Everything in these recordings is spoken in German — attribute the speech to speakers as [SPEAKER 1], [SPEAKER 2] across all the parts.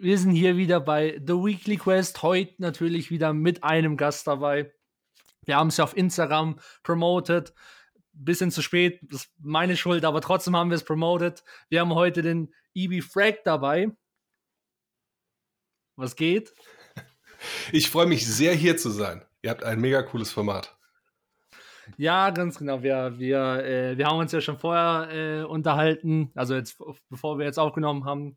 [SPEAKER 1] Wir sind hier wieder bei The Weekly Quest. Heute natürlich wieder mit einem Gast dabei. Wir haben es ja auf Instagram promoted. Bisschen zu spät, das ist meine Schuld, aber trotzdem haben wir es promoted. Wir haben heute den EB Frag dabei. Was geht?
[SPEAKER 2] Ich freue mich sehr, hier zu sein. Ihr habt ein mega cooles Format.
[SPEAKER 1] Ja, ganz genau. Wir, wir, äh, wir haben uns ja schon vorher äh, unterhalten, also jetzt, bevor wir jetzt aufgenommen haben,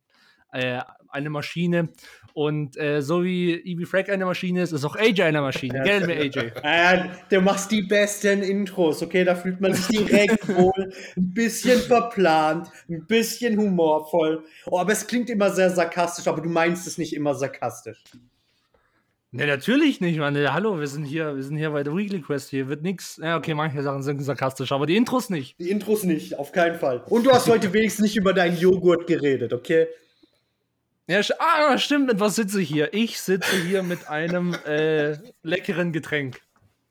[SPEAKER 1] äh, eine Maschine. Und äh, so wie Eevee Frag eine Maschine ist, ist auch AJ eine Maschine. Ja, Gell, AJ?
[SPEAKER 3] Äh, du machst die besten Intros, okay? Da fühlt man sich direkt wohl. Ein bisschen verplant, ein bisschen humorvoll. Oh, aber es klingt immer sehr sarkastisch, aber du meinst es nicht immer sarkastisch.
[SPEAKER 1] Ne, natürlich nicht, Mann. Hallo, wir sind hier, wir sind hier bei der Weekly Quest. Hier wird nichts. Ja, okay, manche Sachen sind sarkastisch, aber die Intros nicht.
[SPEAKER 3] Die Intros nicht, auf keinen Fall. Und du hast heute wenigstens nicht über deinen Joghurt geredet, okay?
[SPEAKER 1] Ja, ah, stimmt. Mit was sitze ich hier? Ich sitze hier mit einem äh, leckeren Getränk.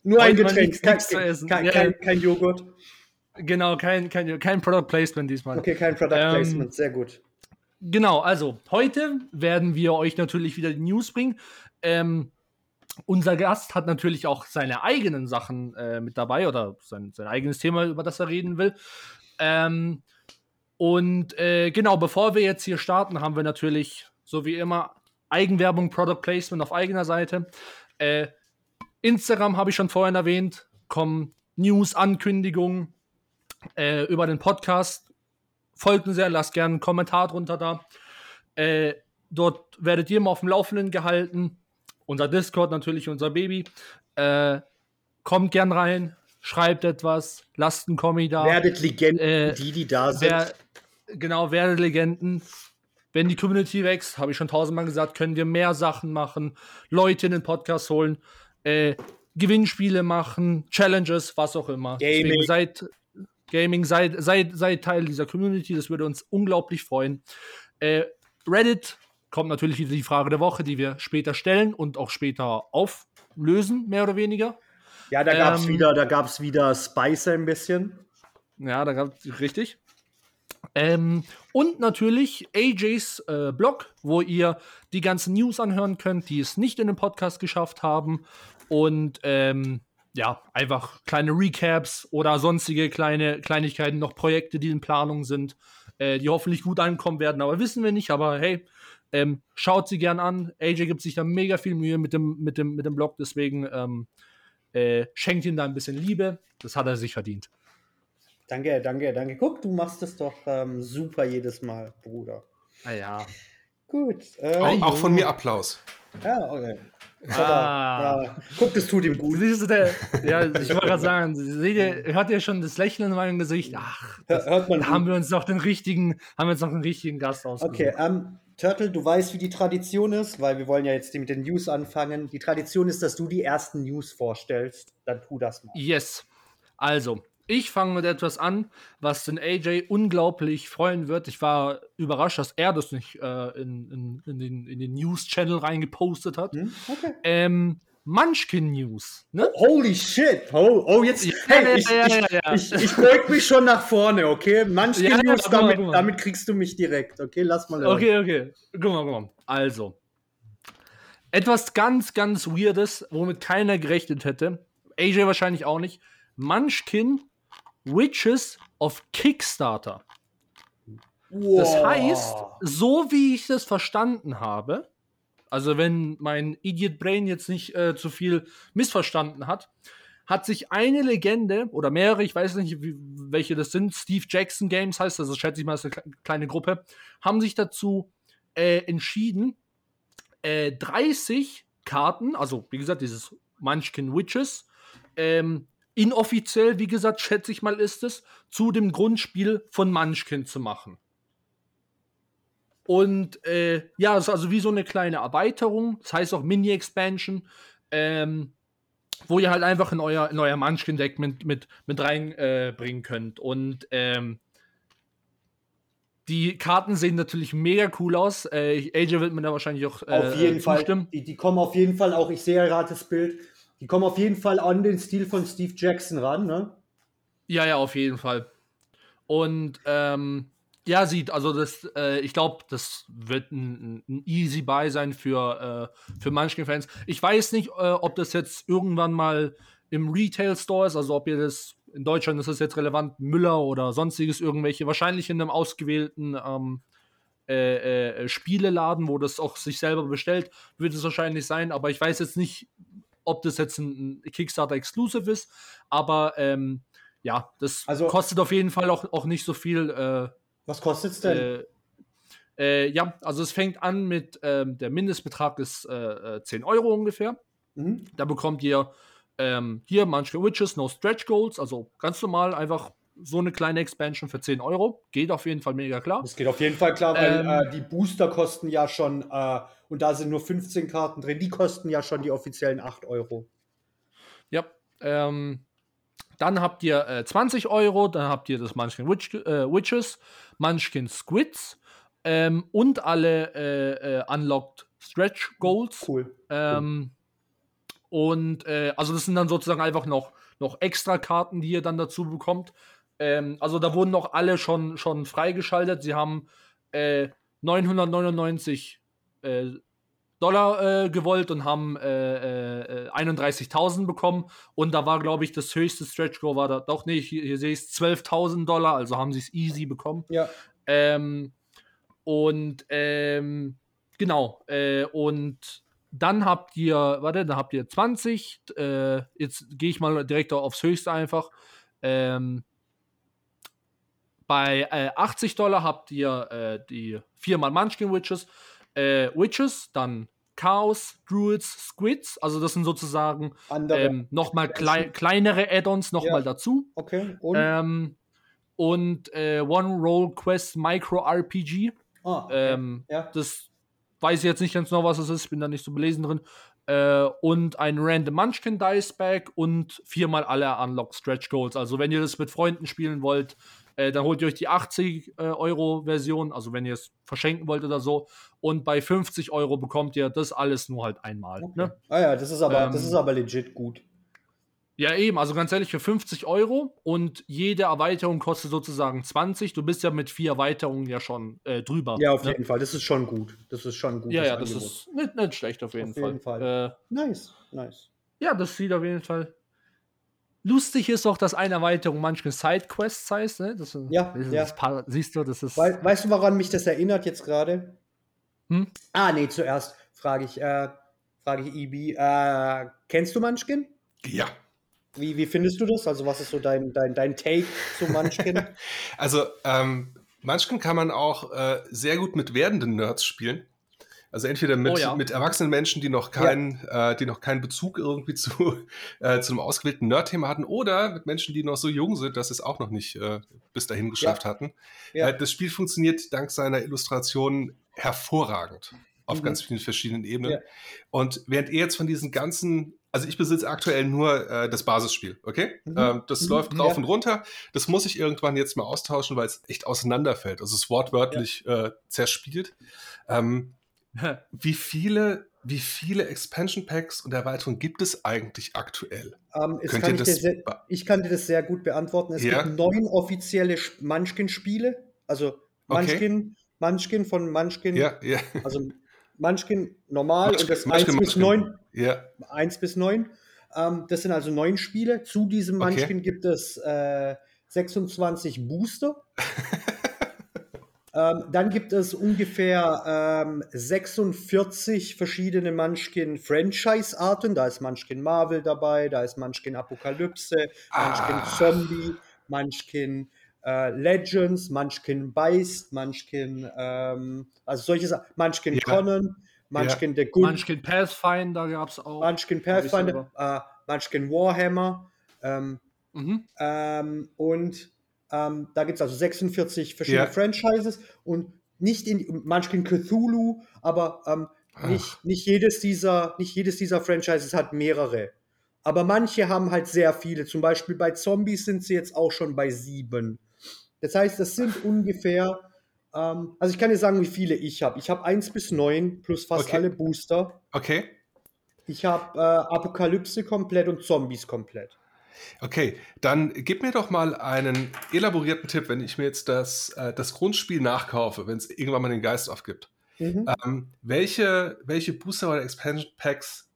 [SPEAKER 3] Nur ein Getränk, kein, kein, ja. kein, kein, Joghurt.
[SPEAKER 1] Genau, kein, kein, kein Product Placement diesmal.
[SPEAKER 3] Okay, kein Product ähm, Placement, sehr gut.
[SPEAKER 1] Genau, also heute werden wir euch natürlich wieder die News bringen. Ähm, unser Gast hat natürlich auch seine eigenen Sachen äh, mit dabei oder sein, sein, eigenes Thema, über das er reden will. Ähm, und äh, genau, bevor wir jetzt hier starten, haben wir natürlich, so wie immer, Eigenwerbung, Product Placement auf eigener Seite. Äh, Instagram habe ich schon vorhin erwähnt, kommen News, Ankündigungen äh, über den Podcast. Folgt uns sehr, lasst gerne einen Kommentar drunter da. Äh, dort werdet ihr immer auf dem Laufenden gehalten unser Discord natürlich unser Baby. Äh, kommt gern rein, schreibt etwas, lasst einen Kommi da.
[SPEAKER 3] Werdet Legenden, äh, die, die da sind. Wer,
[SPEAKER 1] genau, werdet Legenden. Wenn die Community wächst, habe ich schon tausendmal gesagt, können wir mehr Sachen machen, Leute in den Podcast holen, äh, Gewinnspiele machen, Challenges, was auch immer. Gaming. Deswegen seid, Gaming, seid, seid, seid Teil dieser Community, das würde uns unglaublich freuen. Äh, Reddit kommt natürlich wieder die Frage der Woche, die wir später stellen und auch später auflösen, mehr oder weniger.
[SPEAKER 3] Ja, da gab es ähm, wieder, da gab's wieder Spicer ein bisschen.
[SPEAKER 1] Ja, da gab es richtig. Ähm, und natürlich AJs äh, Blog, wo ihr die ganzen News anhören könnt, die es nicht in den Podcast geschafft haben. Und ähm, ja, einfach kleine Recaps oder sonstige kleine Kleinigkeiten, noch Projekte, die in Planung sind, äh, die hoffentlich gut ankommen werden. Aber wissen wir nicht. Aber hey, ähm, schaut sie gern an. AJ gibt sich da mega viel Mühe mit dem, mit dem, mit dem Blog, deswegen ähm, äh, schenkt ihm da ein bisschen Liebe. Das hat er sich verdient.
[SPEAKER 3] Danke, danke, danke. Guck, du machst es doch ähm, super jedes Mal, Bruder.
[SPEAKER 1] Ah ja.
[SPEAKER 3] Gut.
[SPEAKER 2] Äh, auch, auch, von mir Applaus.
[SPEAKER 3] Ja, okay. Ah. Ja. Guck, das tut ihm gut.
[SPEAKER 1] Siehst du, der, ja, ich wollte gerade sagen, seht ihr, hört ihr schon das Lächeln in meinem Gesicht? Ach, das, hört man haben wir uns noch den richtigen, haben wir uns noch einen richtigen Gast ausgesucht.
[SPEAKER 3] Okay, ähm, Turtle, du weißt, wie die Tradition ist, weil wir wollen ja jetzt mit den News anfangen. Die Tradition ist, dass du die ersten News vorstellst. Dann tu das mal.
[SPEAKER 1] Yes. Also, ich fange mit etwas an, was den AJ unglaublich freuen wird. Ich war überrascht, dass er das nicht äh, in, in, in, den, in den News-Channel reingepostet hat. Hm? Okay. Ähm, Munchkin News.
[SPEAKER 3] Ne? Holy shit! Oh, oh jetzt. Ja, hey, ich, ja, ja, ich, ich, ich beug mich schon nach vorne, okay? Munchkin News, damit, damit, kriegst du mich direkt, okay? Lass mal.
[SPEAKER 1] Hören. Okay, okay. Guck mal, guck mal. Also. Etwas ganz, ganz Weirdes, womit keiner gerechnet hätte. AJ wahrscheinlich auch nicht. Munchkin Witches of Kickstarter. Wow. Das heißt, so wie ich das verstanden habe, also wenn mein Idiot Brain jetzt nicht äh, zu viel missverstanden hat, hat sich eine Legende oder mehrere, ich weiß nicht, wie, welche das sind, Steve Jackson Games heißt das, also schätze ich mal, ist eine kleine Gruppe, haben sich dazu äh, entschieden, äh, 30 Karten, also wie gesagt, dieses Munchkin Witches, ähm, inoffiziell, wie gesagt, schätze ich mal, ist es, zu dem Grundspiel von Munchkin zu machen. Und äh, ja, es ist also wie so eine kleine Erweiterung, das heißt auch Mini-Expansion, ähm, wo ihr halt einfach in euer, in euer Munchkin-Deck mit, mit, mit reinbringen äh, könnt. Und ähm, die Karten sehen natürlich mega cool aus. Äh, AJ wird mir da wahrscheinlich auch äh,
[SPEAKER 3] auf jeden Fall. Die, die, kommen auf jeden Fall auch, ich sehe gerade das Bild, die kommen auf jeden Fall an den Stil von Steve Jackson ran, ne?
[SPEAKER 1] Ja, ja, auf jeden Fall. Und ähm, ja, sieht, also das, äh, ich glaube, das wird ein, ein, easy Buy sein für, äh, für manche Fans. Ich weiß nicht, äh, ob das jetzt irgendwann mal im Retail Store ist, also ob ihr das in Deutschland ist das jetzt relevant, Müller oder sonstiges irgendwelche, wahrscheinlich in einem ausgewählten ähm, äh, äh, Spieleladen, wo das auch sich selber bestellt, wird es wahrscheinlich sein, aber ich weiß jetzt nicht, ob das jetzt ein, ein Kickstarter Exclusive ist, aber ähm, ja, das also, kostet auf jeden Fall auch, auch nicht so viel. Äh,
[SPEAKER 3] was kostet es denn?
[SPEAKER 1] Äh, äh, ja, also es fängt an mit, ähm, der Mindestbetrag ist äh, 10 äh, Euro ungefähr. Mhm. Da bekommt ihr ähm, hier Munchkin Witches, no Stretch Goals, also ganz normal einfach so eine kleine Expansion für 10 Euro. Geht auf jeden Fall mega klar.
[SPEAKER 3] Das geht auf jeden Fall klar, weil ähm, äh, die Booster kosten ja schon, äh, und da sind nur 15 Karten drin, die kosten ja schon die offiziellen 8 Euro.
[SPEAKER 1] Ja, ähm, dann habt ihr äh, 20 Euro, dann habt ihr das Munchkin Witch, äh, Witches, Munchkin Squids ähm, und alle äh, äh, Unlocked Stretch Goals.
[SPEAKER 3] Cool.
[SPEAKER 1] Ähm, und äh, also das sind dann sozusagen einfach noch, noch extra Karten, die ihr dann dazu bekommt. Ähm, also da wurden noch alle schon, schon freigeschaltet. Sie haben 999 Dollar äh, gewollt und haben äh, äh, 31.000 bekommen. Und da war, glaube ich, das höchste Stretch Goal war da doch nicht. Hier, hier sehe ich es 12.000 Dollar, also haben sie es easy bekommen.
[SPEAKER 3] Ja.
[SPEAKER 1] Ähm, und ähm, genau. Äh, und dann habt ihr, warte, dann habt ihr 20. Äh, jetzt gehe ich mal direkt aufs höchste einfach. Ähm, bei 80 Dollar habt ihr die viermal Munchkin Witches äh, Witches, dann Chaos, Druids, Squids, also das sind sozusagen ähm, nochmal klei kleinere Add-ons nochmal ja. dazu.
[SPEAKER 3] Okay.
[SPEAKER 1] Und, ähm, und äh, One Roll Quest Micro RPG.
[SPEAKER 3] Ah, okay.
[SPEAKER 1] ähm, ja. Das weiß ich jetzt nicht ganz genau, was es ist, bin da nicht so belesen drin. Äh, und ein Random Munchkin Dice Bag und viermal alle Unlock Stretch Goals. Also wenn ihr das mit Freunden spielen wollt, äh, dann holt ihr euch die 80 äh, Euro Version, also wenn ihr es verschenken wollt oder so. Und bei 50 Euro bekommt ihr das alles nur halt einmal. Okay. Ne?
[SPEAKER 3] Ah ja, das ist aber, ähm, das ist aber legit gut.
[SPEAKER 1] Ja, eben, also ganz ehrlich, für 50 Euro und jede Erweiterung kostet sozusagen 20. Du bist ja mit vier Erweiterungen ja schon äh, drüber.
[SPEAKER 3] Ja, auf ne? jeden Fall. Das ist schon gut. Das ist schon gut.
[SPEAKER 1] Ja, ja, das ist nicht, nicht, schlecht auf jeden
[SPEAKER 3] auf
[SPEAKER 1] Fall.
[SPEAKER 3] Jeden Fall.
[SPEAKER 1] Äh,
[SPEAKER 3] nice, nice.
[SPEAKER 1] Ja, das sieht auf jeden Fall Lustig ist auch, dass eine Erweiterung manchmal Sidequests heißt. Ne? Das,
[SPEAKER 3] ja,
[SPEAKER 1] das,
[SPEAKER 3] ja.
[SPEAKER 1] Das, siehst du, das ist.
[SPEAKER 3] We weißt du, woran mich das erinnert jetzt gerade?
[SPEAKER 1] Hm?
[SPEAKER 3] Ah, nee, zuerst frage ich, äh, frage ich Ibi, äh, kennst du Munchkin?
[SPEAKER 2] Ja.
[SPEAKER 3] Wie, wie findest du das? Also, was ist so dein, dein, dein Take zu Munchkin?
[SPEAKER 2] also, ähm, Munchkin kann man auch äh, sehr gut mit werdenden Nerds spielen. Also entweder mit, oh ja. mit erwachsenen Menschen, die noch keinen, ja. äh, die noch keinen Bezug irgendwie zu, äh, zu einem ausgewählten Nerd-Thema hatten, oder mit Menschen, die noch so jung sind, dass sie es auch noch nicht äh, bis dahin geschafft ja. hatten. Äh, das Spiel funktioniert dank seiner Illustration hervorragend auf mhm. ganz vielen verschiedenen Ebenen. Und während ihr jetzt von diesen ganzen also ich besitze aktuell nur äh, das Basisspiel, okay? Mhm. Ähm, das mhm. läuft rauf ja. und runter. Das muss ich irgendwann jetzt mal austauschen, weil es echt auseinanderfällt. Also es ist wortwörtlich ja. äh, zerspielt. Ähm, wie viele, wie viele Expansion Packs und Erweiterungen gibt es eigentlich aktuell?
[SPEAKER 3] Ähm, kann ich, sehr, ich, kann dir das sehr gut beantworten. Es ja? gibt neun offizielle Munchkin-Spiele. Also Munchkin, okay. Munchkin von Munchkin.
[SPEAKER 2] Ja, ja.
[SPEAKER 3] Also Munchkin normal
[SPEAKER 2] Munchkin,
[SPEAKER 3] und das
[SPEAKER 2] Munchkin,
[SPEAKER 3] 1 bis 9.
[SPEAKER 2] Ja.
[SPEAKER 3] 1 bis 9. Ähm, das sind also neun Spiele. Zu diesem Munchkin okay. gibt es äh, 26 Booster. Ähm, dann gibt es ungefähr ähm, 46 verschiedene Munchkin-Franchise-Arten. Da ist Munchkin Marvel dabei, da ist Munchkin Apokalypse, ah. Munchkin Zombie, Munchkin äh, Legends, Munchkin Beist, Munchkin, ähm, also solche Sachen, Munchkin ja. Conan, Munchkin ja. The
[SPEAKER 1] Good. Munchkin Pathfinder gab es auch.
[SPEAKER 3] Munchkin Pathfinder, äh, Munchkin Warhammer. Ähm, mhm. Ähm, und ähm, da gibt es also 46 verschiedene ja. Franchises und nicht in Munchkin Cthulhu, aber ähm, nicht, nicht, jedes dieser, nicht jedes dieser Franchises hat mehrere. Aber manche haben halt sehr viele. Zum Beispiel bei Zombies sind sie jetzt auch schon bei sieben. Das heißt, das sind ungefähr, ähm, also ich kann dir sagen, wie viele ich habe. Ich habe eins bis neun plus fast
[SPEAKER 2] Okay.
[SPEAKER 3] alle Booster.
[SPEAKER 2] Okay.
[SPEAKER 3] Ich habe äh, Apokalypse komplett und Zombies komplett.
[SPEAKER 2] Okay, dann gib mir doch mal einen elaborierten Tipp, wenn ich mir jetzt das, äh, das Grundspiel nachkaufe, wenn es irgendwann mal den Geist aufgibt.
[SPEAKER 3] Mhm.
[SPEAKER 2] Ähm, welche, welche Booster oder Expansion Packs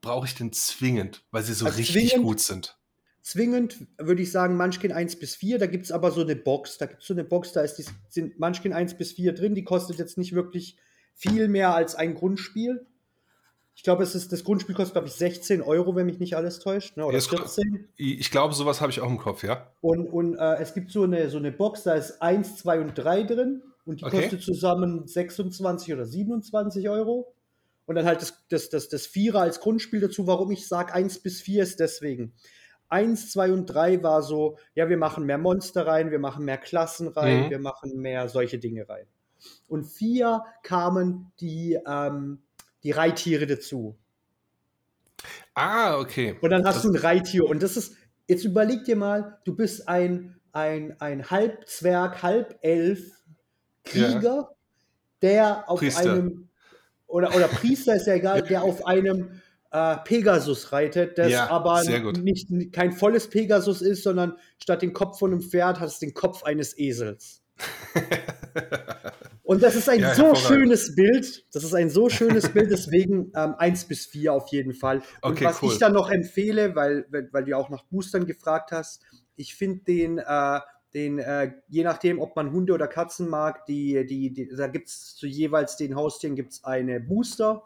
[SPEAKER 2] brauche ich denn zwingend, weil sie so
[SPEAKER 3] Also
[SPEAKER 2] richtig
[SPEAKER 3] zwingend-
[SPEAKER 2] gut sind?
[SPEAKER 3] Zwingend würde ich sagen Munchkin 1 bis 4. Da gibt es aber so eine Box. Da gibt es so eine Box, da ist die, sind Munchkin 1 bis 4 drin. Die kostet jetzt nicht wirklich viel mehr als ein Grundspiel. Ich glaube, es ist, das Grundspiel kostet, glaube ich, 16 Euro, wenn mich nicht alles täuscht. Ne? Oder
[SPEAKER 2] es-
[SPEAKER 3] 14.
[SPEAKER 2] Ich ich glaube, sowas habe ich auch im Kopf, ja.
[SPEAKER 3] Und, und äh, es gibt so eine, so eine Box, da ist 1, 2 und 3 drin. Und die
[SPEAKER 2] Okay.
[SPEAKER 3] kostet zusammen 26 oder 27 Euro. Und dann halt das, das, das, das Vierer als Grundspiel dazu. Warum ich sage 1 bis 4 ist deswegen. 1, 2 und 3 war so, ja, wir machen mehr Monster rein, wir machen mehr Klassen rein,
[SPEAKER 2] Mhm.
[SPEAKER 3] wir machen mehr solche Dinge rein. Und 4 kamen die, ähm, die Reittiere dazu.
[SPEAKER 2] Ah, okay.
[SPEAKER 3] Und dann hast
[SPEAKER 2] Das-
[SPEAKER 3] du ein Reittier. Und das ist, jetzt überleg dir mal, du bist ein, ein, ein Halbzwerg, Halbelf Krieger, der auf
[SPEAKER 2] Priester.
[SPEAKER 3] einem, oder, oder Priester ist ja egal, der auf einem äh, Pegasus reitet, das
[SPEAKER 2] Ja,
[SPEAKER 3] aber nicht kein volles Pegasus ist, sondern statt den Kopf von einem Pferd hat es den Kopf eines Esels. Und das ist ein
[SPEAKER 2] Ja,
[SPEAKER 3] so schönes Bild. Das ist ein so schönes Bild, deswegen ähm, 1 bis 4 auf jeden Fall. Und
[SPEAKER 2] Okay,
[SPEAKER 3] was
[SPEAKER 2] cool.
[SPEAKER 3] ich dann noch empfehle, weil, weil weil du auch nach Boostern gefragt hast, ich finde den, äh, den äh, je nachdem, ob man Hunde oder Katzen mag, die, die, die, da gibt es zu jeweils den Haustieren gibt's eine Booster.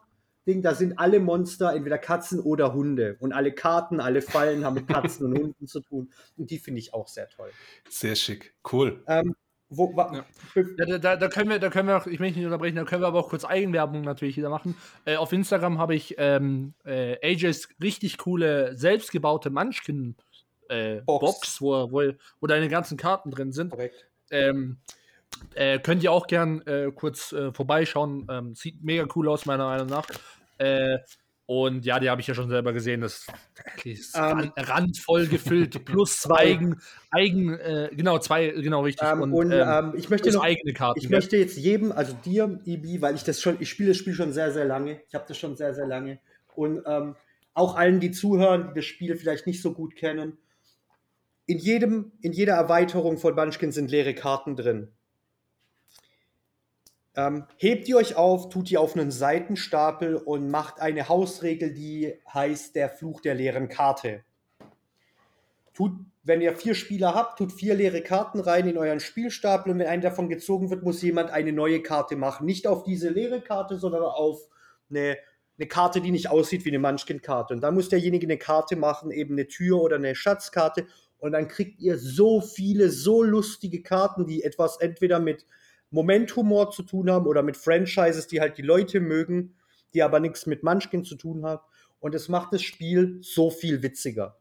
[SPEAKER 3] Ding, da sind alle Monster entweder Katzen oder Hunde. Und alle Karten, alle Fallen haben mit Katzen und Hunden zu tun. Und die finde ich auch sehr toll.
[SPEAKER 2] Sehr schick. Cool.
[SPEAKER 3] Ähm, wo, wa,
[SPEAKER 1] Ja.
[SPEAKER 3] be-
[SPEAKER 1] Ja, da, da, da können wir, da können wir auch, ich möchte nicht unterbrechen, da können wir aber auch kurz Eigenwerbung natürlich wieder machen. Äh, auf Instagram habe ich ähm, äh, AJs richtig coole, selbstgebaute Munchkin äh,
[SPEAKER 3] Box.
[SPEAKER 1] Box, wo, wo, wo deine ganzen Karten drin sind.
[SPEAKER 3] Korrekt.
[SPEAKER 1] Ähm, äh, könnt ihr auch gern äh, kurz äh, vorbeischauen. Ähm, sieht mega cool aus, meiner Meinung nach. Und ja, die habe ich ja schon selber gesehen. Das, ist
[SPEAKER 3] Ähm,
[SPEAKER 1] ran, randvoll gefüllt, plus
[SPEAKER 3] zwei.
[SPEAKER 1] Eigen, Eigen äh, genau, zwei, genau richtig.
[SPEAKER 3] Ähm, und
[SPEAKER 1] ähm,
[SPEAKER 3] ähm, ich möchte noch,
[SPEAKER 1] eigene Karten.
[SPEAKER 3] Ich möchte jetzt jedem, also dir, Ibi, weil ich das schon, ich spiele das Spiel schon sehr, sehr lange. Ich habe das schon sehr, sehr lange. Und ähm, auch allen, die zuhören, die das Spiel vielleicht nicht so gut kennen. In, jedem, in jeder Erweiterung von Munchkin sind leere Karten drin. Ähm, hebt ihr euch auf, tut die auf einen Seitenstapel und macht eine Hausregel, die heißt der Fluch der leeren Karte. Tut, wenn ihr vier Spieler habt, tut vier leere Karten rein in euren Spielstapel und wenn eine davon gezogen wird, muss jemand eine neue Karte machen. Nicht auf diese leere Karte, sondern auf eine, eine Karte, die nicht aussieht wie eine Munchkin-Karte. Und dann muss derjenige eine Karte machen, eben eine Tür oder eine Schatzkarte. Und dann kriegt ihr so viele, so lustige Karten, die etwas entweder mit Momenthumor zu tun haben oder mit Franchises, die halt die Leute mögen, die aber nichts mit Munchkin zu tun haben. Und es macht das Spiel so viel witziger.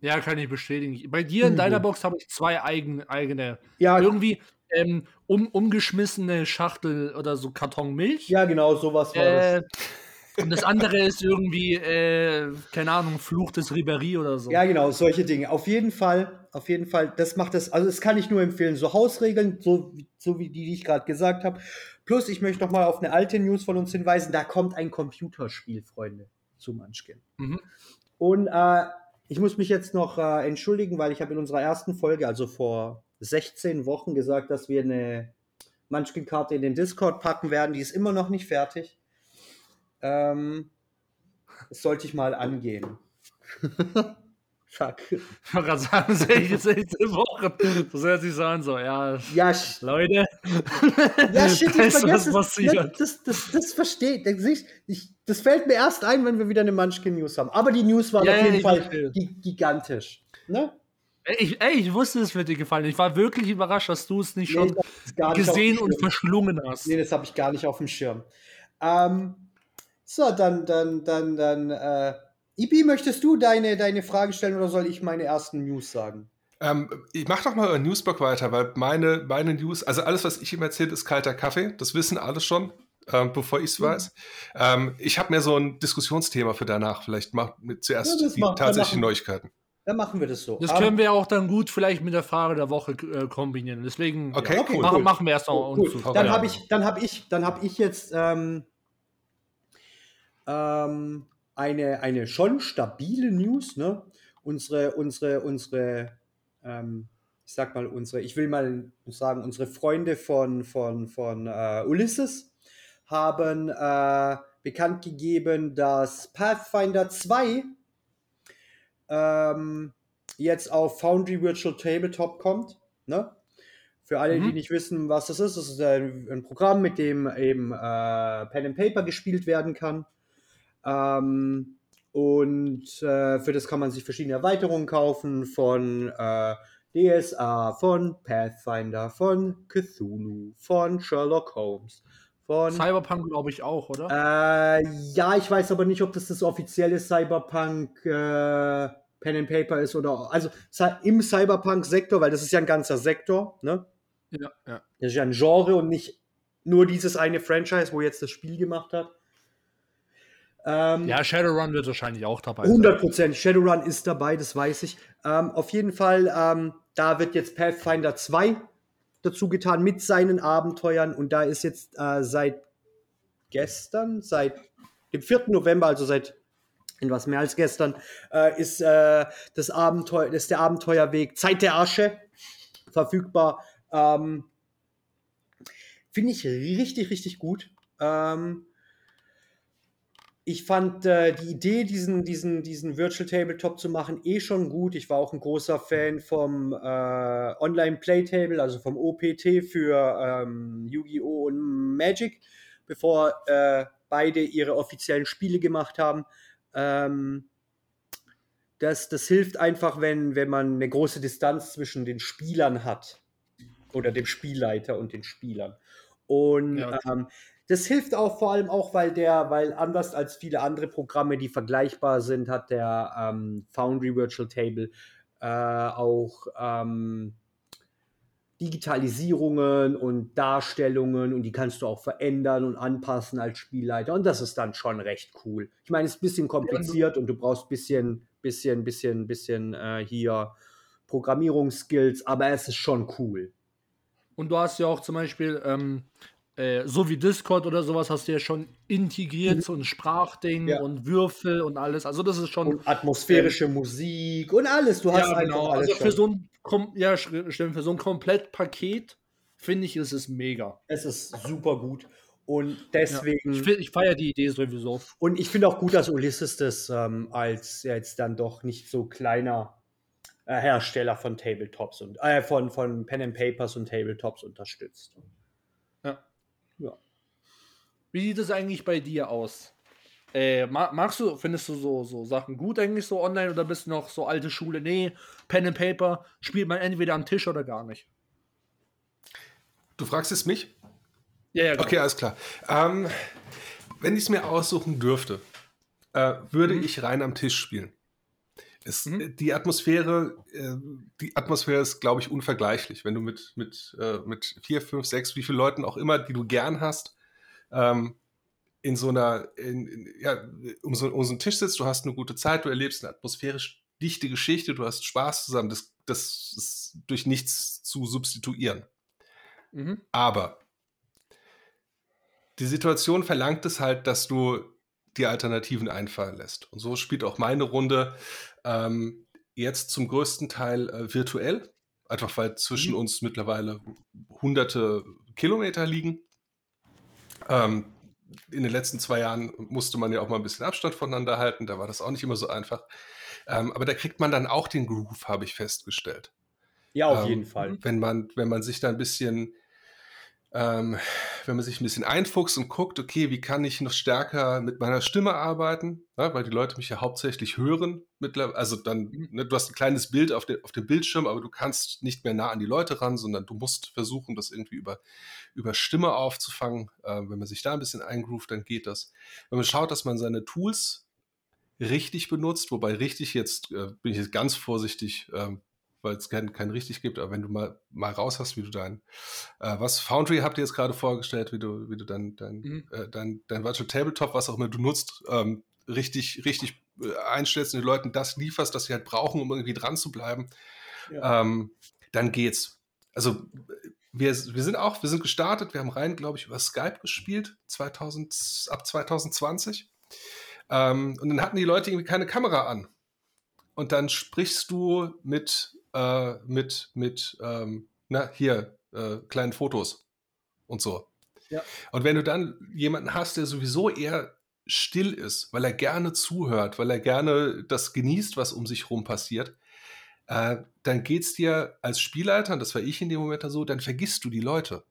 [SPEAKER 1] Ja, kann ich bestätigen. Bei dir in
[SPEAKER 3] Übel.
[SPEAKER 1] deiner Box habe ich zwei eigen, eigene,
[SPEAKER 3] Ja,
[SPEAKER 1] irgendwie ähm, um, umgeschmissene Schachtel oder so Karton Milch.
[SPEAKER 3] ja genau, sowas war das.
[SPEAKER 1] Äh, und das andere ist irgendwie, äh, keine Ahnung, Fluch des Ribéry oder so.
[SPEAKER 3] Ja, genau, solche Dinge. Auf jeden Fall, auf jeden Fall, das macht das, also das kann ich nur empfehlen. So Hausregeln, so, wie- so wie die, die ich gerade gesagt habe. Plus, ich möchte noch mal auf eine alte News von uns hinweisen. Da kommt ein Computerspiel, Freunde, zu Munchkin.
[SPEAKER 1] Mhm.
[SPEAKER 3] Und äh, ich muss mich jetzt noch äh, entschuldigen, weil ich habe in unserer ersten Folge, also vor 16 Wochen, gesagt, dass wir eine Munchkin-Karte in den Discord packen werden. Die ist immer noch nicht fertig. Ähm, das sollte ich mal angehen. Fuck.
[SPEAKER 1] Ich wollte gerade sagen, 16 Wochen. Das hört sich so an, so, ja,
[SPEAKER 3] Ja,
[SPEAKER 1] Leute.
[SPEAKER 3] ja shit, ich
[SPEAKER 1] ist was
[SPEAKER 3] vergesse es.
[SPEAKER 1] passiert.
[SPEAKER 3] Ja, Das, das, das versteht. Das, ich, ich, das fällt mir erst ein, wenn wir wieder eine Munchkin-News haben. Aber die News war
[SPEAKER 1] Ja,
[SPEAKER 3] auf
[SPEAKER 1] ja,
[SPEAKER 3] jeden
[SPEAKER 1] ich
[SPEAKER 3] Fall gigantisch. Ne?
[SPEAKER 1] Ey, ich, ey, ich wusste, es wird dir gefallen. Ich war wirklich überrascht, dass du es nicht
[SPEAKER 3] Nee,
[SPEAKER 1] schon
[SPEAKER 3] gar nicht
[SPEAKER 1] gesehen und verschlungen hast.
[SPEAKER 3] Nee, das habe ich gar nicht auf dem Schirm. Ähm, so, dann, dann, dann, dann, äh, Ibi, möchtest du deine, deine Frage stellen oder soll ich meine ersten News sagen?
[SPEAKER 2] Ähm, ich mache doch mal euren Newsblog weiter, weil meine, meine News, also alles, was ich ihm erzählt, ist kalter Kaffee. Das wissen alle schon, ähm, bevor ich es mhm. weiß. Ähm, ich habe mir so ein Diskussionsthema für danach. Vielleicht macht zuerst ja, die tatsächlichen Neuigkeiten.
[SPEAKER 3] Dann machen wir das so.
[SPEAKER 1] Das können wir auch dann gut vielleicht mit der Frage der Woche äh, kombinieren. Deswegen
[SPEAKER 2] okay, ja, okay,
[SPEAKER 1] cool. machen, machen wir erst noch
[SPEAKER 3] cool, cool. Dann habe ich, dann habe ich, dann habe ich jetzt ähm, ähm, eine, eine schon stabile News. Ne? Unsere, unsere, unsere ähm, ich sag mal, unsere, ich will mal sagen, unsere Freunde von, von, von äh, Ulysses haben äh, bekannt gegeben, dass Pathfinder 2 ähm, jetzt auf Foundry Virtual Tabletop kommt. Ne? Für alle, mhm. die nicht wissen, was das ist, das ist ein, ein Programm, mit dem eben äh, Pen and Paper gespielt werden kann. Ähm, und äh, für das kann man sich verschiedene Erweiterungen kaufen von äh, DSA, von Pathfinder, von Cthulhu, von Sherlock Holmes, von
[SPEAKER 1] Cyberpunk, glaube ich, auch, oder?
[SPEAKER 3] Äh, ja, ich weiß aber nicht, ob das das offizielle Cyberpunk äh, Pen and Paper ist oder also im Cyberpunk-Sektor, weil das ist ja ein ganzer Sektor, ne?
[SPEAKER 1] Ja, ja.
[SPEAKER 3] Das ist ja ein Genre und nicht nur dieses eine Franchise, wo jetzt das Spiel gemacht hat.
[SPEAKER 1] Ähm, ja, Shadowrun wird wahrscheinlich auch dabei
[SPEAKER 3] 100 Prozent. Shadowrun ist dabei, das weiß ich. Ähm, auf jeden Fall, ähm, da wird jetzt Pathfinder 2 dazu getan mit seinen Abenteuern und da ist jetzt äh, seit gestern, seit dem 4. November, also seit etwas mehr als gestern, äh, ist, äh, das Abenteuer, ist der Abenteuerweg Zeit der Asche verfügbar. Ähm, Finde ich richtig, richtig gut. Ähm, ich fand äh, die Idee, diesen, diesen, diesen Virtual Tabletop zu machen, eh schon gut. Ich war auch ein großer Fan vom äh, Online Playtable, also vom OPT für ähm, Yu-Gi-Oh! und Magic, bevor äh, beide ihre offiziellen Spiele gemacht haben. Ähm, das, das hilft einfach, wenn, wenn man eine große Distanz zwischen den Spielern hat. Oder dem Spielleiter und den Spielern. Und ja, ähm, das hilft auch vor allem auch, weil der, weil anders als viele andere Programme, die vergleichbar sind, hat der ähm, Foundry Virtual Table äh, auch ähm, Digitalisierungen und Darstellungen und die kannst du auch verändern und anpassen als Spielleiter und das ist dann schon recht cool. Ich meine, es ist ein bisschen kompliziert und du brauchst ein bisschen, bisschen, bisschen, bisschen äh, hier Programmierungsskills, aber es ist schon cool.
[SPEAKER 1] Und du hast ja auch zum Beispiel ähm, äh, so wie Discord oder sowas hast du ja schon integriert, mhm. so ein Sprachding ja. und Würfel und alles. Also das ist schon. Und
[SPEAKER 3] atmosphärische äh, Musik und alles. Du hast ja, genau.
[SPEAKER 1] alles. Also für so ein ja, stimmt, für so ein Komplettpaket finde ich, ist es mega.
[SPEAKER 3] Es ist super gut. Und deswegen.
[SPEAKER 1] Ja, ich, ich feiere die Idee sowieso.
[SPEAKER 3] Und ich finde auch gut, dass Ulysses das ähm, als jetzt dann doch nicht so kleiner äh, Hersteller von Tabletops und äh, von, von Pen and Papers und Tabletops unterstützt.
[SPEAKER 1] Wie sieht es eigentlich bei dir aus? Äh, magst du, findest du so, so Sachen gut eigentlich so online oder bist du noch so alte Schule? Nee, Pen and Paper spielt man entweder am Tisch oder gar nicht.
[SPEAKER 2] Du fragst es mich?
[SPEAKER 1] Ja, ja.
[SPEAKER 2] Genau. Okay, alles klar. Ähm, wenn ich es mir aussuchen dürfte, äh, würde mhm. ich rein am Tisch spielen. Es, mhm. Die Atmosphäre, äh, die Atmosphäre ist, glaube ich, unvergleichlich. Wenn du mit, mit, äh, mit vier, fünf, sechs, wie viele Leuten auch immer, die du gern hast, ähm, in so einer, in, in, ja, um so, um so einen Tisch sitzt, du hast eine gute Zeit, du erlebst eine atmosphärisch dichte Geschichte, du hast Spaß zusammen, das, das ist durch nichts zu substituieren. Mhm. Aber die Situation verlangt es halt, dass du die Alternativen einfallen lässt. Und so spielt auch meine Runde ähm, jetzt zum größten Teil äh, virtuell, einfach weil zwischen mhm. uns mittlerweile hunderte Kilometer liegen. Ähm, in den letzten zwei Jahren musste man ja auch mal ein bisschen Abstand voneinander halten, da war das auch nicht immer so einfach. Ähm, aber da kriegt man dann auch den Groove, habe ich festgestellt.
[SPEAKER 3] Ja, auf ähm, jeden Fall.
[SPEAKER 2] Wenn man, wenn man sich da ein bisschen ähm, wenn man sich ein bisschen einfuchst und guckt, okay, wie kann ich noch stärker mit meiner Stimme arbeiten, ja, weil die Leute mich ja hauptsächlich hören. Also dann, mhm. ne, du hast ein kleines Bild auf, de, auf dem Bildschirm, aber du kannst nicht mehr nah an die Leute ran, sondern du musst versuchen, das irgendwie über, über Stimme aufzufangen. Äh, wenn man sich da ein bisschen eingroovt, dann geht das. Wenn man schaut, dass man seine Tools richtig benutzt, wobei richtig jetzt, äh, bin ich jetzt ganz vorsichtig, äh, weil es keinen kein richtig gibt, aber wenn du mal, mal raus hast, wie du dein, äh, was Foundry habt ihr jetzt gerade vorgestellt, wie du, wie du dein, dein, mhm. äh, dein, dein Virtual Tabletop, was auch immer du nutzt, ähm, richtig, richtig äh, einstellst und den Leuten das lieferst, das sie halt brauchen, um irgendwie dran zu bleiben, ja. ähm, dann geht's. Also wir, wir sind auch, wir sind gestartet, wir haben rein, glaube ich, über Skype gespielt, 2000, ab 2020. Ähm, und dann hatten die Leute irgendwie keine Kamera an. Und dann sprichst du mit, äh, mit, mit, ähm, na, hier, äh, kleinen Fotos und so. Ja. Und wenn du dann jemanden hast, der sowieso eher still ist, weil er gerne zuhört, weil er gerne das genießt, was um sich herum passiert, äh, dann es dir als Spielleiter, und das war ich in dem Moment so, dann vergisst du die Leute.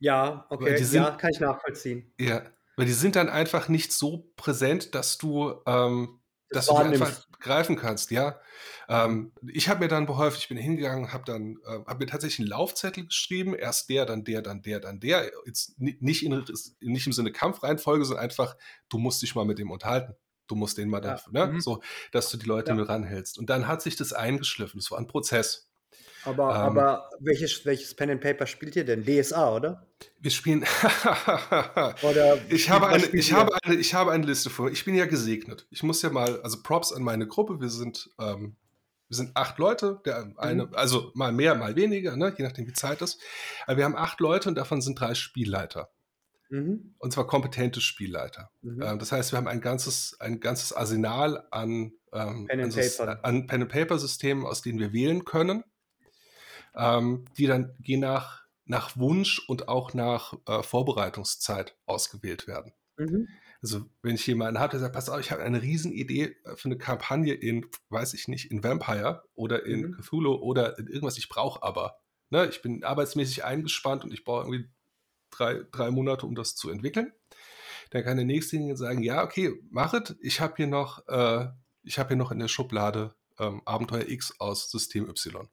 [SPEAKER 3] Ja, okay, sind, ja, kann ich nachvollziehen.
[SPEAKER 2] Ja, weil die sind dann einfach nicht so präsent, dass du, ähm, dass du die einfach greifen kannst, ja. Ähm, ich habe mir dann beholfen, ich bin hingegangen, habe dann, äh, habe mir tatsächlich einen Laufzettel geschrieben, erst der, dann der, dann der, dann der. Jetzt nicht, in, nicht im Sinne Kampfreihenfolge, sondern einfach, du musst dich mal mit dem unterhalten. Du musst den mal ja. dafür, ne? Mhm. So, dass du die Leute ja. mit ranhältst. Und dann hat sich das eingeschliffen. Das war ein Prozess.
[SPEAKER 3] Aber, ähm, aber welches, welches Pen and Paper spielt ihr denn? DSA, oder?
[SPEAKER 2] Wir spielen. oder ich habe, eine, ich, habe eine, ich habe eine Liste vor. Ich bin ja gesegnet. Ich muss ja mal, also Props an meine Gruppe. Wir sind, ähm, wir sind acht Leute. Der eine, mhm. also mal mehr, mal weniger, ne? je nachdem wie Zeit ist. Aber wir haben acht Leute und davon sind drei Spielleiter. Mhm. Und zwar kompetente Spielleiter. Mhm. Ähm, das heißt, wir haben ein ganzes, ein ganzes Arsenal an, ähm, Pen, an Pen and Paper Systemen, aus denen wir wählen können, ähm, die dann je nach, nach Wunsch und auch nach äh, Vorbereitungszeit ausgewählt werden. Mhm. Also wenn ich jemanden habe, der sagt, pass auf, ich habe eine Riesenidee äh, für eine Kampagne in, weiß ich nicht, in Vampire oder in mhm. Cthulhu oder in irgendwas, ich brauche aber. Ne, ich bin arbeitsmäßig eingespannt und ich brauche irgendwie drei, drei Monate, um das zu entwickeln. Dann kann der nächste sagen, ja, okay, machet. Ich habe hier noch, äh, ich habe hier noch in der Schublade ähm, Abenteuer X aus System Y.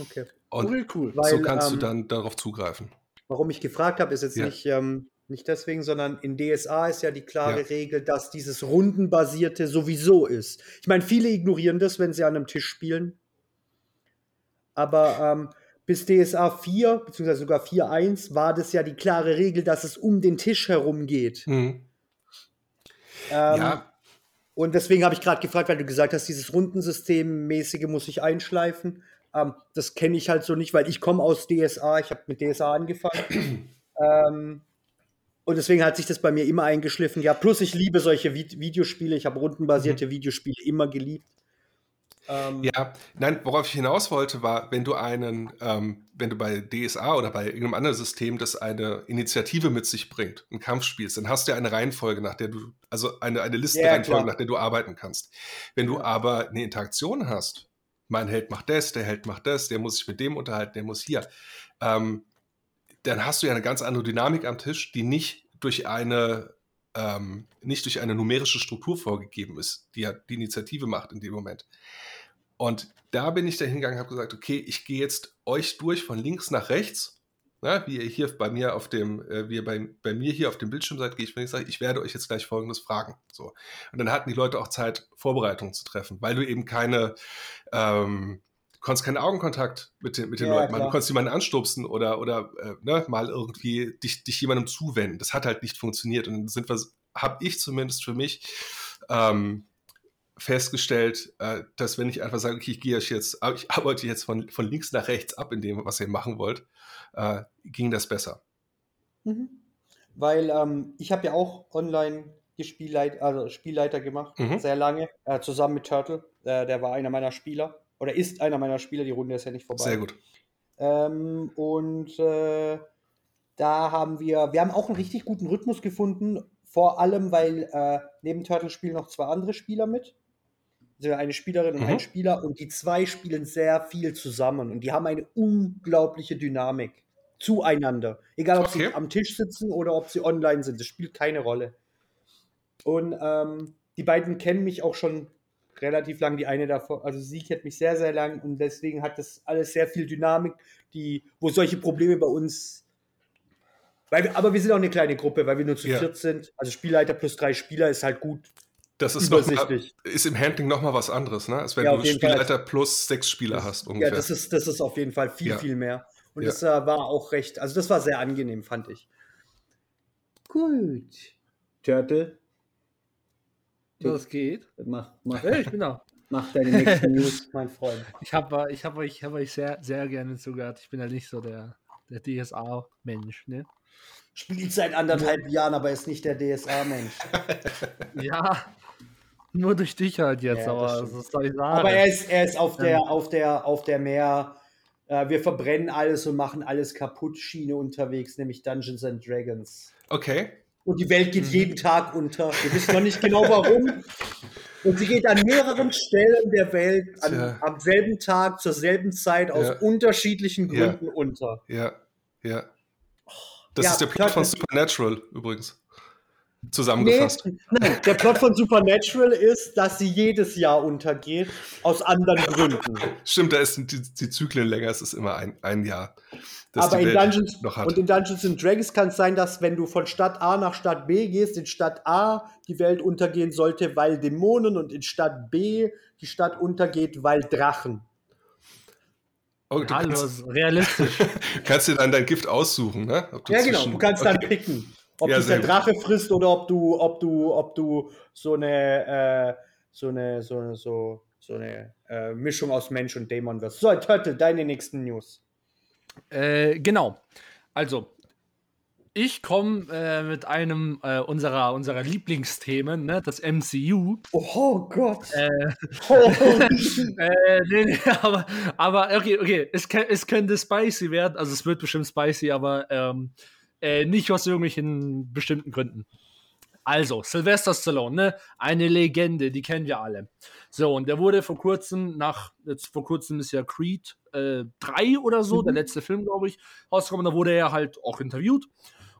[SPEAKER 2] Okay. Und cool, cool. Weil, so kannst ähm, du dann darauf zugreifen.
[SPEAKER 3] Warum ich gefragt habe, ist jetzt ja. nicht, ähm, nicht deswegen, sondern in DSA ist ja die klare ja. Regel, dass dieses Rundenbasierte sowieso ist. Ich meine, viele ignorieren das, wenn sie an einem Tisch spielen. Aber ähm, bis DSA 4, beziehungsweise sogar 4.1, war das ja die klare Regel, dass es um den Tisch herum geht. Mhm. Ähm, ja. Und deswegen habe ich gerade gefragt, weil du gesagt hast, dieses Rundensystem-mäßige muss ich einschleifen. Ähm, das kenne ich halt so nicht, weil ich komme aus DSA, ich habe mit DSA angefangen. ähm, und deswegen hat sich das bei mir immer eingeschliffen. Ja, plus ich liebe solche Videospiele. Ich habe rundenbasierte mhm. Videospiele immer geliebt.
[SPEAKER 2] Ähm, ja, nein, worauf ich hinaus wollte, war, wenn du einen, ähm, wenn du bei DSA oder bei irgendeinem anderen System das eine Initiative mit sich bringt, einen Kampf spielst, dann hast du ja eine Reihenfolge, nach der du, also eine, eine Listenreihenfolge, ja, nach der du arbeiten kannst. Wenn du aber eine Interaktion hast, mein Held macht das, der Held macht das, der muss sich mit dem unterhalten, der muss hier, ähm, dann hast du ja eine ganz andere Dynamik am Tisch, die nicht durch eine ähm, nicht durch eine numerische Struktur vorgegeben ist, die ja die Initiative macht in dem Moment. Und da bin ich da hingegangen und habe gesagt, okay, ich gehe jetzt euch durch von links nach rechts. Na, wie ihr hier bei mir auf dem, äh, wie ihr bei, bei mir hier auf dem Bildschirm seid, gehe ich mir sage, ich werde euch jetzt gleich folgendes fragen. So. Und dann hatten die Leute auch Zeit, Vorbereitungen zu treffen, weil du eben keine, ähm, du konntest keinen Augenkontakt mit den, mit den ja, Leuten machen. Du konntest jemanden anstupsen oder, oder äh, ne, mal irgendwie dich, dich jemandem zuwenden. Das hat halt nicht funktioniert. Und dann sind wir, habe ich zumindest für mich, ähm, festgestellt, äh, dass wenn ich einfach sage, okay, ich gehe jetzt, ich arbeite jetzt von, von links nach rechts ab in dem, was ihr machen wollt, äh, ging das besser.
[SPEAKER 3] Mhm. Weil ähm, ich habe ja auch online Spielleit also Spielleiter gemacht, mhm. sehr lange, äh, zusammen mit Turtle. Äh, der war einer meiner Spieler oder ist einer meiner Spieler, die Runde ist ja nicht vorbei.
[SPEAKER 2] Sehr gut.
[SPEAKER 3] Ähm, und äh, da haben wir, wir haben auch einen richtig guten Rhythmus gefunden, vor allem, weil äh, neben Turtle spielen noch zwei andere Spieler mit eine Spielerin und mhm. ein Spieler und die zwei spielen sehr viel zusammen und die haben eine unglaubliche Dynamik zueinander. Egal, ob okay. sie am Tisch sitzen oder ob sie online sind, das spielt keine Rolle. Und ähm, die beiden kennen mich auch schon relativ lang. Die eine davon, also sie kennt mich sehr, sehr lang und deswegen hat das alles sehr viel Dynamik, die, wo solche Probleme bei uns. Weil aber wir sind auch eine kleine Gruppe, weil wir nur zu ja. viert sind. Also Spielleiter plus drei Spieler ist halt gut
[SPEAKER 2] Das ist, noch mal, ist im Handling nochmal was anderes, ne? als wenn ja, du Spielleiter Fall. plus sechs Spieler
[SPEAKER 3] das,
[SPEAKER 2] hast. Ungefähr.
[SPEAKER 3] Ja, das ist, das ist auf jeden Fall viel, ja. viel mehr. Und ja. das äh, war auch recht, also das war sehr angenehm, fand ich. Gut. Turtle.
[SPEAKER 1] Was geht?
[SPEAKER 3] Mach, mach.
[SPEAKER 1] Hey, ich bin da.
[SPEAKER 3] Mach deine nächsten News, mein Freund.
[SPEAKER 1] Ich habe ich hab euch, hab euch sehr, sehr gerne zugehört. Ich bin ja nicht so der, der DSA-Mensch, ne?
[SPEAKER 3] Spielt seit anderthalb Jahren, aber ist nicht der DSA-Mensch.
[SPEAKER 1] ja, nur durch dich halt jetzt, ja, aber soll ich sagen?
[SPEAKER 3] Aber er ist, er ist auf der, auf der, auf der mehr, äh, wir verbrennen alles und machen alles kaputt Schiene unterwegs, nämlich Dungeons and Dragons.
[SPEAKER 2] Okay.
[SPEAKER 3] Und die Welt geht mhm. jeden Tag unter. Wir wissen noch nicht genau warum. Und sie geht an mehreren Stellen der Welt an, am selben Tag, zur selben Zeit, aus ja. unterschiedlichen Gründen
[SPEAKER 2] ja.
[SPEAKER 3] unter.
[SPEAKER 2] Ja, ja. Das ist der Plot von Supernatural übrigens. Zusammengefasst. Nee,
[SPEAKER 3] nein, der Plot von Supernatural ist, dass sie jedes Jahr untergeht, aus anderen Gründen.
[SPEAKER 2] Stimmt, da ist die, die Zyklen länger, es ist immer ein, ein Jahr.
[SPEAKER 3] Aber in Dungeons, und in Dungeons and Dragons kann es sein, dass wenn du von Stadt A nach Stadt B gehst, in Stadt A die Welt untergehen sollte, weil Dämonen und in Stadt B die Stadt untergeht, weil Drachen.
[SPEAKER 1] Oh, du Hallo, kannst, realistisch.
[SPEAKER 2] kannst du dann dein Gift aussuchen, ne?
[SPEAKER 3] ja, genau. Du kannst okay. dann picken, ob ja, dich der Drache frisst oder ob du, ob du, ob du so eine, äh, so eine, so, so, so eine äh, Mischung aus Mensch und Dämon wirst. So, Turtle, deine nächsten News.
[SPEAKER 1] Äh, genau. Also, ich komme äh, mit einem äh, unserer, unserer Lieblingsthemen, ne, das MCU.
[SPEAKER 3] Oh Gott.
[SPEAKER 1] Äh, oh. äh, nee, nee, aber, aber okay, okay, es, es könnte spicy werden, also es wird bestimmt spicy, aber ähm, äh, nicht aus irgendwelchen bestimmten Gründen. Also, Sylvester Stallone, ne? Eine Legende, die kennen wir alle. So, und der wurde vor kurzem, nach, jetzt vor kurzem ist ja Creed äh, 3 oder so, mhm. der letzte Film, glaube ich, rausgekommen. Da wurde er halt auch interviewt.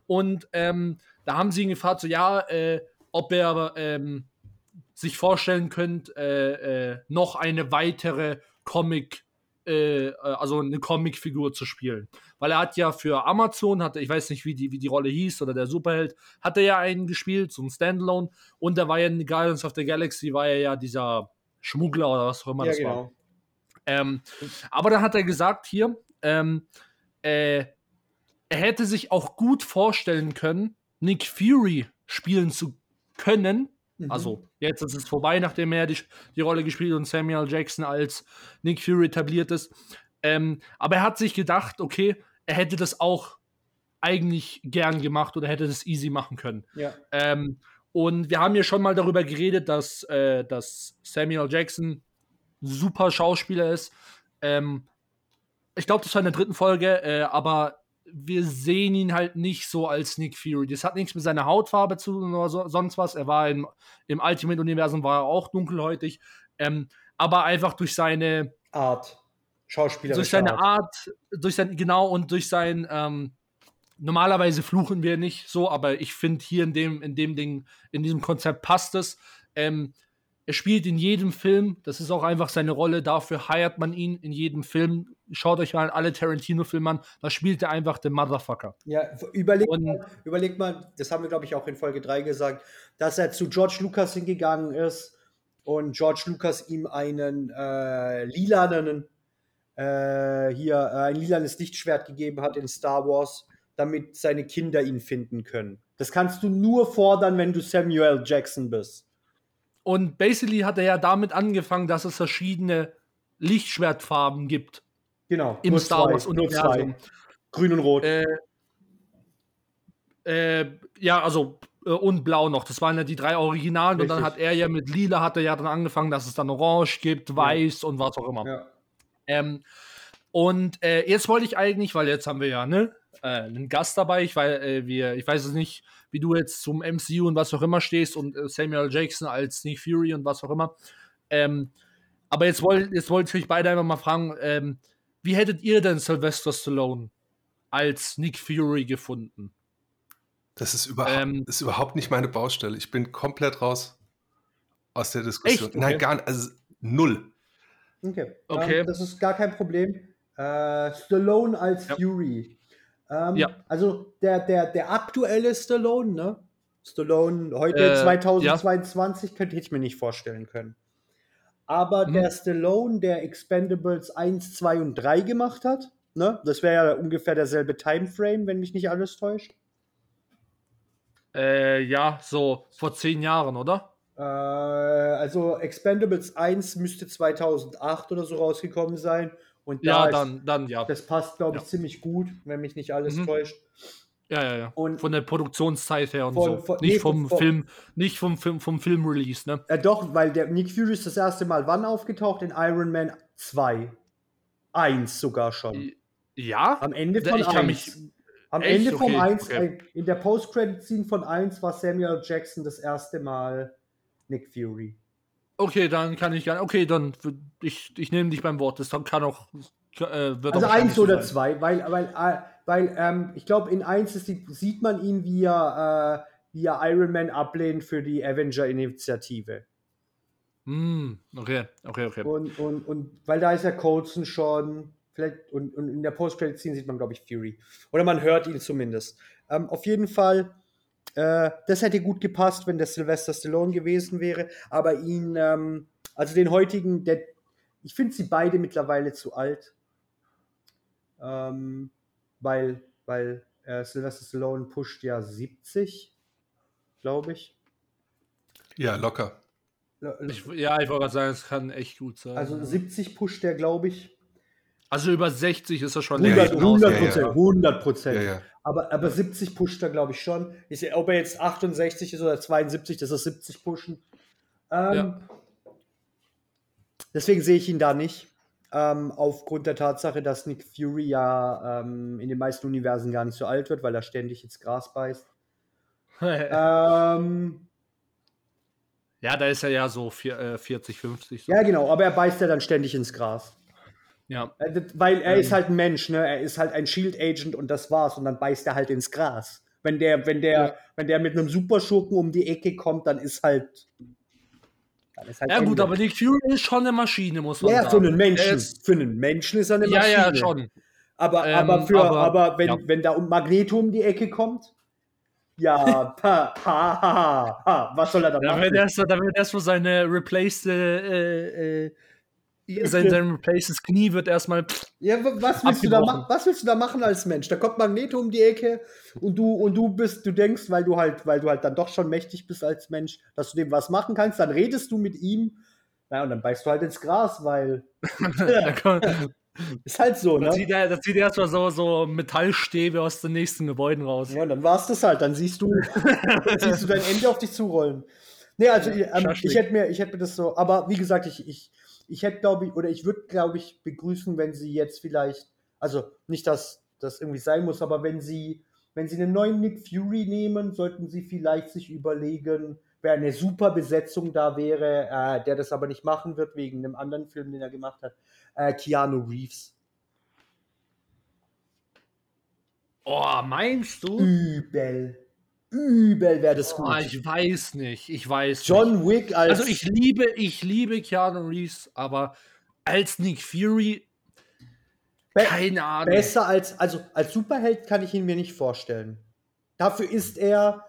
[SPEAKER 1] Und ähm, da haben sie ihn gefragt, so, ja, äh, ob er ähm, sich vorstellen könnte, äh, äh noch eine weitere Comic- äh, äh, also eine Comicfigur zu spielen. Weil er hat ja für Amazon, hatte, ich weiß nicht, wie die, wie die Rolle hieß, oder der Superheld, hat er ja einen gespielt, so ein Standalone. Und er war ja in Guardians of the Galaxy, war er ja dieser Schmuggler oder was auch immer ja, das genau. war. Ähm, aber dann hat er gesagt, hier, ähm, äh, er hätte sich auch gut vorstellen können, Nick Fury spielen zu können, Mhm. Also, jetzt ist es vorbei, nachdem er die, die Rolle gespielt und Samuel Jackson als Nick Fury etabliert ist. Ähm, aber er hat sich gedacht, okay, er hätte das auch eigentlich gern gemacht oder hätte das easy machen können.
[SPEAKER 3] Ja.
[SPEAKER 1] Ähm, und wir haben ja schon mal darüber geredet, dass, äh, dass Samuel Jackson super Schauspieler ist. Ähm, ich glaube, das war in der dritten Folge, äh, aber wir sehen ihn halt nicht so als Nick Fury. Das hat nichts mit seiner Hautfarbe zu tun oder so, sonst was. Er war im, im Ultimate-Universum war er auch dunkelhäutig. Ähm, aber einfach durch seine
[SPEAKER 3] Art. Schauspieler.
[SPEAKER 1] Durch seine Art. Art, durch sein, genau, und durch sein, ähm, normalerweise fluchen wir nicht so, aber ich finde hier in dem, in dem Ding, in diesem Konzept passt es. Ähm, er spielt in jedem Film, das ist auch einfach seine Rolle, dafür heiert man ihn in jedem Film. Schaut euch mal alle Tarantino-Filme an, da spielt er einfach den Motherfucker.
[SPEAKER 3] Ja, überlegt, mal, überlegt mal, das haben wir, glaube ich, auch in Folge 3 gesagt, dass er zu George Lucas hingegangen ist und George Lucas ihm einen äh, lilanen, äh, hier, äh, ein lilanes Lichtschwert gegeben hat in Star Wars, damit seine Kinder ihn finden können. Das kannst du nur fordern, wenn du Samuel Jackson bist.
[SPEAKER 1] Und basically hat er ja damit angefangen, dass es verschiedene Lichtschwertfarben gibt.
[SPEAKER 3] Genau.
[SPEAKER 1] Im Star Wars Universum.
[SPEAKER 3] Grün und Rot.
[SPEAKER 1] Äh, äh, ja, also äh, und Blau noch. Das waren ja die drei Originalen. Richtig. Und dann hat er ja mit Lila hat er ja dann angefangen, dass es dann Orange gibt, Weiß ja. und was auch immer.
[SPEAKER 3] Ja.
[SPEAKER 1] Ähm, und äh, jetzt wollte ich eigentlich, weil jetzt haben wir ja ne, äh, einen Gast dabei. Ich, weil, äh, wir, ich weiß es nicht, wie du jetzt zum MCU und was auch immer stehst und äh, Samuel Jackson als Sneak Fury und was auch immer. Ähm, aber jetzt, wollt, jetzt wollte ich euch beide einfach mal fragen, ähm, wie hättet ihr denn Sylvester Stallone als Nick Fury gefunden?
[SPEAKER 2] Das ist, überhaupt, ähm, ist überhaupt nicht meine Baustelle. Ich bin komplett raus aus der Diskussion. Okay. Nein, gar nicht. Also null.
[SPEAKER 3] Okay. okay. Ähm, das ist gar kein Problem. Äh, Stallone als ja. Fury. Ähm, ja. Also der, der, der aktuelle Stallone, ne? Stallone heute äh, 2022 ja. könnte ich mir nicht vorstellen können. Aber mhm. der Stallone, der Expendables 1, 2 und 3 gemacht hat, ne? Das wäre ja ungefähr derselbe Timeframe, wenn mich nicht alles täuscht.
[SPEAKER 1] Äh, ja, so vor zehn Jahren, oder?
[SPEAKER 3] Äh, also Expendables 1 müsste 2008 oder so rausgekommen sein. Und
[SPEAKER 1] da ja, dann, ist, dann ja.
[SPEAKER 3] Das passt, glaube ich, ja. ziemlich gut, wenn mich nicht alles mhm. täuscht.
[SPEAKER 1] Ja, ja, ja. Und von der Produktionszeit her und von, so. Von, nicht nee, vom von, Film, nicht vom Film, vom Filmrelease, ne?
[SPEAKER 3] Ja, doch, weil der Nick Fury ist das erste Mal wann aufgetaucht? In Iron Man 2. 1 sogar schon.
[SPEAKER 1] Ja?
[SPEAKER 3] Am Ende von ich 1. Mich, Am echt? Ende vom okay, 1, okay. in der Post-Credit-Scene von 1 war Samuel Jackson das erste Mal Nick Fury.
[SPEAKER 1] Okay, dann kann ich gerne. Okay, dann ich, ich nehme dich beim Wort. Das kann auch.
[SPEAKER 3] Äh, wird also eins oder sein. zwei, weil, weil, äh, weil ähm, ich glaube, in eins ist die, sieht man ihn, wie er, äh, wie er Iron Man ablehnt für die Avenger-Initiative.
[SPEAKER 1] Mm, okay, okay, okay.
[SPEAKER 3] Und, und, und weil da ist ja Colson schon, vielleicht, und, und in der Post-Credit-Scene sieht man, glaube ich, Fury. Oder man hört ihn zumindest. Ähm, auf jeden Fall äh, das hätte gut gepasst, wenn das Sylvester Stallone gewesen wäre. Aber ihn, ähm, also den heutigen, der, ich finde sie beide mittlerweile zu alt. Ähm, weil, weil äh, Sylvester Stallone pusht ja 70, glaube ich.
[SPEAKER 2] Ja, locker.
[SPEAKER 1] Ich, ja, ich wollte gerade sagen, es kann echt gut sein.
[SPEAKER 3] Also 70 pusht der, glaube ich.
[SPEAKER 1] Also über 60 ist er schon
[SPEAKER 3] 100 Prozent. 100 Prozent. Ja, ja. Aber, aber 70 pusht er, glaube ich, schon. Ich, ob er jetzt 68 ist oder 72, das ist 70 pushen. Ähm, ja. Deswegen sehe ich ihn da nicht. Ähm, aufgrund der Tatsache, dass Nick Fury ja ähm, in den meisten Universen gar nicht so alt wird, weil er ständig ins Gras beißt. ähm,
[SPEAKER 1] ja, da ist er ja so vier, äh, 40, 50.
[SPEAKER 3] So. Ja, genau, aber er beißt ja dann ständig ins Gras.
[SPEAKER 1] Ja.
[SPEAKER 3] Äh, weil er ähm. ist halt ein Mensch, ne? Er ist halt ein Shield Agent und das war's. Und dann beißt er halt ins Gras. Wenn der, wenn der, ja. wenn der mit einem Superschurken um die Ecke kommt, dann ist halt.
[SPEAKER 1] Dann ist halt ja, Ende. gut, aber Nick Fury ist schon eine Maschine, muss man
[SPEAKER 3] ja,
[SPEAKER 1] sagen.
[SPEAKER 3] Ja, für einen Menschen. Ist, für einen Menschen ist er eine Maschine. Ja, ja, schon. Aber, ähm, aber, für, aber, aber wenn, ja. wenn da um Magneto um die Ecke kommt, ja, pa, ha, ha, ha, ha, was soll er da,
[SPEAKER 1] machen? Da wird erst so seine replaced äh, äh, sein, sein replaces Knie wird erstmal.
[SPEAKER 3] Ja, was willst, du da was willst du da machen als Mensch? Da kommt Magneto um die Ecke und du und du bist, du denkst, weil du halt, weil du halt dann doch schon mächtig bist als Mensch, dass du dem was machen kannst, dann redest du mit ihm, na, und dann beißt du halt ins Gras, weil. ist halt so, ne?
[SPEAKER 1] Da zieht er, da zieht er erstmal so, so Metallstäbe aus den nächsten Gebäuden raus.
[SPEAKER 3] Ja, und dann war es das halt. Dann siehst du, siehst du dein Ende auf dich zurollen. Nee, also ähm, ich hätte mir, ich hätte mir das so, aber wie gesagt, ich, ich, ich hätte, glaube ich, oder ich würde, glaube ich, begrüßen, wenn sie jetzt vielleicht, also nicht, dass das irgendwie sein muss, aber wenn sie, wenn sie einen neuen Nick Fury nehmen, sollten sie vielleicht sich überlegen, wer eine super Besetzung da wäre, äh, der das aber nicht machen wird, wegen einem anderen Film, den er gemacht hat, äh, Keanu Reeves.
[SPEAKER 1] Oh, meinst du?
[SPEAKER 3] Übel übel wäre das
[SPEAKER 1] gut. Oh, ich weiß nicht, ich weiß
[SPEAKER 3] John
[SPEAKER 1] nicht.
[SPEAKER 3] Wick
[SPEAKER 1] als. Also ich liebe, ich liebe Keanu Reeves, aber als Nick Fury. Keine Ahnung.
[SPEAKER 3] Besser als, also als Superheld kann ich ihn mir nicht vorstellen. Dafür ist er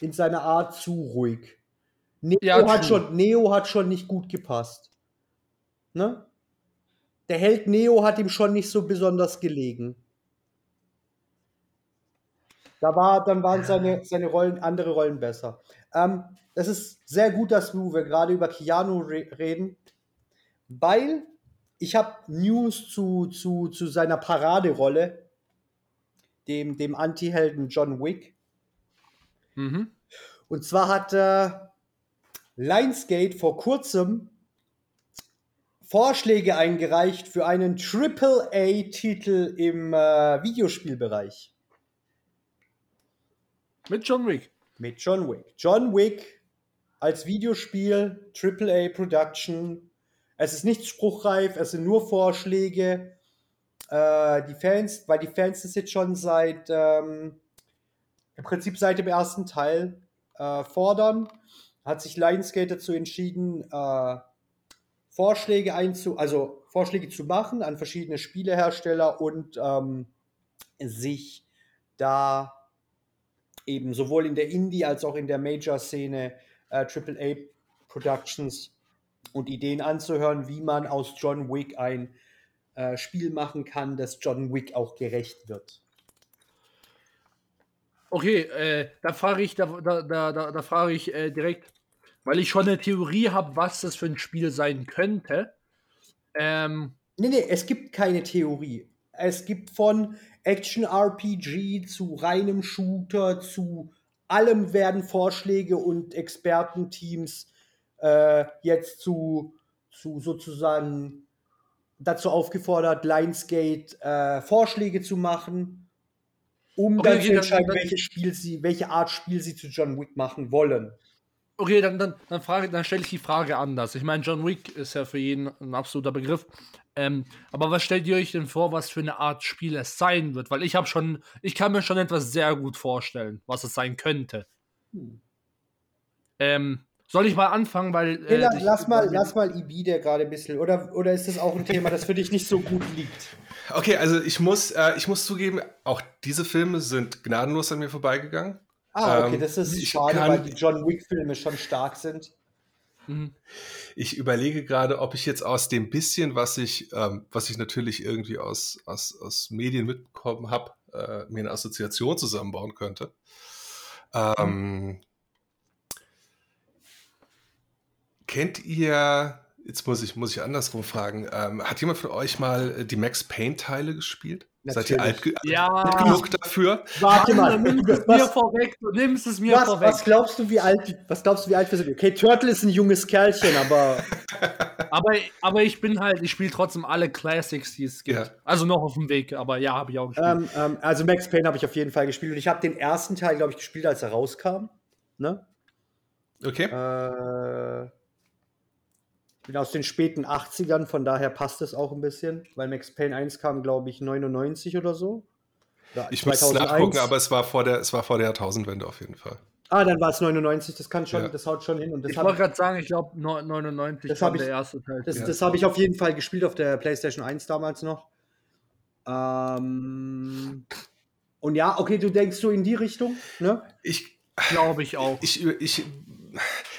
[SPEAKER 3] in seiner Art zu ruhig. Neo, ja, hat, schon, Neo hat schon nicht gut gepasst. Ne? Der Held Neo hat ihm schon nicht so besonders gelegen. Da war, dann waren seine, seine Rollen, andere Rollen besser. Ähm, es ist sehr gut, dass wir gerade über Keanu re reden, weil ich habe News zu, zu, zu seiner Paraderolle, dem, dem Anti-Helden John Wick. Mhm. Und zwar hat äh, Lionsgate vor kurzem Vorschläge eingereicht für einen AAA-Titel im äh, Videospielbereich.
[SPEAKER 1] Mit John Wick.
[SPEAKER 3] Mit John Wick. John Wick als Videospiel, AAA Production. Es ist nicht spruchreif, es sind nur Vorschläge. Äh, die Fans, weil die Fans das jetzt schon seit ähm, im Prinzip seit dem ersten Teil äh, fordern, hat sich Lionsgate dazu entschieden, äh, Vorschläge einzu, also Vorschläge zu machen an verschiedene Spielehersteller und ähm, sich da eben sowohl in der Indie als auch in der Major-Szene äh, AAA Productions und Ideen anzuhören, wie man aus John Wick ein äh, Spiel machen kann, das John Wick auch gerecht wird.
[SPEAKER 1] Okay, äh, da frage ich, da, da, da, da frage ich äh, direkt, weil ich schon eine Theorie habe, was das für ein Spiel sein könnte.
[SPEAKER 3] Ähm, nee, nee, es gibt keine Theorie. Es gibt von Action-RPG zu reinem Shooter zu allem werden Vorschläge und Expertenteams äh, jetzt zu, zu sozusagen dazu aufgefordert, Lionsgate äh, Vorschläge zu machen, um okay, dann zu entscheiden, welches Spiel sie, welche Art Spiel sie zu John Wick machen wollen.
[SPEAKER 1] Okay, dann, dann, dann, dann stelle ich die Frage anders. Ich meine, John Wick ist ja für jeden ein absoluter Begriff. Ähm, aber was stellt ihr euch denn vor, was für eine Art Spiel es sein wird? Weil ich habe schon, ich kann mir schon etwas sehr gut vorstellen, was es sein könnte. Hm. Ähm, soll ich mal anfangen, weil.
[SPEAKER 3] Äh, hey, lass, mal, lass mal Ibi, der gerade ein bisschen. Oder, oder ist das auch ein Thema, das für dich nicht so gut liegt?
[SPEAKER 2] Okay, also ich muss, äh, ich muss zugeben, auch diese Filme sind gnadenlos an mir vorbeigegangen.
[SPEAKER 3] Ah, okay, ähm, das ist schade, kann, weil die John Wick-Filme schon stark sind.
[SPEAKER 2] Mhm. Ich überlege gerade, ob ich jetzt aus dem bisschen, was ich, ähm, was ich natürlich irgendwie aus, aus, aus Medien mitbekommen habe, äh, mir eine Assoziation zusammenbauen könnte. Ähm. Kennt ihr, jetzt muss ich, muss ich andersrum fragen, ähm, hat jemand von euch mal äh, die Max Payne-Teile gespielt? Natürlich. Seid ihr alt,
[SPEAKER 1] ja.
[SPEAKER 2] alt, genug dafür?
[SPEAKER 3] Warte mal,
[SPEAKER 1] du nimmst es mir vorweg, du nimmst es mir
[SPEAKER 3] was,
[SPEAKER 1] vorweg.
[SPEAKER 3] Was glaubst du, wie alt, was glaubst du, wie alt wir sind? Okay, Turtle ist ein junges Kerlchen, aber.
[SPEAKER 1] aber, aber ich bin halt, ich spiele trotzdem alle Classics, die es gibt. Ja. Also noch auf dem Weg, aber ja, habe ich auch gespielt.
[SPEAKER 3] Ähm, ähm, also Max Payne habe ich auf jeden Fall gespielt und ich habe den ersten Teil, glaube ich, gespielt, als er rauskam. Ne?
[SPEAKER 2] Okay.
[SPEAKER 3] Äh, bin aus den späten 80ern, von daher passt es auch ein bisschen, weil Max Payne 1 kam, glaube ich, 99 oder so.
[SPEAKER 2] Oder ich muss nachgucken, aber es war vor der, es war vor der Jahrtausendwende auf jeden Fall.
[SPEAKER 3] Ah, dann war es 99, das kann schon, ja. das haut schon hin. Und das
[SPEAKER 1] ich wollte gerade sagen, ich glaube 99
[SPEAKER 3] das war der erste Teil. Das, das habe ich auf jeden Fall gespielt auf der PlayStation 1 damals noch. Ähm, und ja, okay, du denkst so in die Richtung, ne?
[SPEAKER 2] Ich
[SPEAKER 1] glaube ich auch.
[SPEAKER 2] Ich, ich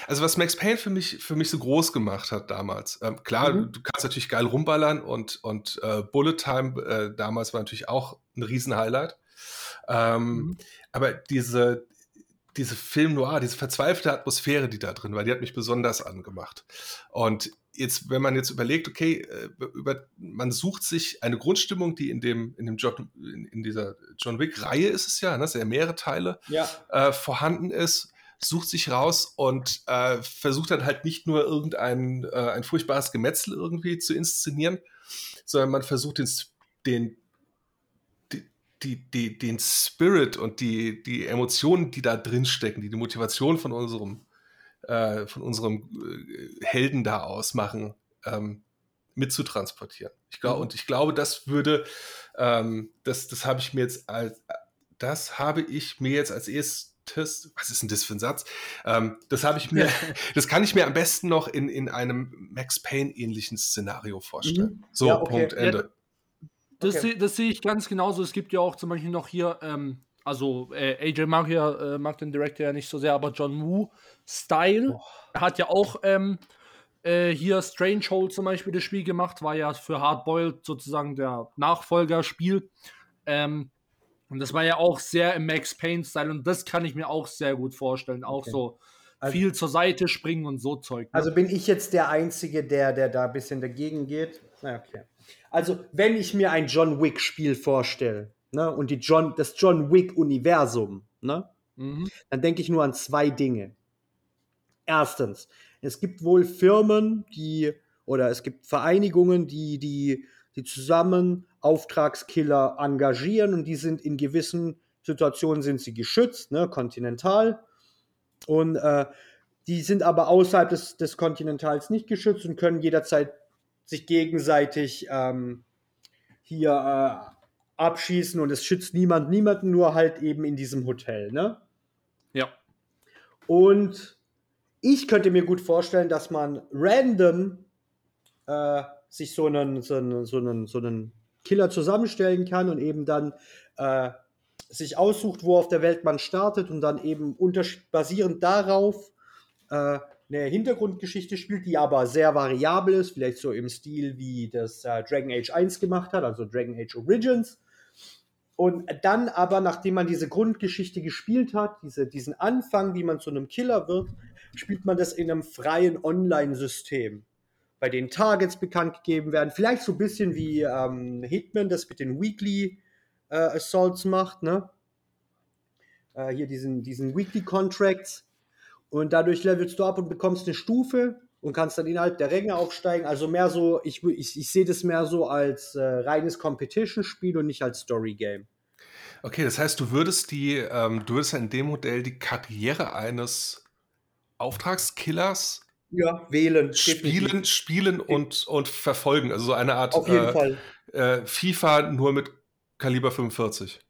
[SPEAKER 2] also was Max Payne für mich, für mich so groß gemacht hat damals. Ähm, klar, mhm. du kannst natürlich geil rumballern und, und äh, Bullet Time äh, damals war natürlich auch ein Riesenhighlight. Ähm, mhm. Aber diese, diese Film Noir, diese verzweifelte Atmosphäre, die da drin war, die hat mich besonders angemacht. Und jetzt, wenn man jetzt überlegt, okay, äh, über, man sucht sich eine Grundstimmung, die in dem, in dem John, in, in dieser John Wick-Reihe ist es ja, ne, sehr mehrere Teile
[SPEAKER 3] ja.
[SPEAKER 2] äh, vorhanden ist sucht sich raus und äh, versucht dann halt nicht nur irgendein äh, ein furchtbares Gemetzel irgendwie zu inszenieren, sondern man versucht den, den die, die, den Spirit und die, die Emotionen, die da drin stecken, die die Motivation von unserem, äh, von unserem äh, Helden da ausmachen, ähm, mitzutransportieren. Ich glaube, mhm. und ich glaube, das würde, ähm, das, das habe ich mir jetzt als, das habe ich mir jetzt als erstes was ist denn das für ein Satz? Ähm, das habe ich mir, das kann ich mir am besten noch in, in einem Max Payne-ähnlichen Szenario vorstellen. Mhm. So, ja, okay. Punkt, Ende.
[SPEAKER 1] Ja, das, okay. sehe ich ganz genauso. Es gibt ja auch zum Beispiel noch hier, ähm, also äh, AJ mag ja, äh, mag den Director ja nicht so sehr, aber John Woo Style oh. hat ja auch ähm, äh, hier Strangehold zum Beispiel das Spiel gemacht, war ja für Hardboiled sozusagen der Nachfolgerspiel. Ähm, und das war ja auch sehr im Max Payne-Style und das kann ich mir auch sehr gut vorstellen. Auch okay. so also, viel zur Seite springen und so Zeug. Ne?
[SPEAKER 3] Also bin ich jetzt der Einzige, der, der da ein bisschen dagegen geht? Na, okay. Also, wenn ich mir ein John Wick-Spiel vorstelle, ne, und die John, das John Wick-Universum, ne, mhm. dann denke ich nur an zwei Dinge. Erstens, es gibt wohl Firmen, die, oder es gibt Vereinigungen, die, die, die zusammen Auftragskiller engagieren und die sind in gewissen Situationen sind sie geschützt, ne, kontinental. Und äh, die sind aber außerhalb des, des Kontinentals nicht geschützt und können jederzeit sich gegenseitig ähm, hier äh, abschießen und es schützt niemand niemanden, nur halt eben in diesem Hotel, ne?
[SPEAKER 1] Ja.
[SPEAKER 3] Und ich könnte mir gut vorstellen, dass man random äh, sich so einen, so einen, so einen, so einen Killer zusammenstellen kann und eben dann äh, sich aussucht, wo auf der Welt man startet und dann eben basierend darauf äh, eine Hintergrundgeschichte spielt, die aber sehr variabel ist, vielleicht so im Stil wie das äh, Dragon Age 1 gemacht hat, also Dragon Age Origins. Und dann aber, nachdem man diese Grundgeschichte gespielt hat, diese, diesen Anfang, wie man zu einem Killer wird, spielt man das in einem freien Online-System, bei den Targets bekannt gegeben werden. Vielleicht so ein bisschen wie ähm, Hitman das mit den Weekly äh, Assaults macht, ne? Äh, hier diesen, diesen Weekly Contracts. Und dadurch levelst du ab und bekommst eine Stufe und kannst dann innerhalb der Ränge aufsteigen. Also mehr so, ich, ich, ich sehe das mehr so als äh, reines Competition-Spiel und nicht als Story-Game.
[SPEAKER 2] Okay, das heißt, du würdest die, ähm, du würdest in dem Modell die Karriere eines Auftragskillers
[SPEAKER 3] ja, wählen.
[SPEAKER 2] Spielen, spielen und, und verfolgen. Also so eine Art
[SPEAKER 3] Auf jeden äh, Fall.
[SPEAKER 2] Äh, FIFA nur mit Kaliber 45.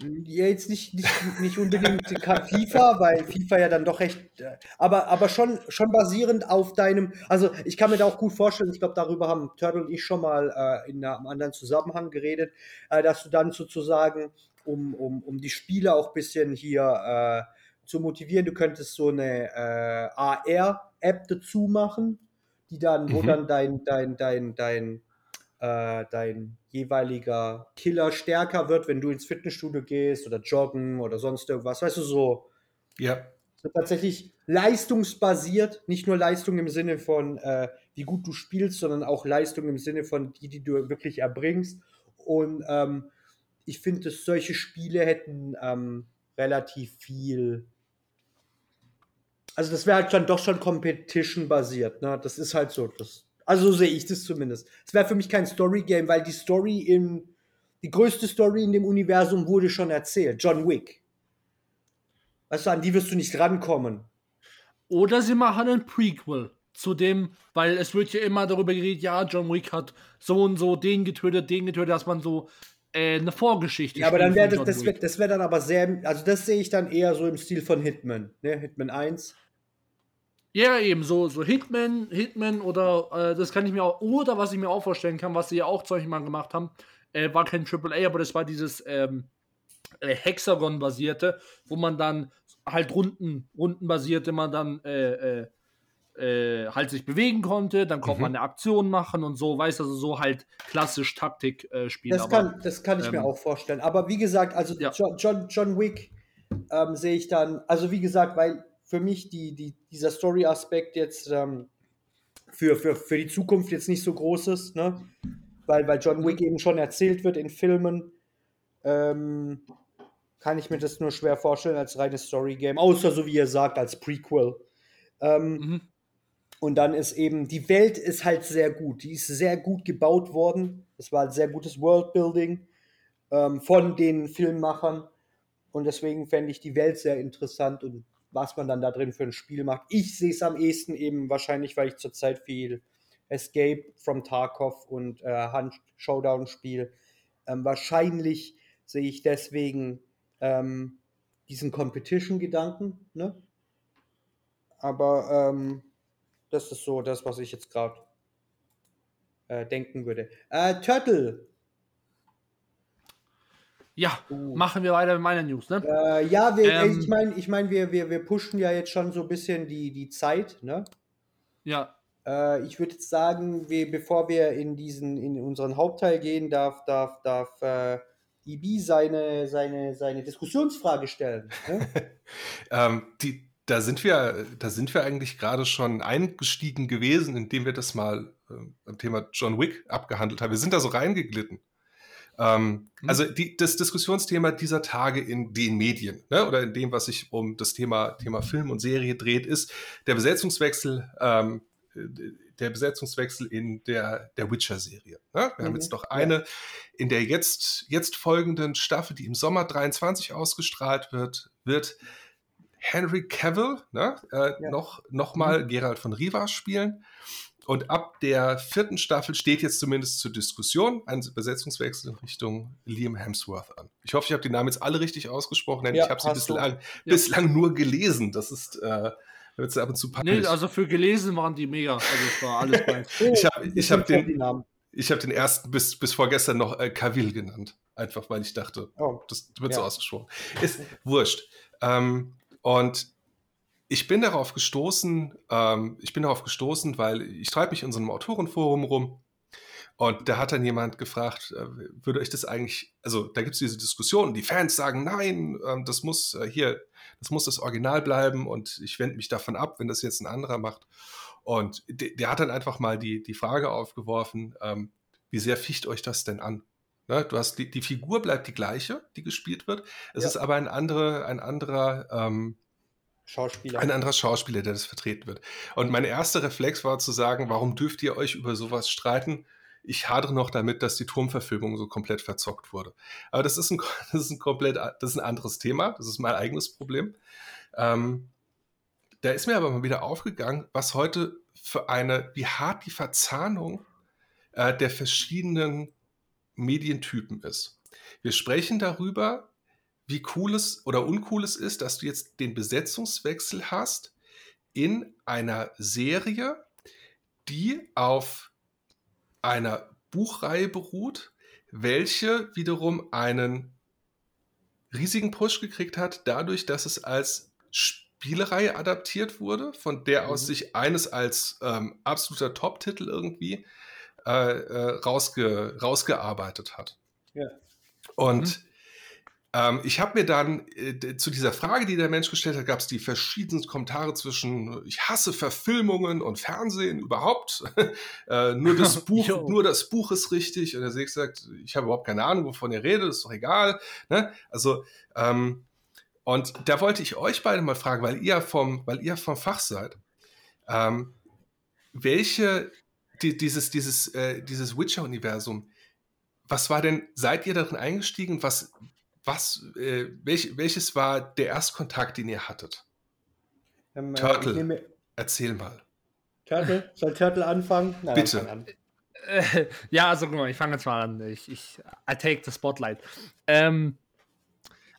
[SPEAKER 3] Ja, jetzt nicht, nicht, nicht unbedingt FIFA, weil FIFA ja dann doch recht, äh, aber, aber schon, schon basierend auf deinem, also ich kann mir da auch gut vorstellen, ich glaube, darüber haben Turtle und ich schon mal äh, in einem anderen Zusammenhang geredet, dass du dann sozusagen, um, um, um die Spieler auch ein bisschen hier zu motivieren, du könntest so eine äh, AR-App dazu machen, die dann, wo mhm. dann dein, dein, dein, dein, äh, dein jeweiliger Killer stärker wird, wenn du ins Fitnessstudio gehst oder joggen oder sonst irgendwas. Weißt du, so.
[SPEAKER 2] Ja.
[SPEAKER 3] So tatsächlich leistungsbasiert, nicht nur Leistung im Sinne von, äh, wie gut du spielst, sondern auch Leistung im Sinne von die, die du wirklich erbringst. Und ähm, ich finde, dass solche Spiele hätten ähm, relativ viel. Also das wäre halt dann doch schon Competition basiert. Ne? Das ist halt so. Das, also so sehe ich das zumindest. Es wäre für mich kein Story-Game, weil die Story im, die größte Story in dem Universum wurde schon erzählt. John Wick. Weißt du, an die wirst du nicht rankommen.
[SPEAKER 1] Oder sie machen ein Prequel zu dem, weil es wird ja immer darüber geredet, ja, John Wick hat so und so den getötet, den getötet, dass man so äh, eine Vorgeschichte
[SPEAKER 3] Ja, aber dann wäre das, das wäre wär dann aber sehr, also das sehe ich dann eher so im Stil von Hitman, ne? Hitman 1.
[SPEAKER 1] Ja, eben, so, so Hitman, Hitman oder äh, das kann ich mir auch, oder was ich mir auch vorstellen kann, was sie ja auch solche mal gemacht haben, äh, war kein AAA, aber das war dieses ähm, äh, Hexagon-basierte, wo man dann halt Runden, Rundenbasierte man dann äh, äh, äh, halt sich bewegen konnte, dann konnte mhm. man eine Aktion machen und so, weißt du, also so halt klassisch Taktik äh, spielen.
[SPEAKER 3] Das, kann, das kann ich ähm, mir auch vorstellen. Aber wie gesagt, also ja. John, John, John Wick ähm, sehe ich dann, also wie gesagt, weil für mich die, die, dieser Story-Aspekt jetzt ähm, für, für, für die Zukunft jetzt nicht so groß ist, ne? weil, weil John Wick eben schon erzählt wird in Filmen. Ähm, kann ich mir das nur schwer vorstellen als reines Story-Game, außer so wie ihr sagt, als Prequel. Ähm, mhm. Und dann ist eben, die Welt ist halt sehr gut. Die ist sehr gut gebaut worden. Es war ein sehr gutes Worldbuilding ähm, von den Filmemachern. Und deswegen fände ich die Welt sehr interessant und was man dann da drin für ein Spiel macht. Ich sehe es am ehesten eben wahrscheinlich, weil ich zurzeit viel Escape from Tarkov und äh, Hunt Showdown spiele. Ähm, wahrscheinlich sehe ich deswegen ähm, diesen Competition-Gedanken. Ne? Aber ähm, das ist so das, was ich jetzt gerade äh, denken würde. Äh, Turtle
[SPEAKER 1] ja, uh. machen wir weiter mit meiner News, ne?
[SPEAKER 3] Äh, ja, wir, ähm, ich meine, ich mein, wir, wir, wir pushen ja jetzt schon so ein bisschen die, die Zeit, ne?
[SPEAKER 1] Ja.
[SPEAKER 3] Äh, ich würde jetzt sagen, wir, bevor wir in diesen, in unseren Hauptteil gehen, darf, darf, darf äh, Ibi seine, seine, seine Diskussionsfrage stellen. Ne?
[SPEAKER 2] ähm, die, da sind wir, da sind wir eigentlich gerade schon eingestiegen gewesen, indem wir das mal äh, am Thema John Wick abgehandelt haben. Wir sind da so reingeglitten. Ähm, mhm. Also die, das Diskussionsthema dieser Tage in den Medien ne, oder in dem, was sich um das Thema, Thema Film und Serie dreht, ist der Besetzungswechsel, ähm, der Besetzungswechsel in der, der Witcher-Serie. Ne? Wir mhm. haben jetzt noch eine in der jetzt, jetzt folgenden Staffel, die im Sommer 23 ausgestrahlt wird, wird Henry Cavill ne, äh, ja. noch, noch mal mhm. Gerald von Rivas spielen. Und ab der vierten Staffel steht jetzt zumindest zur Diskussion ein Besetzungswechsel in Richtung Liam Hemsworth an. Ich hoffe, ich habe die Namen jetzt alle richtig ausgesprochen, denn ja, ich habe sie bislang, ja. bislang, nur gelesen. Das ist äh, ab und zu
[SPEAKER 1] peinlich. Nee, also für gelesen waren die mega. Also es war alles
[SPEAKER 2] bei. ich habe ich hab den, ich habe den ersten bis, bis vorgestern noch äh, Cavill genannt. Einfach weil ich dachte, oh, das wird ja. so ausgesprochen. Ist wurscht. Ähm, und ich bin darauf gestoßen, ähm, ich bin darauf gestoßen, weil ich treibe mich in so einem Autorenforum rum und da hat dann jemand gefragt, äh, würde euch das eigentlich, also da gibt es diese Diskussion, die Fans sagen, nein, äh, das muss äh, hier, das muss das Original bleiben und ich wende mich davon ab, wenn das jetzt ein anderer macht. Und der, der hat dann einfach mal die, die Frage aufgeworfen, ähm, wie sehr ficht euch das denn an? Ne, du hast die, die Figur bleibt die gleiche, die gespielt wird. Es ja. ist aber ein, andere, ein anderer ähm,
[SPEAKER 3] Schauspieler.
[SPEAKER 2] Ein anderer Schauspieler, der das vertreten wird. Und mein erster Reflex war zu sagen, warum dürft ihr euch über sowas streiten? Ich hadere noch damit, dass die Turmverfilmung so komplett verzockt wurde. Aber das ist ein, das ist ein komplett, das ist ein anderes Thema. Das ist mein eigenes Problem. Ähm, da ist mir aber mal wieder aufgegangen, was heute für eine, wie hart die Verzahnung äh, der verschiedenen Medientypen ist. Wir sprechen darüber, wie cool es oder uncool es ist, dass du jetzt den Besetzungswechsel hast in einer Serie, die auf einer Buchreihe beruht, welche wiederum einen riesigen Push gekriegt hat, dadurch, dass es als Spielereihe adaptiert wurde, von der aus mhm. sich eines als ähm, absoluter Top-Titel irgendwie äh, äh, rausge rausgearbeitet hat. Ja. Und mhm. Ähm, ich habe mir dann äh, zu dieser Frage, die der Mensch gestellt hat, gab es die verschiedensten Kommentare zwischen ich hasse Verfilmungen und Fernsehen überhaupt. äh, nur das Buch, nur das Buch ist richtig. Und der Seg sagt, ich habe überhaupt keine Ahnung, wovon ihr redet, ist doch egal. Ne? Also ähm, und da wollte ich euch beide mal fragen, weil ihr vom, weil ihr vom Fach seid, ähm, welche die, dieses dieses äh, dieses Witcher-Universum was war denn, seid ihr darin eingestiegen? Was, was, äh, welch, welches war der Erstkontakt, den ihr hattet? Ähm, äh, Turtle, nehme... erzähl mal.
[SPEAKER 3] Turtle, soll Turtle anfangen?
[SPEAKER 2] Nein, Bitte. An.
[SPEAKER 1] Äh, ja, also guck mal, ich fange jetzt mal an. Ich, ich I take the spotlight. Ähm,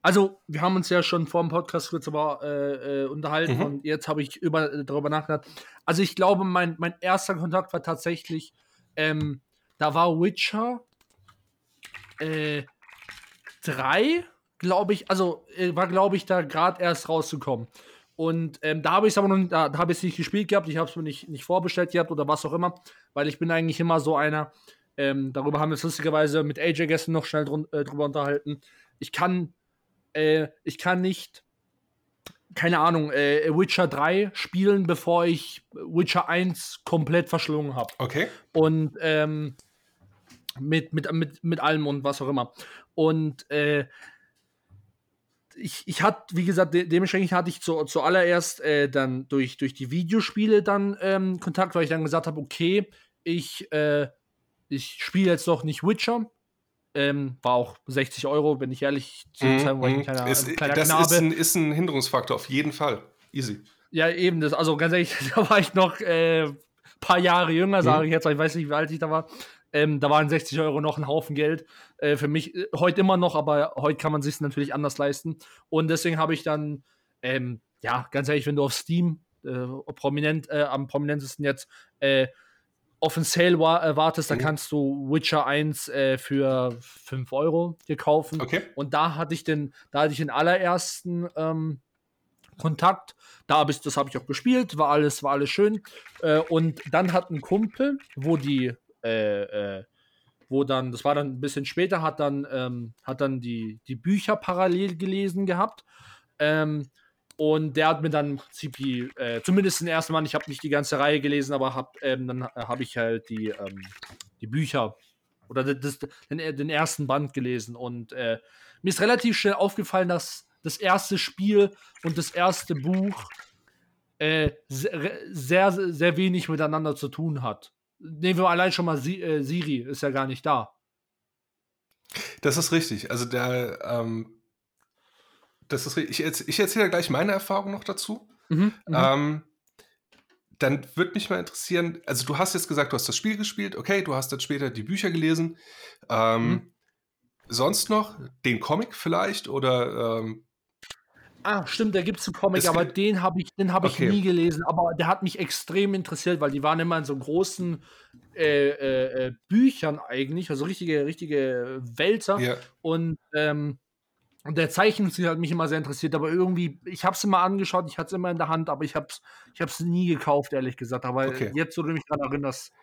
[SPEAKER 1] also, wir haben uns ja schon vor dem Podcast kurz aber, äh, äh, unterhalten mhm. und jetzt habe ich über, darüber nachgedacht. Also, ich glaube, mein, mein erster Kontakt war tatsächlich, ähm, da war Witcher äh, 3, glaube ich, also äh, war, glaube ich, da gerade erst rausgekommen. Und ähm, da habe ich es aber noch nicht, da, da habe ich es nicht gespielt gehabt, ich habe es mir nicht, nicht vorbestellt gehabt oder was auch immer, weil ich bin eigentlich immer so einer, ähm, darüber haben wir es lustigerweise mit AJ gestern noch schnell drun, äh, drüber unterhalten. Ich kann, äh, ich kann nicht, keine Ahnung, äh, Witcher 3 spielen, bevor ich Witcher 1 komplett verschlungen habe.
[SPEAKER 2] Okay.
[SPEAKER 1] Und ähm, mit, mit, mit, mit allem und was auch immer. Und äh, ich, ich hatte, wie gesagt, de dementsprechend hatte ich zu, zuallererst äh, dann durch, durch die Videospiele dann ähm, Kontakt, weil ich dann gesagt habe, okay, ich, äh, ich spiele jetzt noch nicht Witcher. Ähm, war auch 60 Euro, wenn ich ehrlich zu mm,
[SPEAKER 2] sein, weil ich ein kleiner, ist, ein kleiner Das Knabe. Ist, ein, ist ein Hinderungsfaktor, auf jeden Fall. Easy.
[SPEAKER 1] Ja, eben, das, also ganz ehrlich, da war ich noch äh, paar Jahre jünger, sage mhm. ich jetzt, ich weiß nicht, wie alt ich da war. Ähm, da waren 60 Euro noch ein Haufen Geld. Äh, für mich äh, heute immer noch, aber heute kann man sich natürlich anders leisten. Und deswegen habe ich dann, ähm, ja, ganz ehrlich, wenn du auf Steam äh, prominent, äh, am prominentesten jetzt äh, auf ein Sale wa äh, wartest, mhm. dann kannst du Witcher 1 für 5 Euro dir kaufen.
[SPEAKER 2] Okay.
[SPEAKER 1] Und da hatte ich den, da hatte ich den allerersten ähm, Kontakt. Da habe ich, das habe ich auch gespielt, war alles, war alles schön. und dann hat ein Kumpel, wo die äh, äh, wo dann, das war dann ein bisschen später, hat dann, ähm, hat dann die, die Bücher parallel gelesen gehabt. Ähm, und der hat mir dann im Prinzip die, äh, zumindest den ersten Mal, ich habe nicht die ganze Reihe gelesen, aber hab, ähm, dann habe ich halt die, ähm, die Bücher oder das, den, den, ersten Band gelesen. Und äh, mir ist relativ schnell aufgefallen, dass das erste Spiel und das erste Buch äh, sehr, sehr, sehr wenig miteinander zu tun hat. Nehmen wir allein schon mal si äh, Siri, ist ja gar nicht da.
[SPEAKER 2] Das ist richtig. Also der, ähm, das ist richtig. Ich, ich erzähle gleich meine Erfahrung noch dazu. Mhm, mhm, ähm, dann würde mich mal interessieren, also du hast jetzt gesagt, du hast das Spiel gespielt, okay, du hast dann später die Bücher gelesen. Ähm, mhm. Sonst noch den Comic vielleicht oder ähm,
[SPEAKER 1] Ah, stimmt, da gibt es einen Comic, aber den habe ich, hab ich okay. nie gelesen. Aber der hat mich extrem interessiert, weil die waren immer in so großen äh, äh, äh Büchern eigentlich, also richtige, richtige Wälzer. Ja. Und, ähm, und der Zeichenstil hat mich immer sehr interessiert, aber irgendwie, ich habe es immer angeschaut, ich hatte es immer in der Hand, aber ich habe es ich nie gekauft, ehrlich gesagt. Aber okay. jetzt, wo du mich daran erinnerst,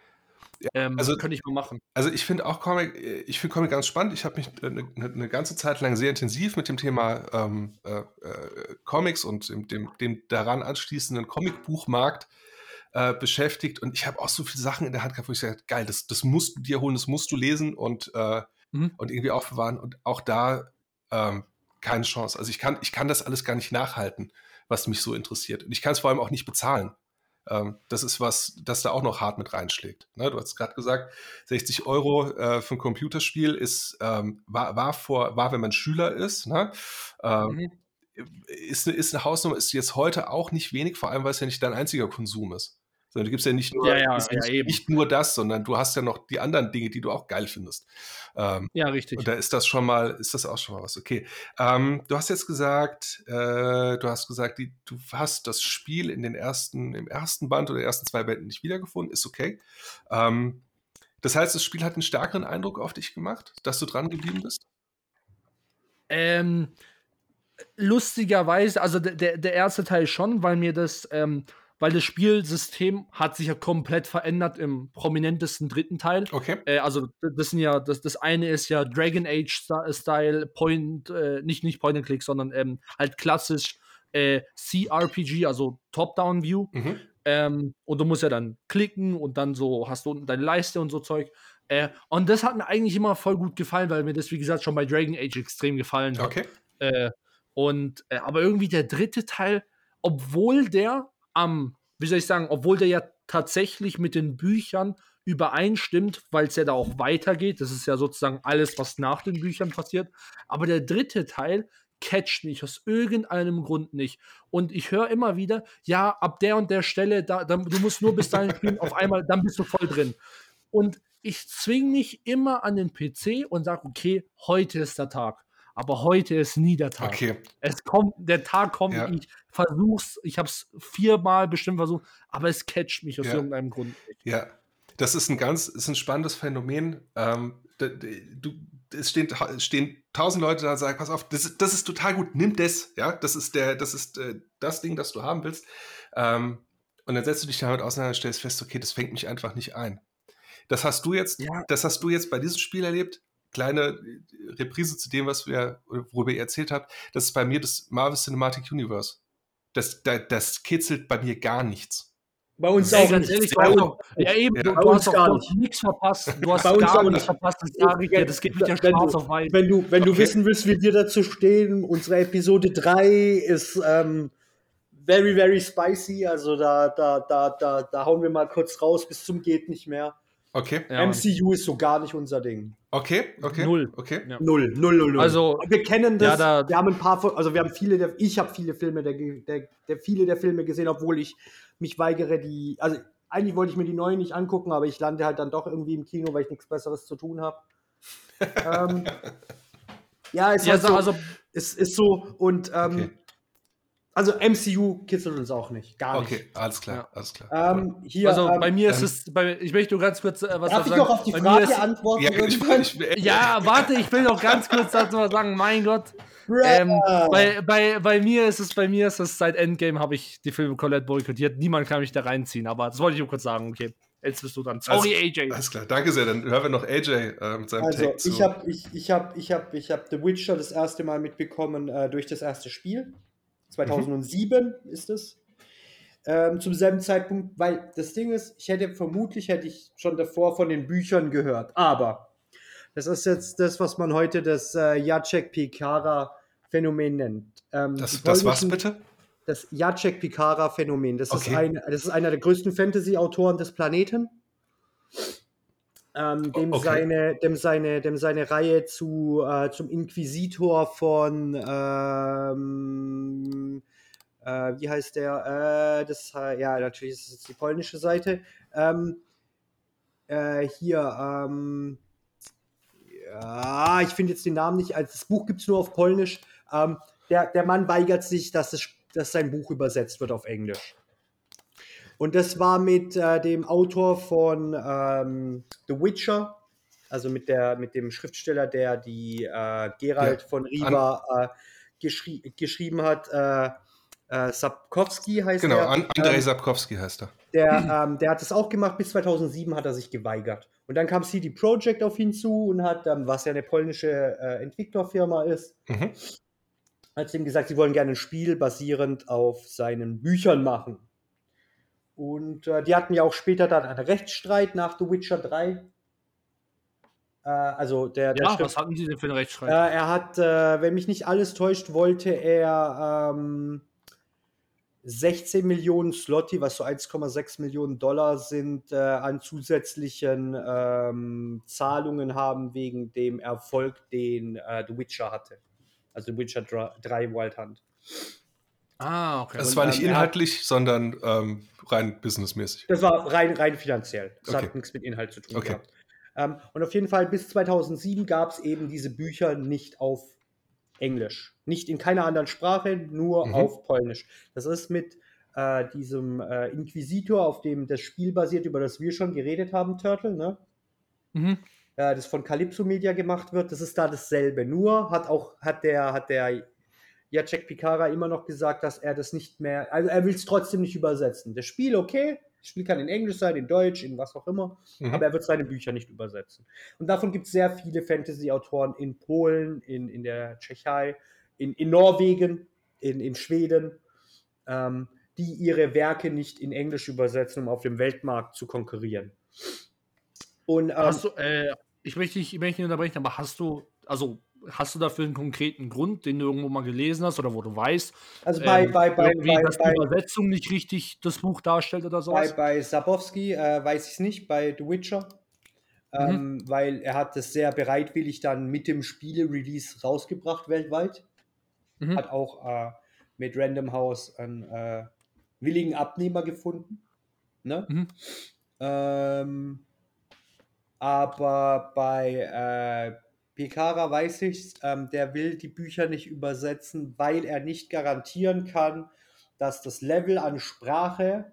[SPEAKER 1] ähm, also, könnte ich mal machen.
[SPEAKER 2] Also ich finde auch Comic, äh, ich finde Comic ganz spannend. Ich habe mich eine, eine, ne ganze Zeit lang sehr intensiv mit dem Thema ähm, äh, äh, Comics und dem, dem, dem, daran anschließenden Comicbuchmarkt äh, beschäftigt und ich habe auch so viele Sachen in der Hand gehabt, wo ich sage, geil, das, das musst du dir holen, das musst du lesen und, äh, mhm. und irgendwie aufbewahren und auch da ähm, keine Chance. Also ich kann, ich kann das alles gar nicht nachhalten, was mich so interessiert. Und ich kann es vor allem auch nicht bezahlen. Ähm, das ist was, das da auch noch hart mit reinschlägt. Ne? Du hast gerade gesagt, 60 Euro äh, für ein Computerspiel ist, ähm, war, war, vor, war, wenn man Schüler ist, ne? ähm, mhm. ist, ist eine Hausnummer, ist jetzt heute auch nicht wenig, vor allem weil es ja nicht dein einziger Konsum ist. Sondern du gibst ja nicht nur,
[SPEAKER 1] ja, ja, ja,
[SPEAKER 2] nicht, nur das, sondern du hast ja noch die anderen Dinge, die du auch geil findest.
[SPEAKER 1] Ähm, ja, richtig.
[SPEAKER 2] Und da ist das schon mal, ist das auch schon mal was. Okay. Ähm, du hast jetzt gesagt, äh, du hast gesagt, die, du hast das Spiel in den ersten, im ersten Band oder ersten zwei Bänden nicht wiedergefunden, ist okay. Ähm, das heißt, das Spiel hat einen stärkeren Eindruck auf dich gemacht, dass du dran geblieben bist?
[SPEAKER 1] Ähm, lustigerweise, also der, der erste Teil schon, weil mir das ähm, weil das Spielsystem hat sich ja komplett verändert im prominentesten dritten Teil.
[SPEAKER 2] Okay.
[SPEAKER 1] Äh, also das sind ja, das, das eine ist ja Dragon Age Style, Point, äh, nicht, nicht Point and Click, sondern ähm, halt klassisch äh, CRPG, also Top-Down View. Mhm. Ähm, und du musst ja dann klicken und dann so hast du unten deine Leiste und so Zeug. Äh, und das hat mir eigentlich immer voll gut gefallen, weil mir das, wie gesagt, schon bei Dragon Age extrem gefallen hat.
[SPEAKER 2] Okay.
[SPEAKER 1] Äh, und äh, aber irgendwie der dritte Teil, obwohl der am, wie soll ich sagen, obwohl der ja tatsächlich mit den Büchern übereinstimmt, weil es ja da auch weitergeht. Das ist ja sozusagen alles, was nach den Büchern passiert. Aber der dritte Teil catcht mich aus irgendeinem Grund nicht. Und ich höre immer wieder, ja, ab der und der Stelle, da, da du musst nur bis dahin spielen, auf einmal, dann bist du voll drin. Und ich zwinge mich immer an den PC und sage, okay, heute ist der Tag aber heute ist nie der Tag.
[SPEAKER 2] Okay.
[SPEAKER 1] Es kommt, der Tag kommt, ja. ich versuch's, ich habe es viermal bestimmt versucht, aber es catcht mich aus ja. irgendeinem Grund
[SPEAKER 2] nicht. Ja, das ist ein ganz, ist ein spannendes Phänomen. Ähm, du, es stehen, stehen tausend Leute da und sagen, pass auf, das, das ist total gut, nimm das, ja, das ist der, das ist äh, das Ding, das du haben willst. Ähm, und dann setzt du dich damit auseinander und stellst fest, okay, das fängt mich einfach nicht ein. Das hast du jetzt, ja. das hast du jetzt bei diesem Spiel erlebt kleine Reprise zu dem, was wir, worüber ihr erzählt habt, das ist bei mir das Marvel Cinematic Universe. Das, das, das kitzelt bei mir gar nichts.
[SPEAKER 1] Bei uns auch ganz ehrlich, bei uns, ja eben, ja. du, du hast auch nichts verpasst. Du hast bei gar nichts verpasst. Das, ja, das geht mit der schwarz auf weiß.
[SPEAKER 3] Wenn du, wenn okay. du wissen willst, wie wir dazu stehen, unsere Episode 3 ist ähm, very, very spicy. Also da, da, da, da, da hauen wir mal kurz raus bis zum geht nicht mehr.
[SPEAKER 2] Okay.
[SPEAKER 3] Ja, MCU ist so gar nicht unser Ding.
[SPEAKER 2] Okay, okay.
[SPEAKER 1] Null.
[SPEAKER 2] Okay.
[SPEAKER 3] Ja. Null, null, null, null.
[SPEAKER 1] Also,
[SPEAKER 3] wir kennen das. Ja, da wir haben ein paar, also wir haben viele, der, ich habe viele Filme, der, der, der, viele der Filme gesehen, obwohl ich mich weigere, die, also eigentlich wollte ich mir die neuen nicht angucken, aber ich lande halt dann doch irgendwie im Kino, weil ich nichts Besseres zu tun habe. ähm, ja, ist ja, halt so, also, es ist so und ähm, okay. Also MCU kitzelt uns auch nicht, gar nicht. Okay,
[SPEAKER 2] alles klar, ja. alles
[SPEAKER 1] klar. Ähm, hier, also ähm, bei mir ist ähm, es, bei, ich möchte nur ganz kurz äh, was
[SPEAKER 3] darf ich noch auf die Frage ist, antworten?
[SPEAKER 1] Ja, ich, ich, ja, warte, ich will noch ganz kurz dazu was sagen. Mein Gott, ähm, bei, bei, bei mir ist es, bei mir ist es seit Endgame habe ich die Filme komplett boykottiert. Niemand kann mich da reinziehen, aber das wollte ich nur kurz sagen. Okay, jetzt bist du dann.
[SPEAKER 2] Sorry, also, AJ. Alles klar, danke sehr. Dann hören wir noch AJ äh, mit seinem
[SPEAKER 3] also, Take zu. Ich habe ich, ich hab, ich hab, ich hab The Witcher das erste Mal mitbekommen äh, durch das erste Spiel. 2007 mhm. ist es. Ähm, zum selben Zeitpunkt, weil das Ding ist, ich hätte vermutlich hätte ich schon davor von den Büchern gehört, aber das ist jetzt das, was man heute das äh, Jacek Pikara Phänomen nennt.
[SPEAKER 2] Ähm, das, das was bitte?
[SPEAKER 3] Das Jacek Pikara Phänomen. Das, okay. ist ein, das ist einer der größten Fantasy-Autoren des Planeten ähm, dem, okay. seine, dem, seine, dem seine Reihe zu, äh, zum Inquisitor von, ähm, äh, wie heißt der? Äh, das, ja, natürlich ist es jetzt die polnische Seite. Ähm, äh, hier, ähm, ja, ich finde jetzt den Namen nicht, also das Buch gibt es nur auf Polnisch. Ähm, der, der Mann weigert sich, dass, es, dass sein Buch übersetzt wird auf Englisch. Und das war mit äh, dem Autor von ähm, The Witcher, also mit, der, mit dem Schriftsteller, der die äh, Gerald ja, von Riva äh, geschri geschrieben hat. Äh, äh, Sapkowski heißt
[SPEAKER 2] genau,
[SPEAKER 3] er.
[SPEAKER 2] Genau, Andrei ähm, Sapkowski heißt er.
[SPEAKER 3] Der, ähm, der hat es auch gemacht, bis 2007 hat er sich geweigert. Und dann kam CD Projekt auf ihn zu und hat, ähm, was ja eine polnische äh, Entwicklerfirma ist, mhm. hat ihm gesagt, sie wollen gerne ein Spiel basierend auf seinen Büchern machen. Und äh, die hatten ja auch später dann einen Rechtsstreit nach The Witcher 3. Äh, also der, der
[SPEAKER 1] ja, Stift, was hatten Sie denn für einen Rechtsstreit?
[SPEAKER 3] Äh, er hat, äh, wenn mich nicht alles täuscht, wollte er ähm, 16 Millionen Slotty, was so 1,6 Millionen Dollar sind, äh, an zusätzlichen ähm, Zahlungen haben wegen dem Erfolg, den äh, The Witcher hatte. Also The Witcher 3 Wild Hunt.
[SPEAKER 2] Ah, okay. Das war nicht ähm, inhaltlich, hat, sondern ähm, rein businessmäßig.
[SPEAKER 3] Das war rein, rein finanziell. Das okay. hat nichts mit Inhalt zu tun okay. gehabt. Ähm, und auf jeden Fall bis 2007 gab es eben diese Bücher nicht auf Englisch. Nicht in keiner anderen Sprache, nur mhm. auf Polnisch. Das ist mit äh, diesem äh, Inquisitor, auf dem das Spiel basiert, über das wir schon geredet haben, Turtle, ne? Mhm. Äh, das von Calypso Media gemacht wird, das ist da dasselbe. Nur hat auch, hat der, hat der Jacek Pikara immer noch gesagt, dass er das nicht mehr, also er will es trotzdem nicht übersetzen. Das Spiel, okay, das Spiel kann in Englisch sein, in Deutsch, in was auch immer, mhm. aber er wird seine Bücher nicht übersetzen. Und davon gibt es sehr viele Fantasy-Autoren in Polen, in, in der Tschechei, in, in Norwegen, in, in Schweden, ähm, die ihre Werke nicht in Englisch übersetzen, um auf dem Weltmarkt zu konkurrieren.
[SPEAKER 1] Und, ähm, hast du, äh, ich möchte dich, ich möchte nicht unterbrechen, aber hast du, also hast du dafür einen konkreten Grund, den du irgendwo mal gelesen hast oder wo du weißt?
[SPEAKER 3] Also bei, ähm, bei, bei,
[SPEAKER 1] bei, dass die Übersetzung nicht richtig das Buch darstellt oder so?
[SPEAKER 3] Bei, bei Sabowski äh, weiß ich es nicht, bei The Witcher. Ähm, mhm. Weil er hat das sehr bereitwillig dann mit dem Spiele-Release rausgebracht weltweit. Mhm. Hat auch äh, mit Random House einen äh, willigen Abnehmer gefunden. Ne? Mhm. Ähm, aber bei äh, Pekara weiß ich, ähm, der will die Bücher nicht übersetzen, weil er nicht garantieren kann, dass das Level an Sprache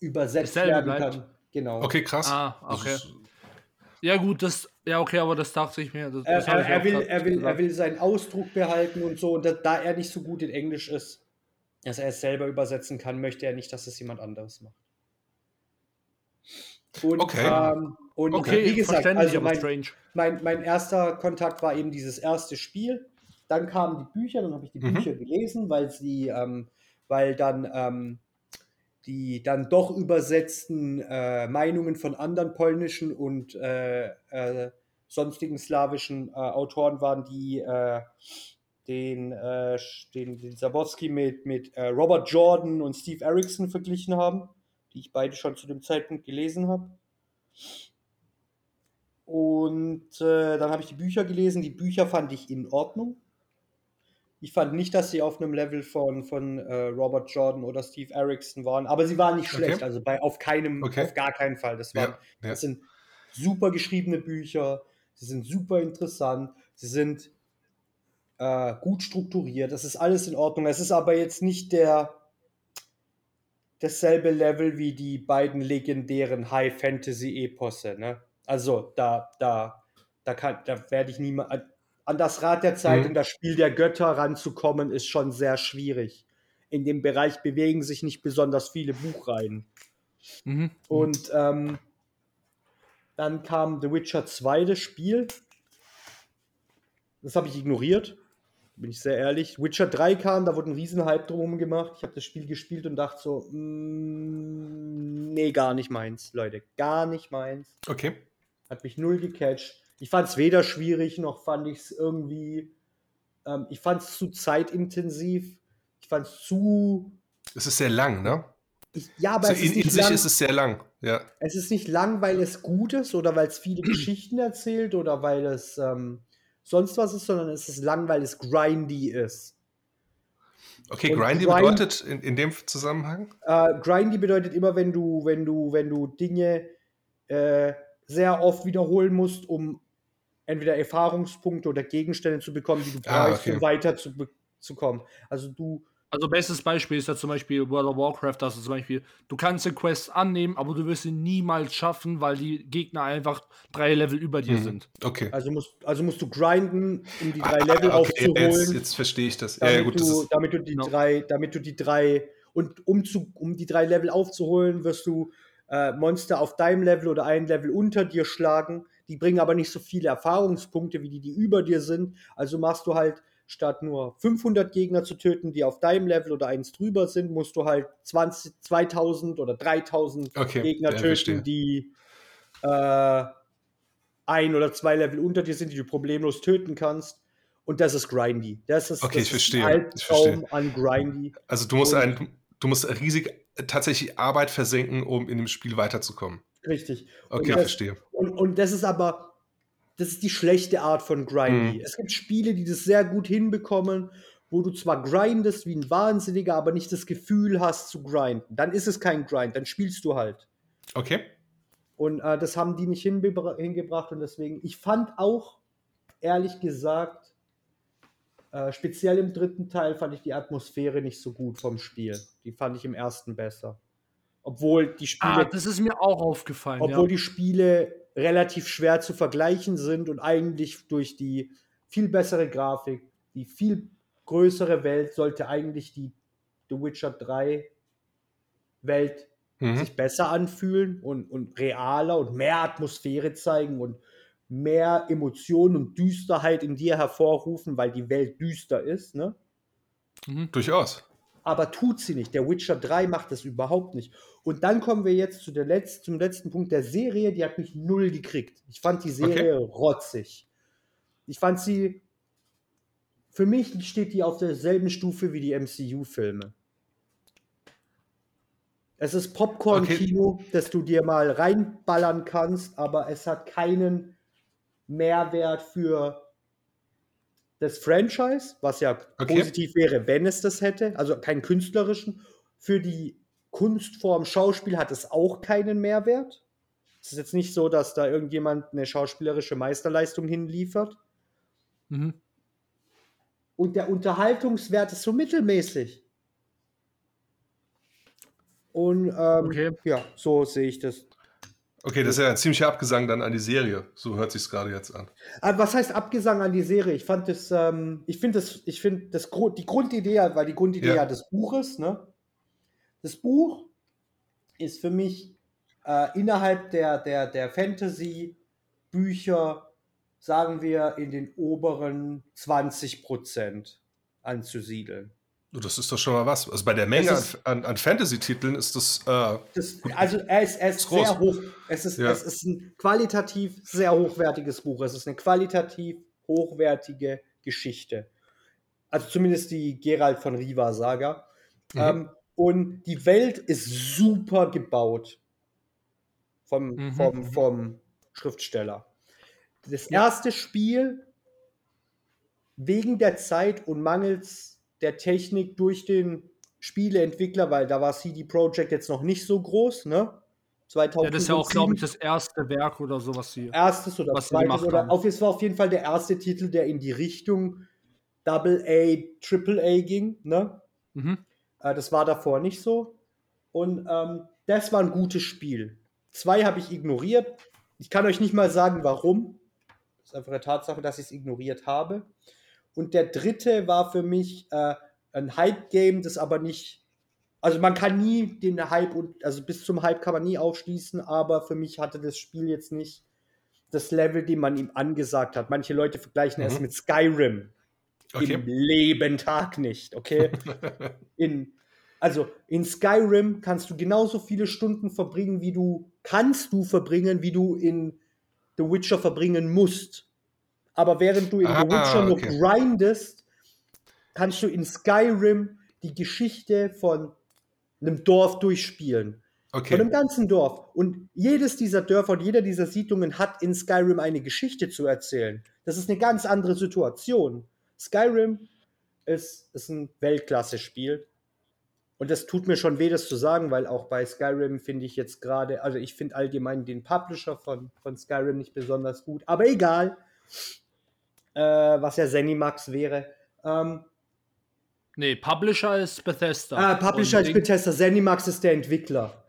[SPEAKER 3] übersetzt werden bleibt. kann.
[SPEAKER 2] Genau. Okay, krass.
[SPEAKER 1] Ah, okay. Ja, gut, das, ja, okay, aber das dachte ich mir. Das,
[SPEAKER 3] das er, er, will, er, will, er will seinen Ausdruck behalten und so. Und da, da er nicht so gut in Englisch ist, dass er es selber übersetzen kann, möchte er nicht, dass es jemand anderes macht.
[SPEAKER 2] Und, okay.
[SPEAKER 3] Ähm, und okay, wie gesagt, also mein, mein, mein, erster Kontakt war eben dieses erste Spiel. Dann kamen die Bücher, dann habe ich die mhm. Bücher gelesen, weil sie, ähm, weil dann ähm, die dann doch übersetzten äh, Meinungen von anderen polnischen und äh, äh, sonstigen slawischen äh, Autoren waren, die äh, den, äh, den, den Zabowski mit, mit Robert Jordan und Steve Erickson verglichen haben die ich beide schon zu dem Zeitpunkt gelesen habe. Und äh, dann habe ich die Bücher gelesen. Die Bücher fand ich in Ordnung. Ich fand nicht, dass sie auf einem Level von, von äh, Robert Jordan oder Steve Erickson waren, aber sie waren nicht schlecht. Okay. Also bei auf keinem, okay. auf gar keinen Fall. Das, waren, ja, ja. das sind super geschriebene Bücher. Sie sind super interessant. Sie sind äh, gut strukturiert. Das ist alles in Ordnung. Es ist aber jetzt nicht der dasselbe Level wie die beiden legendären High Fantasy Eposse, ne? Also da, da, da kann, da werde ich niemals an das Rad der Zeit mhm. und das Spiel der Götter ranzukommen, ist schon sehr schwierig. In dem Bereich bewegen sich nicht besonders viele Buchreihen. Mhm. Und ähm, dann kam The Witcher 2, das Spiel. Das habe ich ignoriert bin ich sehr ehrlich. Witcher 3 kam, da wurde ein Riesenhype drum gemacht. Ich habe das Spiel gespielt und dachte so, mm, nee, gar nicht meins, Leute. Gar nicht meins.
[SPEAKER 2] Okay.
[SPEAKER 3] Hat mich null gecatcht. Ich fand es weder schwierig, noch fand ich es irgendwie. Ähm, ich fand es zu zeitintensiv. Ich fand es zu.
[SPEAKER 2] Es ist sehr lang, ne?
[SPEAKER 3] Ich, ja, aber
[SPEAKER 2] also in, in sich lang. ist es sehr lang. Ja.
[SPEAKER 3] Es ist nicht lang, weil es gut ist oder weil es viele Geschichten erzählt oder weil es ähm, sonst was ist, sondern es ist lang, weil es grindy ist.
[SPEAKER 2] Okay, und grindy grind, bedeutet in, in dem Zusammenhang?
[SPEAKER 3] Äh, grindy bedeutet immer, wenn du, wenn du, wenn du Dinge äh, sehr oft wiederholen musst, um entweder Erfahrungspunkte oder Gegenstände zu bekommen, die du ah, brauchst, okay. um weiter zu, zu kommen. Also du
[SPEAKER 1] also bestes Beispiel ist ja zum Beispiel World of Warcraft, dass du zum Beispiel, du kannst eine Quest annehmen, aber du wirst sie niemals schaffen, weil die Gegner einfach drei Level über dir mhm. sind.
[SPEAKER 2] Okay.
[SPEAKER 3] Also musst, also musst du grinden, um die drei ah, Level okay, aufzuholen.
[SPEAKER 2] Jetzt, jetzt verstehe ich das.
[SPEAKER 3] Damit,
[SPEAKER 2] ja, gut,
[SPEAKER 3] du,
[SPEAKER 2] das
[SPEAKER 3] damit du die no. drei, damit du die drei und um, zu, um die drei Level aufzuholen, wirst du äh, Monster auf deinem Level oder ein Level unter dir schlagen. Die bringen aber nicht so viele Erfahrungspunkte wie die, die über dir sind. Also machst du halt statt nur 500 Gegner zu töten, die auf deinem Level oder eins drüber sind, musst du halt 20, 2000 oder 3000 okay, Gegner töten, verstehe. die äh, ein oder zwei Level unter dir sind, die du problemlos töten kannst. Und das ist grindy. Das ist,
[SPEAKER 2] okay,
[SPEAKER 3] das
[SPEAKER 2] ich verstehe. Ein verstehe.
[SPEAKER 3] an grindy.
[SPEAKER 2] Also du musst, ein, du musst riesig tatsächlich Arbeit versenken, um in dem Spiel weiterzukommen.
[SPEAKER 3] Richtig.
[SPEAKER 2] Okay,
[SPEAKER 3] das,
[SPEAKER 2] verstehe.
[SPEAKER 3] Und, und das ist aber das ist die schlechte Art von Grindy. Mhm. Es gibt Spiele, die das sehr gut hinbekommen, wo du zwar grindest wie ein Wahnsinniger, aber nicht das Gefühl hast zu grinden. Dann ist es kein Grind, dann spielst du halt.
[SPEAKER 2] Okay.
[SPEAKER 3] Und äh, das haben die nicht hingebracht und deswegen, ich fand auch, ehrlich gesagt, äh, speziell im dritten Teil fand ich die Atmosphäre nicht so gut vom Spiel. Die fand ich im ersten besser. Obwohl die Spiele. Ah,
[SPEAKER 1] das ist mir auch aufgefallen.
[SPEAKER 3] Obwohl
[SPEAKER 1] ja.
[SPEAKER 3] die Spiele relativ schwer zu vergleichen sind und eigentlich durch die viel bessere Grafik, die viel größere Welt sollte eigentlich die The Witcher 3 Welt mhm. sich besser anfühlen und, und realer und mehr Atmosphäre zeigen und mehr Emotionen und Düsterheit in dir hervorrufen, weil die Welt düster ist, ne?
[SPEAKER 2] Mhm. Durchaus
[SPEAKER 3] aber tut sie nicht. Der Witcher 3 macht das überhaupt nicht. Und dann kommen wir jetzt zu der Letz zum letzten Punkt der Serie, die hat mich null gekriegt. Ich fand die Serie okay. rotzig. Ich fand sie, für mich steht die auf derselben Stufe wie die MCU-Filme. Es ist Popcorn-Kino, okay. das du dir mal reinballern kannst, aber es hat keinen Mehrwert für das Franchise, was ja okay. positiv wäre, wenn es das hätte, also keinen künstlerischen. Für die Kunstform Schauspiel hat es auch keinen Mehrwert. Es ist jetzt nicht so, dass da irgendjemand eine schauspielerische Meisterleistung hinliefert. Mhm. Und der Unterhaltungswert ist so mittelmäßig. Und ähm, okay. ja, so sehe ich das.
[SPEAKER 2] Okay, das ist ja ein ziemlicher Abgesang dann an die Serie. So hört sich gerade jetzt an.
[SPEAKER 3] Aber was heißt Abgesang an die Serie? Ich fand das, ähm, ich finde das, ich finde das die Grundidee, weil die Grundidee ja. des Buches, ne? Das Buch ist für mich äh, innerhalb der, der, der Fantasy-Bücher, sagen wir, in den oberen 20 Prozent anzusiedeln.
[SPEAKER 2] Das ist doch schon mal was. Also bei der Menge ist, an, an Fantasy-Titeln ist das, äh,
[SPEAKER 3] das. also er ist, er ist, ist sehr hoch. Es ist, ja. es ist ein qualitativ sehr hochwertiges Buch. Es ist eine qualitativ hochwertige Geschichte. Also zumindest die Gerald von Riva-Saga. Mhm. Ähm, und die Welt ist super gebaut vom, mhm. vom, mhm. vom Schriftsteller. Das erste Spiel wegen der Zeit und mangels der Technik durch den Spieleentwickler, weil da war CD Projekt jetzt noch nicht so groß, ne?
[SPEAKER 1] 2007. Ja, das ist ja auch, glaube ich, das erste Werk oder sowas hier.
[SPEAKER 3] Erstes oder was zweites oder auf, es war auf jeden Fall der erste Titel, der in die Richtung Double A, Triple A ging, ne? Mhm. Äh, das war davor nicht so. Und ähm, das war ein gutes Spiel. Zwei habe ich ignoriert. Ich kann euch nicht mal sagen, warum. Das ist einfach eine Tatsache, dass ich es ignoriert habe. Und der dritte war für mich äh, ein Hype-Game, das aber nicht. Also man kann nie den Hype und also bis zum Hype kann man nie aufschließen, aber für mich hatte das Spiel jetzt nicht das Level, den man ihm angesagt hat. Manche Leute vergleichen mhm. es mit Skyrim. Okay. Im Leben Tag nicht, okay? in, also in Skyrim kannst du genauso viele Stunden verbringen, wie du kannst du verbringen, wie du in The Witcher verbringen musst. Aber während du in ah, The Witcher okay. noch grindest, kannst du in Skyrim die Geschichte von einem Dorf durchspielen. Okay. Von einem ganzen Dorf. Und jedes dieser Dörfer und jeder dieser Siedlungen hat in Skyrim eine Geschichte zu erzählen. Das ist eine ganz andere Situation. Skyrim ist, ist ein Weltklasse-Spiel. Und das tut mir schon weh, das zu sagen, weil auch bei Skyrim finde ich jetzt gerade, also ich finde allgemein den Publisher von, von Skyrim nicht besonders gut. Aber egal, äh, was ja Zenimax wäre. Ähm,
[SPEAKER 1] nee, Publisher ist Bethesda.
[SPEAKER 3] Ah, Publisher ist Bethesda, Zenimax ist der Entwickler.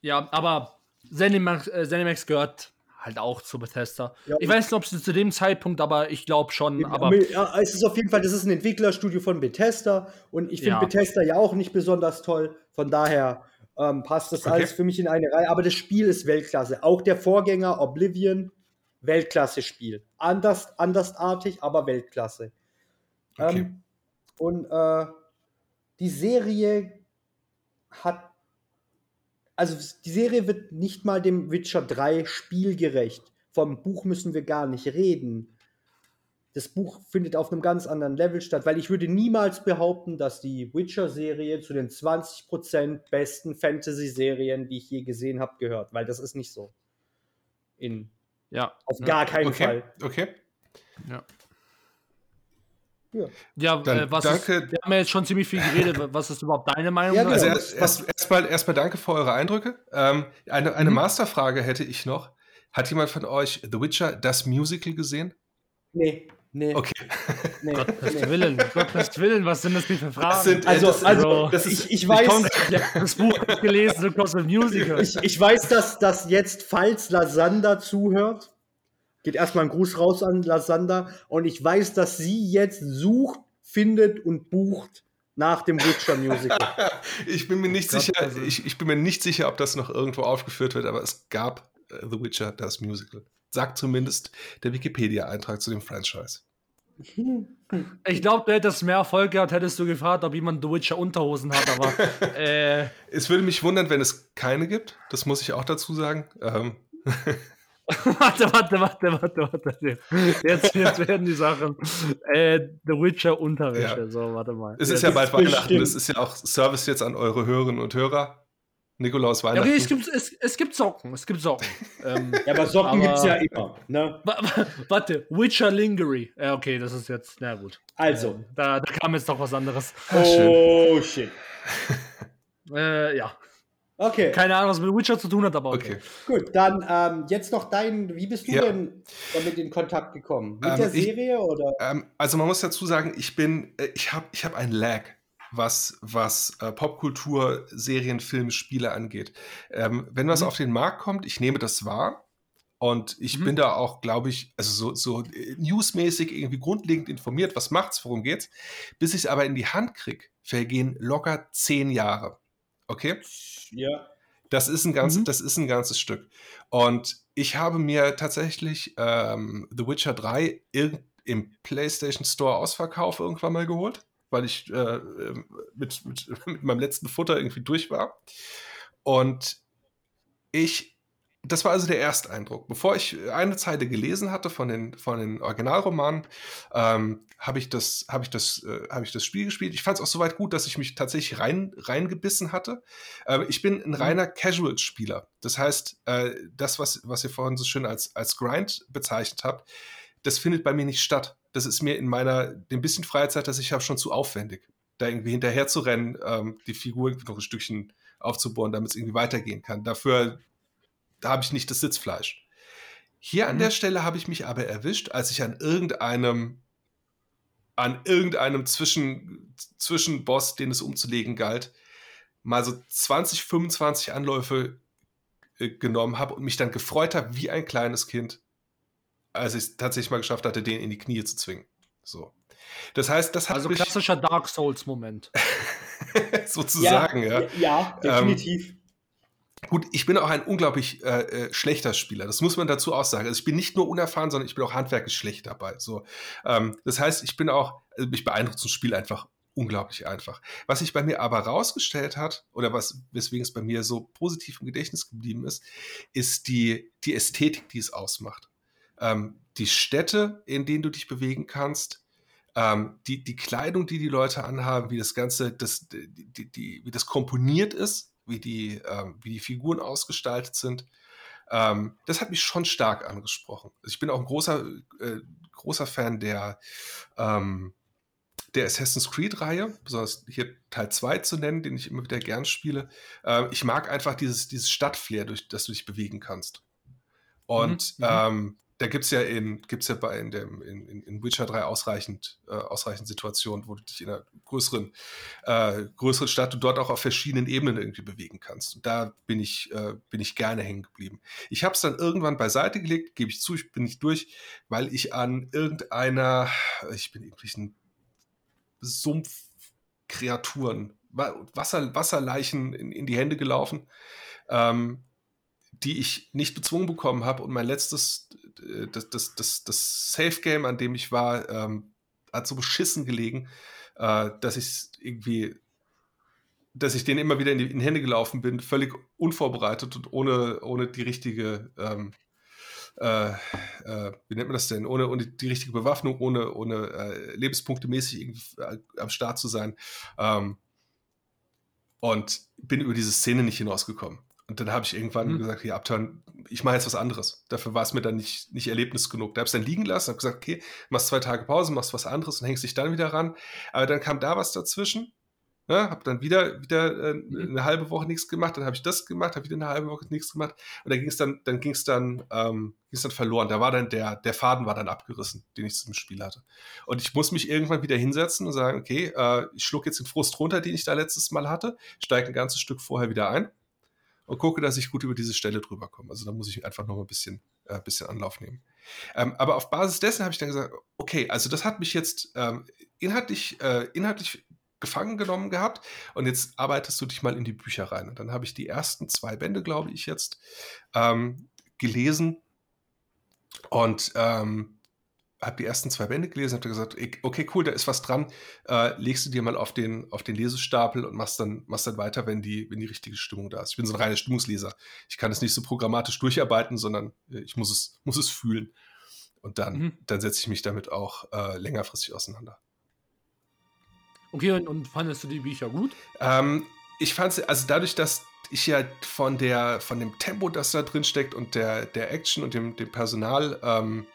[SPEAKER 1] Ja, aber Zenimax, äh, Zenimax gehört halt auch zu Bethesda. Ja, ich weiß nicht, ob es zu dem Zeitpunkt, aber ich glaube schon. Aber
[SPEAKER 3] ja, es ist auf jeden Fall, das ist ein Entwicklerstudio von Bethesda und ich finde ja. Bethesda ja auch nicht besonders toll. Von daher ähm, passt das okay. alles für mich in eine Reihe. Aber das Spiel ist Weltklasse. Auch der Vorgänger Oblivion, Weltklasse-Spiel. Anders, andersartig, aber Weltklasse. Okay. Ähm, und äh, die Serie hat also die Serie wird nicht mal dem Witcher 3 spielgerecht. Vom Buch müssen wir gar nicht reden. Das Buch findet auf einem ganz anderen Level statt, weil ich würde niemals behaupten, dass die Witcher-Serie zu den 20% besten Fantasy-Serien, die ich je gesehen habe, gehört, weil das ist nicht so. In,
[SPEAKER 1] ja.
[SPEAKER 3] Auf gar keinen
[SPEAKER 2] okay.
[SPEAKER 3] Fall.
[SPEAKER 2] Okay.
[SPEAKER 1] Ja. Ja, ja äh, was danke. Ist, wir haben ja jetzt schon ziemlich viel geredet. Was ist überhaupt deine Meinung? Ja,
[SPEAKER 2] also erst, erst, erstmal, erstmal danke für eure Eindrücke. Ähm, eine eine mhm. Masterfrage hätte ich noch. Hat jemand von euch The Witcher, das Musical gesehen?
[SPEAKER 3] Nee. Nee.
[SPEAKER 2] Okay.
[SPEAKER 1] Nee, Gottes nee. Willen, Gottes Willen, was sind das für Fragen?
[SPEAKER 3] Sind, also, das, also das ist, ich, ich weiß,
[SPEAKER 1] ich das Buch gelesen, so kostet Musical.
[SPEAKER 3] Ich, ich weiß, dass, dass jetzt, falls Lasander zuhört, Geht erstmal ein Gruß raus an Lasanda und ich weiß, dass sie jetzt sucht, findet und bucht nach dem Witcher Musical.
[SPEAKER 2] ich bin mir nicht sicher, also ich, ich bin mir nicht sicher, ob das noch irgendwo aufgeführt wird, aber es gab uh, The Witcher das Musical. Sagt zumindest der Wikipedia-Eintrag zu dem Franchise.
[SPEAKER 1] Ich glaube, du hättest mehr Erfolg gehabt, hättest du gefragt, ob jemand The Witcher Unterhosen hat, aber. äh,
[SPEAKER 2] es würde mich wundern, wenn es keine gibt. Das muss ich auch dazu sagen. Ähm.
[SPEAKER 1] warte, warte, warte, warte, warte. Jetzt, jetzt werden die Sachen. Äh, The Witcher Unterwäsche. Ja. So, warte mal.
[SPEAKER 2] Es ist ja, ja bald Weihnachten. Es ist ja auch Service jetzt an eure Hörerinnen und Hörer. Nikolaus Weihnachten.
[SPEAKER 1] Ja, okay, es, gibt, es, es gibt Socken. Es gibt Socken.
[SPEAKER 3] ähm, ja, aber Socken gibt es ja immer. Ne?
[SPEAKER 1] Warte, Witcher Lingerie. Ja, okay, das ist jetzt. Na gut.
[SPEAKER 3] Also.
[SPEAKER 1] Ähm, da, da kam jetzt noch was anderes.
[SPEAKER 3] Oh, shit.
[SPEAKER 1] äh, ja.
[SPEAKER 3] Okay.
[SPEAKER 1] Keine Ahnung, was mit Witcher zu tun hat, aber okay. okay.
[SPEAKER 3] Gut, dann ähm, jetzt noch dein, wie bist du ja. denn damit in Kontakt gekommen? Mit ähm, der Serie ich, oder?
[SPEAKER 2] Ähm, also man muss dazu sagen, ich bin, äh, ich habe ich hab ein Lag, was, was äh, Popkultur, Serien, Filme, Spiele angeht. Ähm, wenn was mhm. auf den Markt kommt, ich nehme das wahr. Und ich mhm. bin da auch, glaube ich, also so, so äh, newsmäßig irgendwie grundlegend informiert, was macht's, worum geht's. Bis ich es aber in die Hand kriege, vergehen locker zehn Jahre. Okay?
[SPEAKER 3] Ja.
[SPEAKER 2] Das ist ein, ganz, mhm. das ist ein ganzes Stück. Und ich habe mir tatsächlich ähm, The Witcher 3 im PlayStation Store Ausverkauf irgendwann mal geholt, weil ich äh, ähm, mit, mit, mit meinem letzten Futter irgendwie durch war. Und ich das war also der Ersteindruck. Bevor ich eine Zeile gelesen hatte von den, von den Originalromanen, ähm, habe ich, das, hab ich, das, äh, hab ich das Spiel gespielt. Ich fand es auch soweit gut, dass ich mich tatsächlich rein, reingebissen hatte. Äh, ich bin ein mhm. reiner Casual-Spieler. Das heißt, äh, das, was, was ihr vorhin so schön als, als Grind bezeichnet habt, das findet bei mir nicht statt. Das ist mir in meiner, dem bisschen Freizeit, das ich habe, schon zu aufwendig, da irgendwie hinterher zu rennen, ähm, die Figur irgendwie noch ein Stückchen aufzubohren, damit es irgendwie weitergehen kann. Dafür da habe ich nicht das Sitzfleisch. Hier an mhm. der Stelle habe ich mich aber erwischt, als ich an irgendeinem an irgendeinem Zwischen, Zwischenboss, den es umzulegen galt, mal so 20, 25 Anläufe äh, genommen habe und mich dann gefreut habe wie ein kleines Kind, als ich es tatsächlich mal geschafft hatte, den in die Knie zu zwingen. So. Das heißt, das hat
[SPEAKER 1] also klassischer Dark Souls Moment.
[SPEAKER 2] sozusagen, ja.
[SPEAKER 3] Ja, ja definitiv. Ähm,
[SPEAKER 2] Gut, ich bin auch ein unglaublich äh, äh, schlechter Spieler. Das muss man dazu auch sagen. Also ich bin nicht nur unerfahren, sondern ich bin auch handwerklich schlecht dabei. So, ähm, das heißt, ich bin auch, also mich beeindruckt ein Spiel einfach unglaublich einfach. Was sich bei mir aber rausgestellt hat, oder was, weswegen es bei mir so positiv im Gedächtnis geblieben ist, ist die, die Ästhetik, die es ausmacht. Ähm, die Städte, in denen du dich bewegen kannst, ähm, die, die Kleidung, die die Leute anhaben, wie das Ganze, das, die, die, wie das komponiert ist, wie die, ähm, wie die Figuren ausgestaltet sind. Ähm, das hat mich schon stark angesprochen. Also ich bin auch ein großer, äh, großer Fan der, ähm, der Assassin's Creed-Reihe, besonders hier Teil 2 zu nennen, den ich immer wieder gern spiele. Äh, ich mag einfach dieses, dieses Stadtflair, durch das du dich bewegen kannst. Und mhm. mhm. ähm, da gibt es ja in, gibt's ja bei in, dem, in, in Witcher 3 ausreichend, äh, ausreichend Situationen, wo du dich in einer größeren, äh, größeren Stadt und dort auch auf verschiedenen Ebenen irgendwie bewegen kannst. Und da bin ich, äh, bin ich gerne hängen geblieben. Ich habe es dann irgendwann beiseite gelegt, gebe ich zu, ich bin nicht durch, weil ich an irgendeiner, ich bin irgendwelchen Sumpfkreaturen, Wasser, Wasserleichen in, in die Hände gelaufen. Ähm, die ich nicht bezwungen bekommen habe. Und mein letztes, äh, das, das, das, das Safe Game, an dem ich war, ähm, hat so beschissen gelegen, äh, dass ich irgendwie, dass ich denen immer wieder in die, in die, Hände gelaufen bin, völlig unvorbereitet und ohne, ohne die richtige, ähm, äh, äh, wie nennt man das denn, ohne, ohne die richtige Bewaffnung, ohne, ohne äh, Lebenspunkte mäßig äh, am Start zu sein. Ähm, und bin über diese Szene nicht hinausgekommen. Und dann habe ich irgendwann mhm. gesagt, ja, Upturn, ich mache jetzt was anderes. Dafür war es mir dann nicht, nicht Erlebnis genug. Da habe ich es dann liegen lassen, habe gesagt, okay, machst zwei Tage Pause, machst was anderes und hängst dich dann wieder ran. Aber dann kam da was dazwischen. Ne, habe dann wieder, wieder äh, mhm. eine halbe Woche nichts gemacht, dann habe ich das gemacht, habe wieder eine halbe Woche nichts gemacht und dann ging es dann, dann ging es dann, ähm, ging's dann verloren. Da war dann der, der Faden war dann abgerissen, den ich zum Spiel hatte. Und ich muss mich irgendwann wieder hinsetzen und sagen, okay, äh, ich schluck jetzt den Frust runter, den ich da letztes Mal hatte, steige ein ganzes Stück vorher wieder ein und gucke, dass ich gut über diese Stelle drüber komme. Also da muss ich einfach noch mal ein bisschen, äh, bisschen Anlauf nehmen. Ähm, aber auf Basis dessen habe ich dann gesagt, okay, also das hat mich jetzt ähm, inhaltlich, äh, inhaltlich gefangen genommen gehabt und jetzt arbeitest du dich mal in die Bücher rein. Und dann habe ich die ersten zwei Bände, glaube ich, jetzt ähm, gelesen und ähm, habe die ersten zwei Bände gelesen, habe gesagt, okay, cool, da ist was dran, äh, legst du dir mal auf den, auf den Lesestapel und machst dann, machst dann weiter, wenn die, wenn die richtige Stimmung da ist. Ich bin so ein reiner Stimmungsleser. Ich kann es nicht so programmatisch durcharbeiten, sondern äh, ich muss es, muss es fühlen. Und dann, mhm. dann setze ich mich damit auch äh, längerfristig auseinander.
[SPEAKER 1] Okay, und, und, fandest du die Bücher gut?
[SPEAKER 2] Ähm, ich fand sie, also dadurch, dass ich ja von der, von dem Tempo, das da drin steckt und der, der Action und dem, dem Personal, ähm,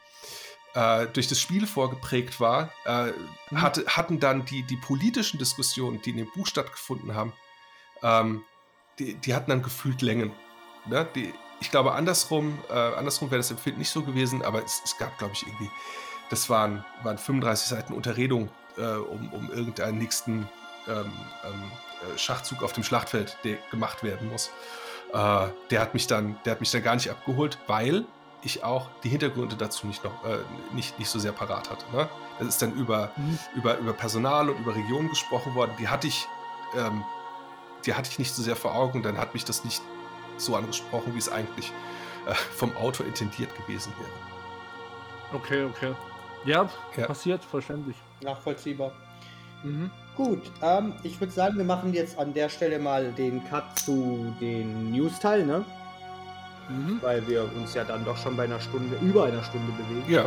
[SPEAKER 2] äh, durch das Spiel vorgeprägt war, äh, mhm. hatte, hatten dann die, die politischen Diskussionen, die in dem Buch stattgefunden haben, ähm, die, die hatten dann gefühlt Längen. Ne? Die, ich glaube, andersrum, äh, andersrum wäre das Empfinden nicht so gewesen, aber es, es gab, glaube ich, irgendwie, das waren, waren 35 Seiten Unterredung äh, um, um irgendeinen nächsten ähm, ähm, äh, Schachzug auf dem Schlachtfeld, der gemacht werden muss. Äh, der hat mich dann, der hat mich dann gar nicht abgeholt, weil ich auch die Hintergründe dazu nicht noch äh, nicht, nicht so sehr parat hatte. Ne? Das ist dann über, mhm. über, über Personal und über Regionen gesprochen worden. Die hatte ich, ähm, die hatte ich nicht so sehr vor Augen. Dann hat mich das nicht so angesprochen, wie es eigentlich äh, vom Autor intendiert gewesen wäre.
[SPEAKER 1] Okay, okay. Ja, ja. passiert, verständlich.
[SPEAKER 3] Nachvollziehbar. Mhm. Gut, ähm, ich würde sagen, wir machen jetzt an der Stelle mal den Cut zu den News-Teil, ne? Mhm. weil wir uns ja dann doch schon bei einer Stunde, über einer Stunde bewegen.
[SPEAKER 2] Ja.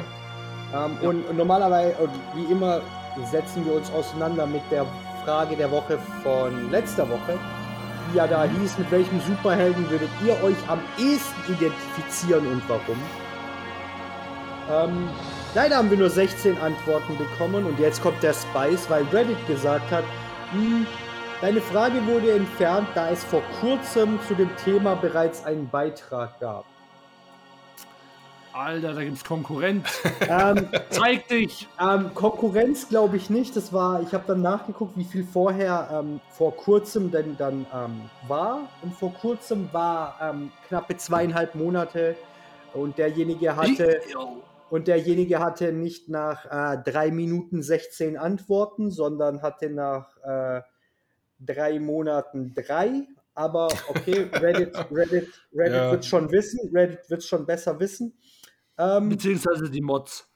[SPEAKER 3] Ähm, ja. Und, und, normalerweise, wie immer, setzen wir uns auseinander mit der Frage der Woche von letzter Woche, die ja da hieß, mit welchem Superhelden würdet ihr euch am ehesten identifizieren und warum? Ähm, leider haben wir nur 16 Antworten bekommen und jetzt kommt der Spice, weil Reddit gesagt hat, hm, Deine Frage wurde entfernt, da es vor kurzem zu dem Thema bereits einen Beitrag gab.
[SPEAKER 1] Alter, da gibt's Konkurrenz. ähm, Zeig dich!
[SPEAKER 3] Ähm, Konkurrenz glaube ich nicht. Das war, ich habe dann nachgeguckt, wie viel vorher ähm, vor kurzem denn dann ähm, war. Und vor kurzem war ähm, knappe zweieinhalb Monate und derjenige hatte. Und derjenige hatte nicht nach äh, drei Minuten 16 Antworten, sondern hatte nach äh, drei Monaten drei. Aber okay, Reddit, Reddit, Reddit ja. wird schon wissen, Reddit wird schon besser wissen.
[SPEAKER 1] Ähm, Beziehungsweise die Mods.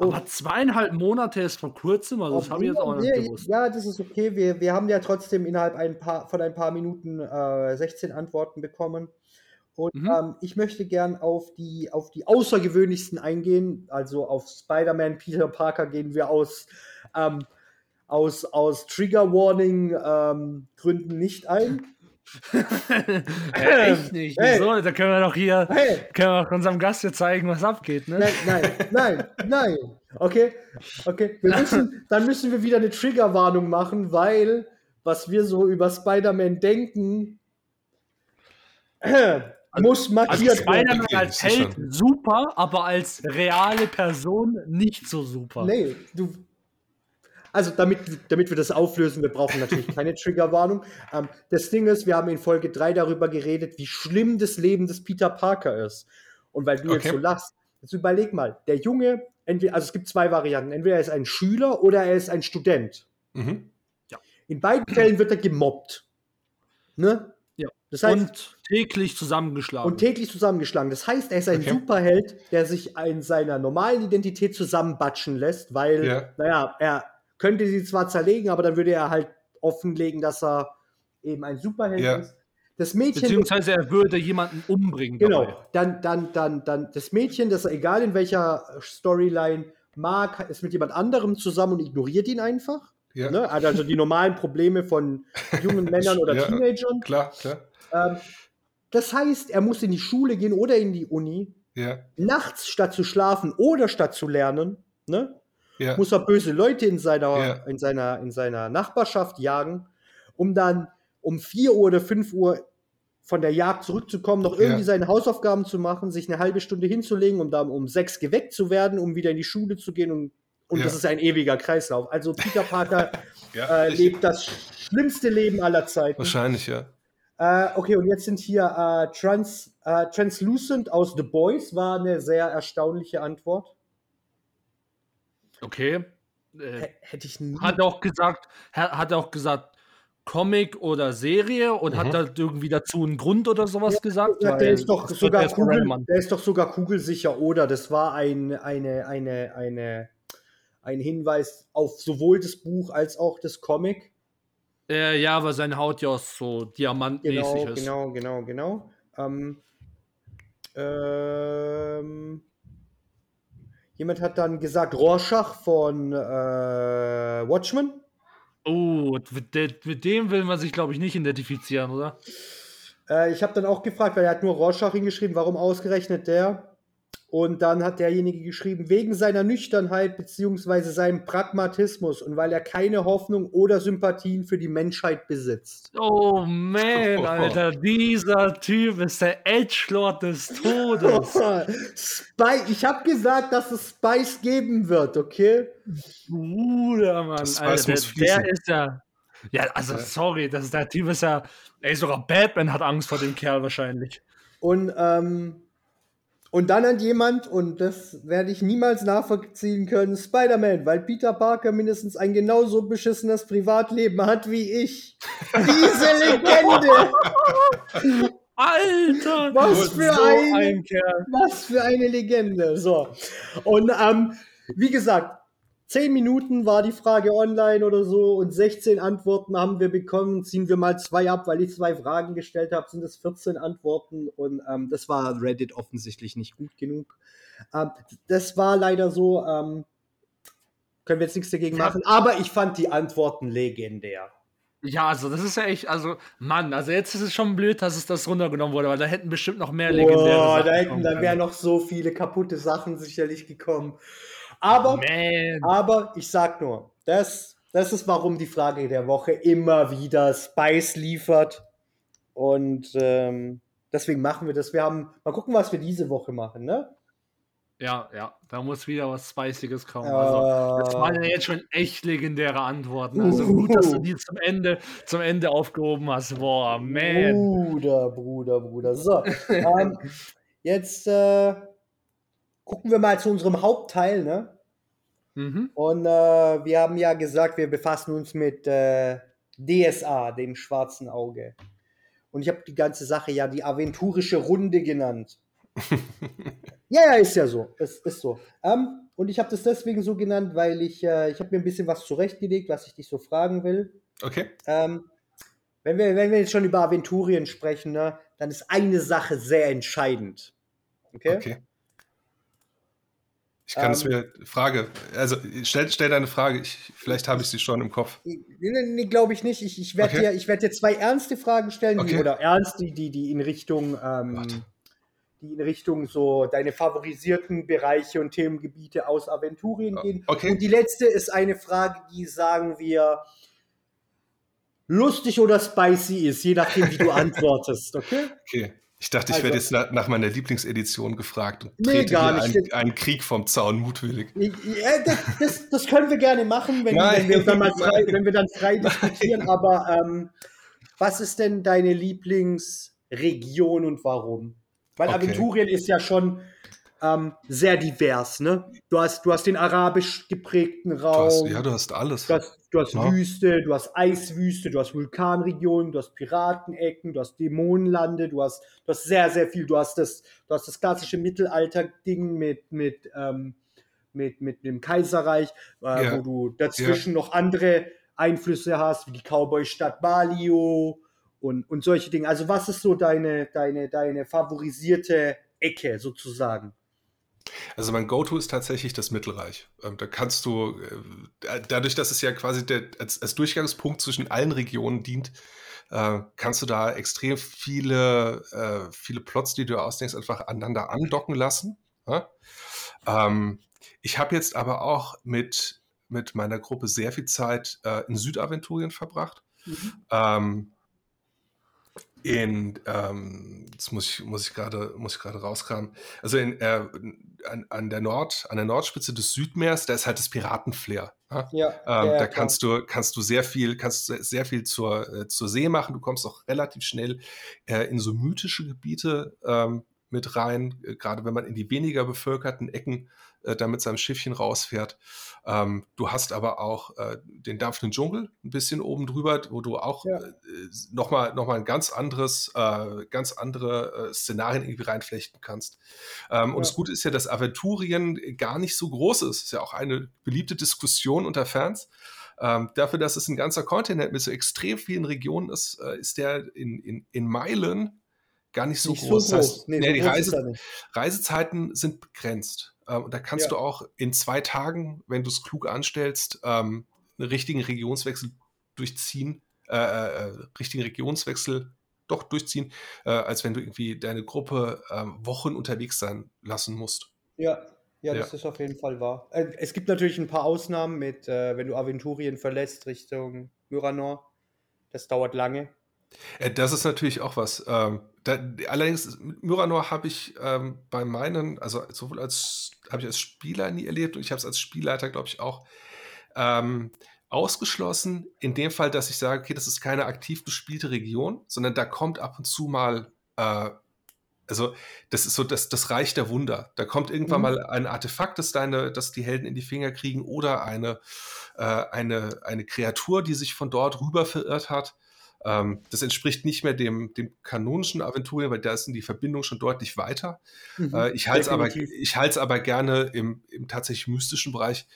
[SPEAKER 1] Aber oh. zweieinhalb Monate ist vor kurzem, also das habe ich jetzt auch nicht gewusst.
[SPEAKER 3] Ja, das ist okay. Wir, wir haben ja trotzdem innerhalb ein paar, von ein paar Minuten äh, 16 Antworten bekommen. Und mhm. ähm, ich möchte gern auf die, auf die außergewöhnlichsten eingehen. Also auf Spider-Man, Peter Parker gehen wir aus. Ähm, aus, aus Trigger Warning ähm, Gründen nicht ein.
[SPEAKER 1] ja, echt nicht. Hey. Wieso? Da können wir doch hier hey. können wir unserem Gast hier zeigen, was abgeht. Ne?
[SPEAKER 3] Nein, nein, nein, nein. Okay, okay. Wir müssen, dann müssen wir wieder eine Triggerwarnung machen, weil was wir so über Spider-Man denken, muss
[SPEAKER 1] Also
[SPEAKER 3] markiert werden.
[SPEAKER 1] Spider-Man als Held super, aber als reale Person nicht so super.
[SPEAKER 3] Nee, du. Also, damit, damit wir das auflösen, wir brauchen natürlich keine Triggerwarnung. Ähm, das Ding ist, wir haben in Folge 3 darüber geredet, wie schlimm das Leben des Peter Parker ist. Und weil du jetzt
[SPEAKER 2] Okay.
[SPEAKER 3] so lachst, jetzt überleg mal, der Junge, entweder, also es gibt zwei Varianten, entweder er ist ein Schüler oder er ist ein Student.
[SPEAKER 2] Mhm.
[SPEAKER 3] In beiden Fällen wird er gemobbt. Ne?
[SPEAKER 1] Ja.
[SPEAKER 3] Das heißt,
[SPEAKER 1] Und täglich zusammengeschlagen.
[SPEAKER 3] und täglich zusammengeschlagen. Das heißt, er ist ein
[SPEAKER 2] Okay.
[SPEAKER 3] Superheld, der sich in seiner normalen Identität zusammenbatschen lässt, weil,
[SPEAKER 2] Ja.
[SPEAKER 3] naja, er könnte sie zwar zerlegen, aber dann würde er halt offenlegen, dass er eben ein Superheld
[SPEAKER 2] Ja.
[SPEAKER 3] ist. Das Mädchen,
[SPEAKER 1] Beziehungsweise er würde jemanden umbringen.
[SPEAKER 3] genau,
[SPEAKER 1] Dabei.
[SPEAKER 3] dann, dann, dann, dann, das Mädchen, das er egal in welcher Storyline mag, ist mit jemand anderem zusammen und ignoriert ihn einfach.
[SPEAKER 2] Ja.
[SPEAKER 3] Ne? Also die normalen Probleme von jungen Männern oder
[SPEAKER 2] Ja.
[SPEAKER 3] Teenagern.
[SPEAKER 2] Klar, klar.
[SPEAKER 3] Ähm, das heißt, er muss in die Schule gehen oder in die Uni,
[SPEAKER 2] Ja.
[SPEAKER 3] nachts statt zu schlafen oder statt zu lernen, ne,
[SPEAKER 2] Ja.
[SPEAKER 3] muss er böse Leute in seiner,
[SPEAKER 2] Ja.
[SPEAKER 3] in seiner, in seiner Nachbarschaft jagen, um dann um 4 Uhr oder 5 Uhr von der Jagd zurückzukommen, noch irgendwie
[SPEAKER 2] Ja.
[SPEAKER 3] seine Hausaufgaben zu machen, sich eine halbe Stunde hinzulegen, um dann um sechs geweckt zu werden, um wieder in die Schule zu gehen und, und
[SPEAKER 2] Ja.
[SPEAKER 3] das ist ein ewiger Kreislauf. Also Peter Parker
[SPEAKER 2] ja.
[SPEAKER 3] äh, lebt das schlimmste Leben aller Zeiten.
[SPEAKER 2] Wahrscheinlich, ja.
[SPEAKER 3] Äh, okay, und jetzt sind hier äh, Trans, äh, Translucent aus The Boys, war eine sehr erstaunliche Antwort.
[SPEAKER 1] Okay. Äh,
[SPEAKER 3] hätte ich nie.
[SPEAKER 1] hat auch gesagt, ha- hat auch gesagt, Comic oder Serie und
[SPEAKER 2] Mhm.
[SPEAKER 1] hat da irgendwie dazu einen Grund oder sowas gesagt.
[SPEAKER 3] Ja, der ist doch sogar Kugel, der ist doch sogar kugelsicher, oder? Das war ein, eine, eine, eine, ein Hinweis auf sowohl das Buch als auch das Comic.
[SPEAKER 1] Äh, ja, weil seine Haut ja auch so diamantmäßig
[SPEAKER 3] Genau,
[SPEAKER 1] ist.
[SPEAKER 3] genau, genau, genau. Ähm, ähm, jemand hat dann gesagt, Rorschach von äh, Watchmen.
[SPEAKER 1] Oh, mit, de mit dem will man sich, glaube ich, nicht identifizieren, oder?
[SPEAKER 3] Äh, ich habe dann auch gefragt, weil er hat nur Rorschach hingeschrieben, warum ausgerechnet der? Und dann hat derjenige geschrieben, wegen seiner Nüchternheit beziehungsweise seinem Pragmatismus und weil er keine Hoffnung oder Sympathien für die Menschheit besitzt.
[SPEAKER 1] Oh man, Alter, dieser Typ ist der Edgelord des Todes.
[SPEAKER 3] Spy ich habe gesagt, dass es Spice geben wird, okay?
[SPEAKER 1] Bruder, Mann,
[SPEAKER 2] Das
[SPEAKER 1] Alter, der, der ist ja. Ja, also sorry, das ist, der Typ ist ja. Ey, sogar Batman hat Angst vor dem Kerl wahrscheinlich.
[SPEAKER 3] Und, ähm, und dann hat jemand, und das werde ich niemals nachvollziehen können, Spider-Man, weil Peter Parker mindestens ein genauso beschissenes Privatleben hat wie ich. Diese Legende!
[SPEAKER 1] Alter!
[SPEAKER 3] Was für
[SPEAKER 1] so
[SPEAKER 3] eine-
[SPEAKER 1] ein Kerl.
[SPEAKER 3] Was für eine Legende. So. Und ähm, wie gesagt, 10 Minuten war die Frage online oder so und 16 Antworten haben wir bekommen. Ziehen wir mal zwei ab, weil ich zwei Fragen gestellt habe, sind es 14 Antworten und ähm, das war Reddit offensichtlich nicht gut genug. Ähm, das war leider so. Ähm, können wir jetzt nichts dagegen
[SPEAKER 1] Ja.
[SPEAKER 3] machen, aber ich fand die Antworten legendär.
[SPEAKER 1] Ja, also das ist ja echt, also, Mann, also jetzt ist es schon blöd, dass es das runtergenommen wurde, weil da hätten bestimmt noch mehr legendäre
[SPEAKER 3] Boah,
[SPEAKER 1] Sachen
[SPEAKER 3] da, hätten, da wären noch so viele kaputte Sachen sicherlich gekommen. Aber
[SPEAKER 1] Man.
[SPEAKER 3] Aber ich sag nur, das, das ist, warum die Frage der Woche immer wieder Spice liefert. Und ähm, deswegen machen wir das. Wir haben, mal gucken, was wir diese Woche machen, ne?
[SPEAKER 1] Ja, ja, da muss wieder was Spiciges kommen. Also, das waren ja jetzt schon echt legendäre Antworten. Also gut, dass du die zum Ende, zum Ende aufgehoben hast. Boah, man.
[SPEAKER 3] Bruder, Bruder, Bruder. So, ähm, jetzt äh, gucken wir mal zu unserem Hauptteil, ne?
[SPEAKER 1] Mhm.
[SPEAKER 3] Und äh, wir haben ja gesagt, wir befassen uns mit äh, DSA, dem schwarzen Auge. Und ich habe die ganze Sache ja die aventurische Runde genannt. ja, ja, ist ja so. Es ist so. Ähm, und ich habe das deswegen so genannt, weil ich, äh, ich habe mir ein bisschen was zurechtgelegt, was ich dich so fragen will.
[SPEAKER 2] Okay.
[SPEAKER 3] Ähm, wenn, wir, wenn wir jetzt schon über Aventurien sprechen, ne, dann ist eine Sache sehr entscheidend. Okay?
[SPEAKER 2] Okay. Ich kann es
[SPEAKER 3] Ähm,
[SPEAKER 2] mir Frage, also stell, stell deine Frage, ich, vielleicht habe ich sie schon im Kopf.
[SPEAKER 3] Nee, nee, glaube ich nicht. Ich, ich werde
[SPEAKER 2] Okay.
[SPEAKER 3] dir, ich werd dir zwei ernste Fragen stellen, die,
[SPEAKER 2] Okay.
[SPEAKER 3] oder ernst, die, die, die in Richtung, ähm, die in Richtung so deine favorisierten Bereiche und Themengebiete aus Aventurien gehen.
[SPEAKER 2] Okay.
[SPEAKER 3] Und die letzte ist eine Frage, die sagen wir lustig oder spicy ist, je nachdem, wie du antwortest, okay?
[SPEAKER 2] Okay. Ich dachte, ich also, werde jetzt nach, nach, meiner Lieblingsedition gefragt und
[SPEAKER 3] nee, trete gar nicht.
[SPEAKER 2] Einen, einen, Krieg vom Zaun mutwillig.
[SPEAKER 3] Ja, das, das, das, können wir gerne machen, wenn, wenn, wir, dann mal frei, wenn wir dann frei diskutieren. Aber ähm, was ist denn deine Lieblingsregion und warum? Weil okay. Aventurien ist ja schon ähm, sehr divers, ne? Du hast, du hast den arabisch geprägten Raum. Du
[SPEAKER 2] hast, ja, du hast alles.
[SPEAKER 3] Du hast, du hast ja. Wüste, du hast Eiswüste, du hast Vulkanregionen, du hast Piratenecken, du hast Dämonenlande, du hast, du hast sehr, sehr viel. Du hast das, du hast das klassische Mittelalter-Ding mit, mit, ähm, mit, mit dem Kaiserreich, äh, ja. wo du dazwischen ja. noch andere Einflüsse hast, wie die Cowboy-Stadt Balio und, und solche Dinge. Also was ist so deine, deine, deine favorisierte Ecke sozusagen?
[SPEAKER 2] Also mein Go-To ist tatsächlich das Mittelreich. Ähm, da kannst du, äh, dadurch, dass es ja quasi der, als, als, Durchgangspunkt zwischen allen Regionen dient, äh, kannst du da extrem viele, äh, viele Plots, die du ausdenkst, einfach aneinander andocken lassen. Ja? Ähm, ich habe jetzt aber auch mit, mit meiner Gruppe sehr viel Zeit äh, in Südaventurien verbracht. Mhm. Ähm, in, ähm, jetzt muss ich, muss ich gerade, muss ich gerade rauskramen. Also in, äh, an, an, der Nord, an der Nordspitze des Südmeers, da ist halt das Piratenflair. Ja, ja, ähm, ja da kannst du, kannst du sehr viel, kannst sehr viel zur, äh, zur See machen. Du kommst auch relativ schnell äh, in so mythische Gebiete ähm, mit rein, äh, gerade wenn man in die weniger bevölkerten Ecken äh, da mit seinem Schiffchen rausfährt. Ähm, du hast aber auch äh, den dampfenden Dschungel ein bisschen oben drüber, wo du auch ja. äh, nochmal noch mal ein ganz anderes, äh, ganz andere äh, Szenarien irgendwie reinflechten kannst. Ähm, ja. Und das Gute ist ja, dass Aventurien gar nicht so groß ist. Das ist ja auch eine beliebte Diskussion unter Fans. Ähm, dafür, dass es ein ganzer Kontinent mit so extrem vielen Regionen ist, äh, ist der in, in, in Meilen gar nicht so nicht groß. So groß. Das heißt, nee, nee, so die Reise, Reisezeiten sind begrenzt. Ähm, und da kannst ja. du auch in zwei Tagen, wenn du es klug anstellst, ähm, einen richtigen Regionswechsel durchziehen, äh, äh, äh, richtigen Regionswechsel doch durchziehen, äh, als wenn du irgendwie deine Gruppe ähm, Wochen unterwegs sein lassen musst.
[SPEAKER 3] Ja, ja, das ja. ist auf jeden Fall wahr. Äh, es gibt natürlich ein paar Ausnahmen mit, äh, wenn du Aventurien verlässt Richtung Myranor. Das dauert lange.
[SPEAKER 2] Äh, das ist natürlich auch was. Ähm, da, allerdings, Myranor habe ich ähm, bei meinen, also sowohl als, habe ich als Spieler nie erlebt und ich habe es als Spielleiter, glaube ich, auch ähm, ausgeschlossen. In dem Fall, dass ich sage, okay, das ist keine aktiv bespielte Region, sondern da kommt ab und zu mal, äh, also das ist so das, das Reich der Wunder. Da kommt irgendwann mhm. mal ein Artefakt, das deine, das die Helden in die Finger kriegen oder eine, äh, eine, eine Kreatur, die sich von dort rüber verirrt hat. Ähm, das entspricht nicht mehr dem, dem kanonischen Aventurien, weil da sind die Verbindungen schon deutlich weiter. Mhm, äh, ich halte es aber, aber gerne im, im tatsächlich mystischen Bereich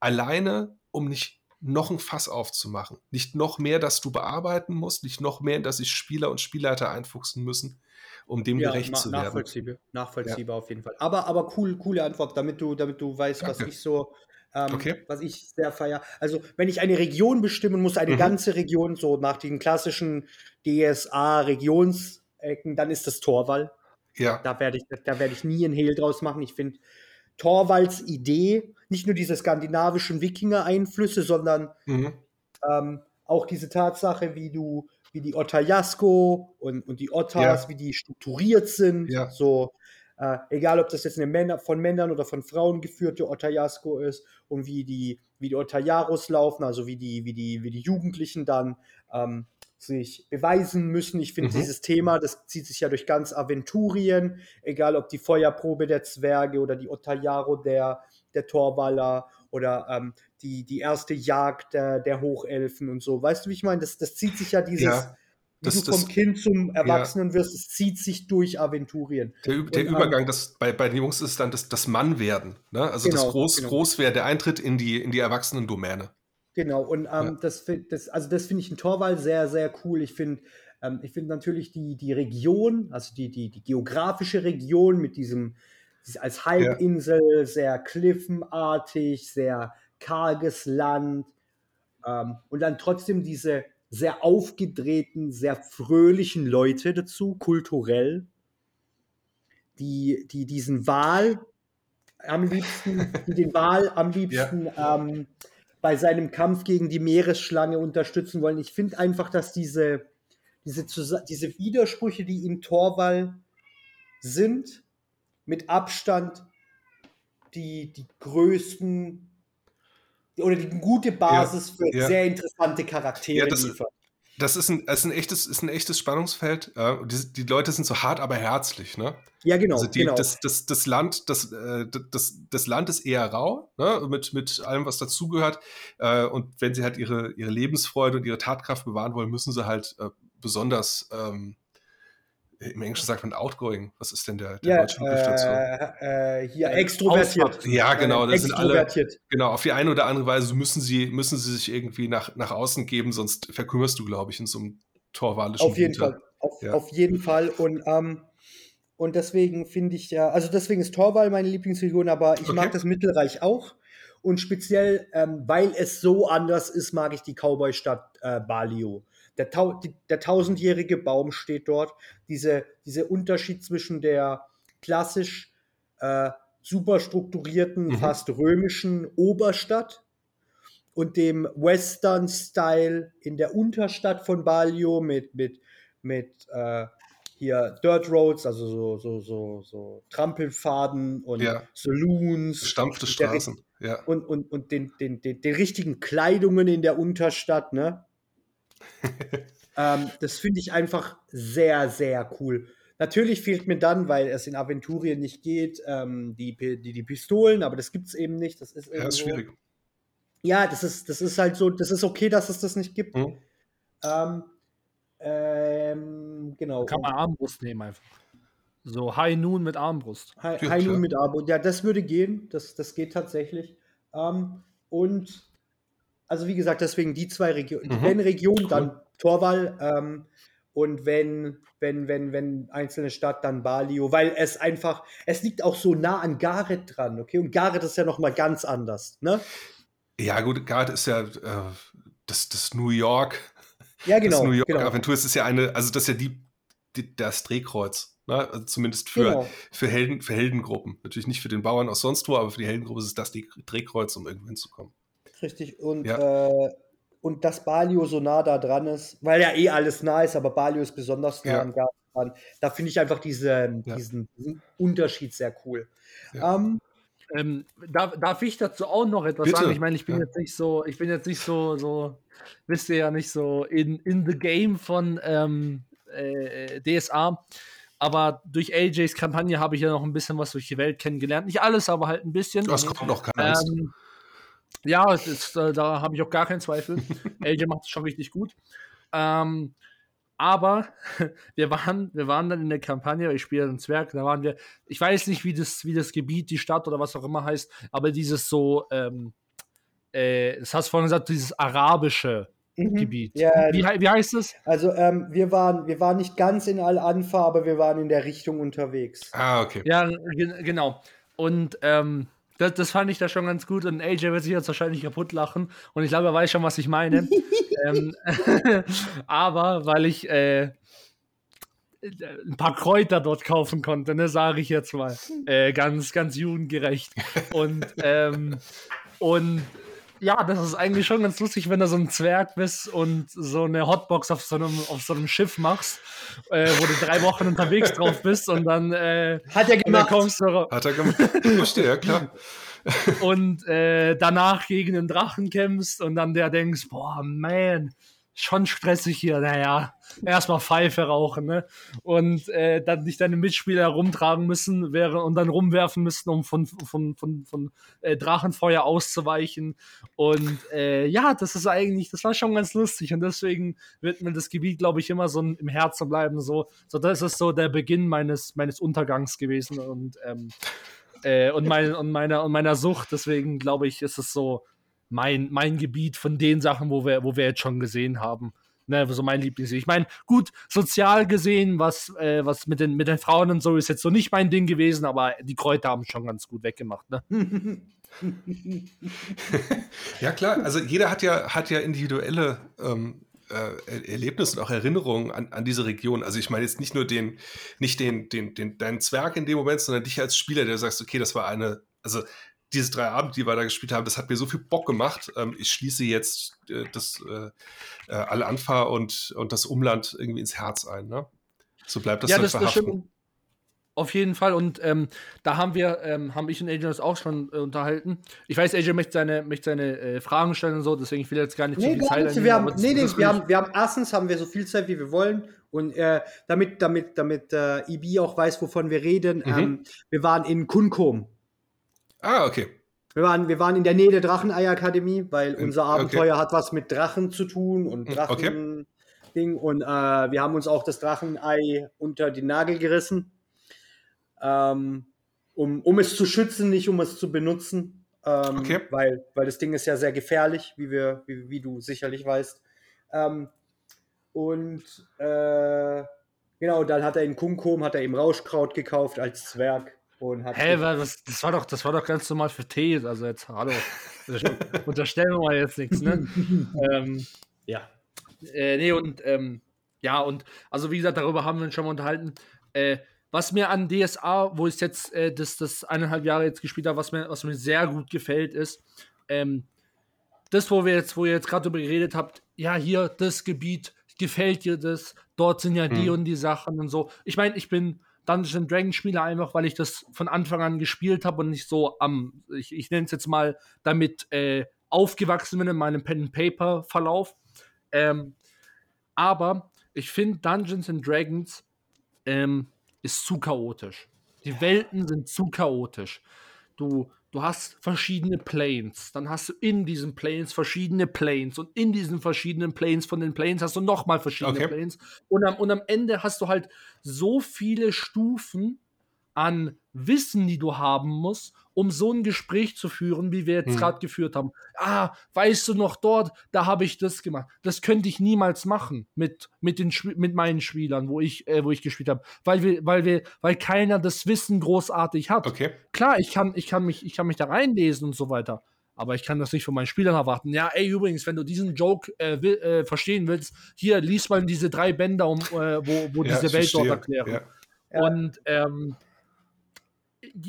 [SPEAKER 2] alleine, um nicht noch ein Fass aufzumachen. Nicht noch mehr, dass du bearbeiten musst, nicht noch mehr, dass sich Spieler und Spielleiter einfuchsen müssen, um dem ja, gerecht zu werden.
[SPEAKER 3] Nachvollziehbar, nachvollziehbar ja. auf jeden Fall. Aber, aber cool, coole Antwort, damit du, damit du weißt, Danke. was ich so ähm, okay. Was ich sehr feier. Also, wenn ich eine Region bestimmen muss, eine mhm. ganze Region, so nach den klassischen DSA-Regionsecken, dann ist das Torwall. Ja. Da werde ich, da werde ich nie einen Hehl draus machen. Ich finde Torwalds Idee, nicht nur diese skandinavischen Wikinger-Einflüsse, sondern mhm. ähm, auch diese Tatsache, wie du, wie die Otajasko und, und die Ottas, ja. wie die strukturiert sind. Ja. So, äh, egal, ob das jetzt eine Männer, von Männern oder von Frauen geführte Otajasko ist und wie die, wie die Otajaros laufen, also wie die, wie die, wie die Jugendlichen dann ähm, sich beweisen müssen. Ich finde mhm. dieses Thema, das zieht sich ja durch ganz Aventurien, egal ob die Feuerprobe der Zwerge oder die Otajaro der, der Torwaller oder ähm, die, die erste Jagd der, der Hochelfen und so. Weißt du, wie ich meine? Das, das zieht sich ja dieses, ja das, du vom das, Kind zum Erwachsenen ja. wirst, es zieht sich durch Aventurien.
[SPEAKER 2] Der, der und, Übergang, das, bei, bei den Jungs ist dann das, das Mannwerden, ne? also genau, das Groß, genau. Großwerden, der Eintritt in die, in die Erwachsenendomäne.
[SPEAKER 3] Genau, und ähm, ja. das, das, also das finde ich in Torwald sehr, sehr cool. Ich finde ähm, ich natürlich die, die Region, also die, die, die geografische Region mit diesem, als Halbinsel, ja. sehr kliffenartig, sehr karges Land ähm, und dann trotzdem diese sehr aufgedrehten, sehr fröhlichen Leute dazu, kulturell, die, die diesen Wahl am liebsten, die den Wahl am liebsten ja. ähm, bei seinem Kampf gegen die Meeresschlange unterstützen wollen. Ich finde einfach, dass diese, diese, diese Widersprüche, die im Torwall sind mit Abstand die, die größten oder die gute Basis ja, für ja. sehr interessante Charaktere ja,
[SPEAKER 2] das,
[SPEAKER 3] liefert.
[SPEAKER 2] Das ist ein, das ist ein, echtes, ist ein echtes Spannungsfeld. Die, die, Leute sind so hart, aber herzlich. Ne?
[SPEAKER 3] Ja, genau.
[SPEAKER 2] Also die,
[SPEAKER 3] genau.
[SPEAKER 2] Das, das, das, Land, das, äh, das, das Land ist eher rau, ne? mit, mit allem, was dazugehört. Äh, und wenn sie halt ihre, ihre Lebensfreude und ihre Tatkraft bewahren wollen, müssen sie halt äh, besonders ähm, im Englischen sagt man outgoing. Was ist denn der, der
[SPEAKER 3] ja,
[SPEAKER 2] deutsche Begriff dazu?
[SPEAKER 3] Äh, äh, hier extrovertiert.
[SPEAKER 2] Ja, genau. Das sind alle. Genau, auf die eine oder andere Weise müssen sie, müssen sie sich irgendwie nach, nach außen geben, sonst verkümmerst du, glaube ich, in so einem torwalischen
[SPEAKER 3] Auf jeden Winter. Fall. Auf, ja. auf, jeden Fall. Und, ähm, und deswegen finde ich ja, also deswegen ist Torwall meine Lieblingsregion, aber ich okay. mag das Mittelreich auch. Und speziell, ähm, weil es so anders ist, mag ich die Cowboy-Stadt äh, Balio. Der, Tau der tausendjährige Baum steht dort. Diese, dieser Unterschied zwischen der klassisch äh, super strukturierten, mhm. fast römischen Oberstadt und dem Western-Style in der Unterstadt von Balio mit, mit, mit äh, hier Dirt Roads, also so, so, so, so Trampelfaden und
[SPEAKER 2] ja.
[SPEAKER 3] Saloons.
[SPEAKER 2] Stampfte Straßen,
[SPEAKER 3] ja. Und, und, und den, den, den, den richtigen Kleidungen in der Unterstadt, ne? Ähm, das finde ich einfach sehr, sehr cool. Natürlich fehlt mir dann, weil es in Aventurien nicht geht, ähm, die, die, die Pistolen, aber das gibt es eben nicht. Das ist,
[SPEAKER 2] ja, ist schwierig.
[SPEAKER 3] Ja, das ist, das ist halt so, das ist okay, dass es das nicht gibt. Mhm. Ähm, ähm, genau.
[SPEAKER 1] Kann man Armbrust nehmen einfach. So High Noon mit Armbrust.
[SPEAKER 3] High, High Noon mit Armbrust. Ja, das würde gehen. Das, das geht tatsächlich. Ähm, und also wie gesagt, deswegen die zwei Regionen. Mhm. Wenn Region, cool. dann Torwall. Ähm, und wenn, wenn, wenn, wenn einzelne Stadt, dann Balio, weil es einfach, es liegt auch so nah an Gareth dran, okay? Und Gareth ist ja nochmal ganz anders, ne?
[SPEAKER 2] Ja, gut, Gareth ist ja äh, das, das New York.
[SPEAKER 3] Ja, genau. Das
[SPEAKER 2] New York
[SPEAKER 3] genau.
[SPEAKER 2] Aventur ist ja eine, also das ist ja die, die das Drehkreuz. Ne? Also zumindest für, genau. für, Helden, für Heldengruppen. Natürlich nicht für den Bauern aus sonst wo, aber für die Heldengruppe ist es das die Drehkreuz, um irgendwo hinzukommen.
[SPEAKER 3] Richtig. Und, ja. äh, und dass Balio so nah da dran ist, weil ja eh alles nah ist, aber Balio ist besonders nah ja. Garten dran. Da finde ich einfach diese, ja. diesen, diesen, Unterschied sehr cool. Ähm,
[SPEAKER 1] ähm, darf, darf, ich dazu auch noch etwas Bitte? sagen? Ich meine, ich bin jetzt nicht so, ich bin jetzt nicht so, so, wisst ihr ja nicht so in, in the game von ähm, äh, DSA. Aber durch AJs Kampagne habe ich ja noch ein bisschen was durch die Welt kennengelernt. Nicht alles, aber halt ein bisschen.
[SPEAKER 2] Das kommt noch keine ähm,
[SPEAKER 1] ja, ist, äh, da habe ich auch gar keinen Zweifel. AJ macht es schon richtig gut. Ähm, aber wir waren, wir waren dann in der Kampagne, ich spiele einen Zwerg, da waren wir, ich weiß nicht, wie das, wie das Gebiet, die Stadt oder was auch immer heißt, aber dieses so, ähm, äh, das hast du vorhin gesagt, dieses arabische mhm. Gebiet.
[SPEAKER 3] Ja,
[SPEAKER 1] wie, wie heißt es?
[SPEAKER 3] Also ähm, wir, waren, wir waren nicht ganz in Al-Anfa, aber wir waren in der Richtung unterwegs.
[SPEAKER 2] Ah, okay.
[SPEAKER 1] Ja, genau. Und ähm, das, das, fand ich da schon ganz gut und AJ wird sich jetzt wahrscheinlich kaputt lachen und ich glaube, er weiß schon, was ich meine. ähm, aber weil ich äh, ein paar Kräuter dort kaufen konnte, ne, sage ich jetzt mal. Äh, ganz, ganz jugendgerecht. Und, ähm, und ja, das ist eigentlich schon ganz lustig, wenn du so ein Zwerg bist und so eine Hotbox auf so einem, auf so einem Schiff machst, äh, wo du drei Wochen unterwegs drauf bist und dann äh,
[SPEAKER 3] hat er gemacht.
[SPEAKER 2] Kommst du, hat er gemacht. Verstehe, ja klar.
[SPEAKER 1] und äh, danach gegen den Drachen kämpfst und dann der denkst, boah, man, schon stressig hier. Naja, erstmal Pfeife rauchen, ne? Und äh, dann nicht deine Mitspieler herumtragen müssen wäre, und dann rumwerfen müssen, um von, von, von, von äh, Drachenfeuer auszuweichen. Und äh, ja, das ist eigentlich, das war schon ganz lustig. Und deswegen wird mir das Gebiet, glaube ich, immer so im Herzen bleiben. So, so das ist so der Beginn meines, meines Untergangs gewesen und, ähm, äh, und, mein, und, meiner, und meiner Sucht. Deswegen glaube ich, ist es so mein, mein Gebiet von den Sachen, wo wir, wo wir jetzt schon gesehen haben. Ne, so mein Lieblings. Ich meine, gut, sozial gesehen, was, äh, was mit, den, mit den Frauen und so ist jetzt so nicht mein Ding gewesen, aber die Kräuter haben schon ganz gut weggemacht. Ne?
[SPEAKER 2] ja, klar, also jeder hat ja, hat ja individuelle ähm, äh, Erlebnisse und auch Erinnerungen an, an diese Region. Also ich meine jetzt nicht nur den, nicht den, den, den, deinen Zwerg in dem Moment, sondern dich als Spieler, der sagst, okay, das war eine, also diese drei Abende, die wir da gespielt haben, das hat mir so viel Bock gemacht. Ähm, ich schließe jetzt äh, das äh, äh, Al-Anfa und, und das Umland irgendwie ins Herz ein. Ne? So bleibt das
[SPEAKER 1] ja,
[SPEAKER 2] dann
[SPEAKER 1] das,
[SPEAKER 2] verhaften.
[SPEAKER 1] Auf jeden Fall. Und ähm, da haben wir, ähm, haben ich und AJ uns auch schon äh, unterhalten. Ich weiß, AJ möchte seine, möchte seine äh, Fragen stellen und so, deswegen ich will jetzt gar nicht
[SPEAKER 3] nee,
[SPEAKER 1] zu viel
[SPEAKER 3] Zeit einnehmen, wir haben, Nee, nee, wir haben, wir haben erstens haben wir so viel Zeit, wie wir wollen. Und äh, damit, damit, damit äh, Ibi auch weiß, wovon wir reden, mhm. ähm, wir waren in Kunkom.
[SPEAKER 2] Ah, okay.
[SPEAKER 3] Wir waren, wir waren in der Nähe der Drachenei-Akademie, weil unser Abenteuer okay. hat was mit Drachen zu tun und hm, Drachen. Okay. Und äh, wir haben uns auch das Drachenei unter den Nagel gerissen ähm, um, um es zu schützen, nicht um es zu benutzen. Ähm, okay. weil, weil das Ding ist ja sehr gefährlich, wie, wir, wie, wie du sicherlich weißt. Ähm, und äh, genau, dann hat er in Kunkum, hat er ihm Rauschkraut gekauft als Zwerg. Und hat
[SPEAKER 1] Hä, das, das, war doch, das war doch ganz normal für Tee. Also jetzt, hallo. Unterstellen wir mal jetzt nichts, ne? ähm, ja. Äh, nee, und ähm, ja, und also wie gesagt, darüber haben wir uns schon mal unterhalten. Äh, was mir an DSA, wo ich jetzt äh, das, das eineinhalb Jahre jetzt gespielt habe, was mir, was mir sehr gut gefällt, ist, ähm, das, wo wir jetzt, wo ihr jetzt gerade darüber geredet habt, ja, hier, das Gebiet, gefällt dir das? Dort sind ja die hm. und die Sachen und so. Ich meine, ich bin Dungeons Dragons Spieler einfach, weil ich das von Anfang an gespielt habe und nicht so am, ich, ich nenne es jetzt mal, damit äh, aufgewachsen bin in meinem Pen and Paper Verlauf. Ähm, aber ich finde Dungeons and Dragons ähm, ist zu chaotisch. Die Welten sind zu chaotisch. Du, du hast verschiedene Planes, dann hast du in diesen Planes verschiedene Planes. Und in diesen verschiedenen Planes von den Planes hast du nochmal verschiedene okay. Planes. Und am, und am Ende hast du halt so viele Stufen an Wissen, die du haben musst, um so ein Gespräch zu führen, wie wir jetzt hm. gerade geführt haben. Ah, weißt du noch dort, da habe ich das gemacht. Das könnte ich niemals machen mit, mit, den, mit meinen Spielern, wo ich, äh, wo ich gespielt habe. Weil wir, weil wir, weil keiner das Wissen großartig hat.
[SPEAKER 2] Okay.
[SPEAKER 1] Klar, ich kann, ich kann mich, ich kann mich da reinlesen und so weiter. Aber ich kann das nicht von meinen Spielern erwarten. Ja, ey, übrigens, wenn du diesen Joke äh, will, äh, verstehen willst, hier, lies mal diese drei Bänder, um, äh, wo, wo ja, diese Welt dort erklären. Ja. Und ähm,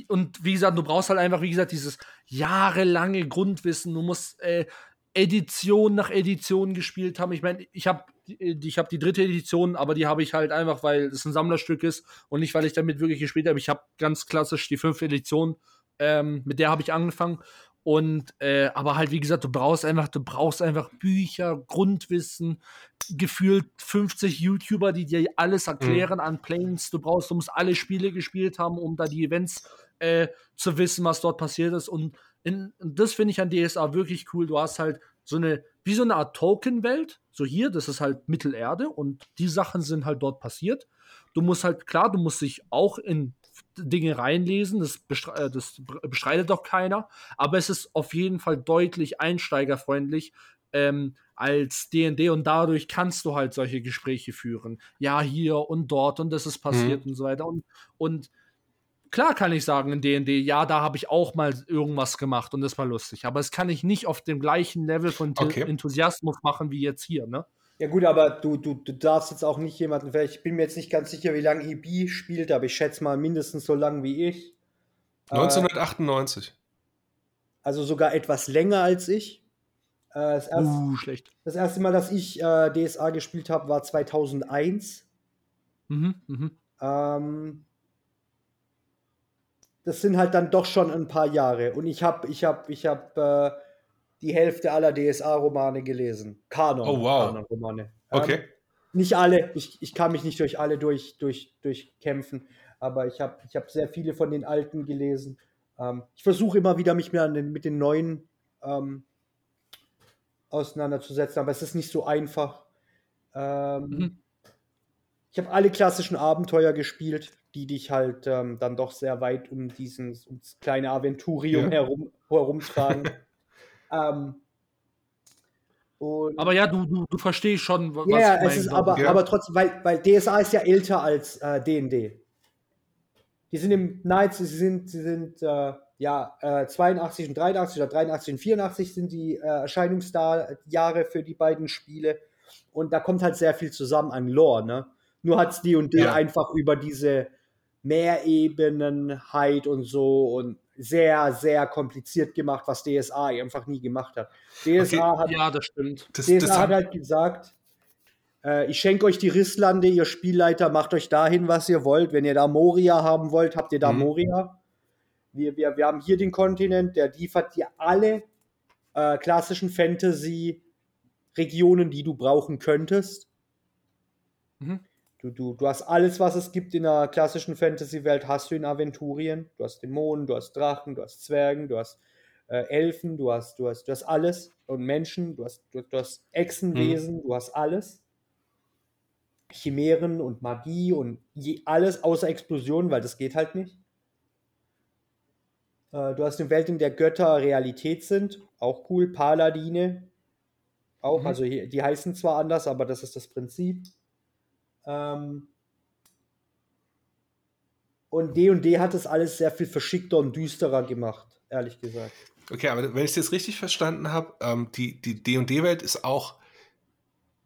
[SPEAKER 1] und wie gesagt, du brauchst halt einfach, wie gesagt, dieses jahrelange Grundwissen. Du musst äh, Edition nach Edition gespielt haben. Ich meine, ich habe ich hab die dritte Edition, aber die habe ich halt einfach, weil es ein Sammlerstück ist und nicht, weil ich damit wirklich gespielt habe. Ich habe ganz klassisch die fünfte Edition, ähm, mit der habe ich angefangen und äh, aber halt, wie gesagt, du brauchst einfach, du brauchst einfach Bücher, Grundwissen, gefühlt 50 YouTuber, die dir alles erklären mhm. an Planes. Du brauchst, du musst alle Spiele gespielt haben, um da die Events äh, zu wissen, was dort passiert ist. Und in, das finde ich an DSA wirklich cool. Du hast halt so eine, wie so eine Art Token-Welt. So hier, das ist halt Mittelerde und die Sachen sind halt dort passiert. Du musst halt, klar, du musst dich auch in Dinge reinlesen, das, bestre äh, das bestreitet doch keiner, aber es ist auf jeden Fall deutlich einsteigerfreundlich ähm, als DD und dadurch kannst du halt solche Gespräche führen. Ja, hier und dort und das ist passiert mhm. und so weiter. Und, und klar kann ich sagen in DD, ja, da habe ich auch mal irgendwas gemacht und das war lustig, aber es kann ich nicht auf dem gleichen Level von okay. Enthusiasmus machen wie jetzt hier, ne?
[SPEAKER 3] Ja gut, aber du, du, du darfst jetzt auch nicht jemanden, ich bin mir jetzt nicht ganz sicher, wie lange EB spielt, aber ich schätze mal mindestens so lang wie ich.
[SPEAKER 2] 1998. Äh,
[SPEAKER 3] also sogar etwas länger als ich. Äh, das, erste,
[SPEAKER 1] uh, schlecht.
[SPEAKER 3] das erste Mal, dass ich äh, DSA gespielt habe, war 2001.
[SPEAKER 1] Mhm, mhm.
[SPEAKER 3] Ähm, das sind halt dann doch schon ein paar Jahre. Und ich habe ich hab, ich hab, äh, die Hälfte aller DSA-Romane gelesen. Kanon.
[SPEAKER 2] Oh, wow.
[SPEAKER 3] Kanon-Romane.
[SPEAKER 2] Okay. Ähm,
[SPEAKER 3] nicht alle, ich, ich kann mich nicht durch alle durch, durch, durchkämpfen, aber ich habe ich hab sehr viele von den alten gelesen. Ähm, ich versuche immer wieder, mich mehr den, mit den neuen ähm, auseinanderzusetzen, aber es ist nicht so einfach. Ähm, mhm. Ich habe alle klassischen Abenteuer gespielt, die dich halt ähm, dann doch sehr weit um diesen ums kleine Aventurium ja. herum, herumtragen. Ähm,
[SPEAKER 1] aber ja, du, du, du verstehst schon,
[SPEAKER 3] was ja, es ist aber, ja. aber trotzdem, weil, weil DSA ist ja älter als äh, D&D. Die sind im Nights, sie sind, sie sind äh, ja, äh, 82 und 83 oder 83 und 84 sind die äh, Erscheinungsjahre für die beiden Spiele. Und da kommt halt sehr viel zusammen an Lore, ne? Nur hat es D&D ja. einfach über diese Mehrebenenheit und so und sehr, sehr kompliziert gemacht, was DSA einfach nie gemacht hat. DSA
[SPEAKER 1] okay,
[SPEAKER 3] hat,
[SPEAKER 1] ja, das stimmt.
[SPEAKER 3] Das, DSA das hat halt gesagt, Äh, ich schenke euch die Risslande, ihr Spielleiter, macht euch dahin, was ihr wollt. Wenn ihr da Moria haben wollt, habt ihr da mhm. Moria. Wir, wir, wir haben hier den Kontinent, der liefert dir alle äh, klassischen Fantasy-Regionen, die du brauchen könntest. Mhm. Du, du, du hast alles, was es gibt in der klassischen Fantasy-Welt, hast du in Aventurien. Du hast Dämonen, du hast Drachen, du hast Zwergen, du hast äh, Elfen, du hast, du, hast, du hast alles. Und Menschen, du hast, du, du hast Echsenwesen, mhm. du hast alles. Chimären und Magie und je, alles außer Explosionen, weil das geht halt nicht. Äh, du hast eine Welt, in der Götter Realität sind, auch cool. Paladine, auch, mhm. also die heißen zwar anders, aber das ist das Prinzip. Ähm, und D&D hat es alles sehr viel verschickter und düsterer gemacht, ehrlich gesagt.
[SPEAKER 2] Okay, aber wenn ich es jetzt richtig verstanden habe, ähm, die D&D-Welt ist auch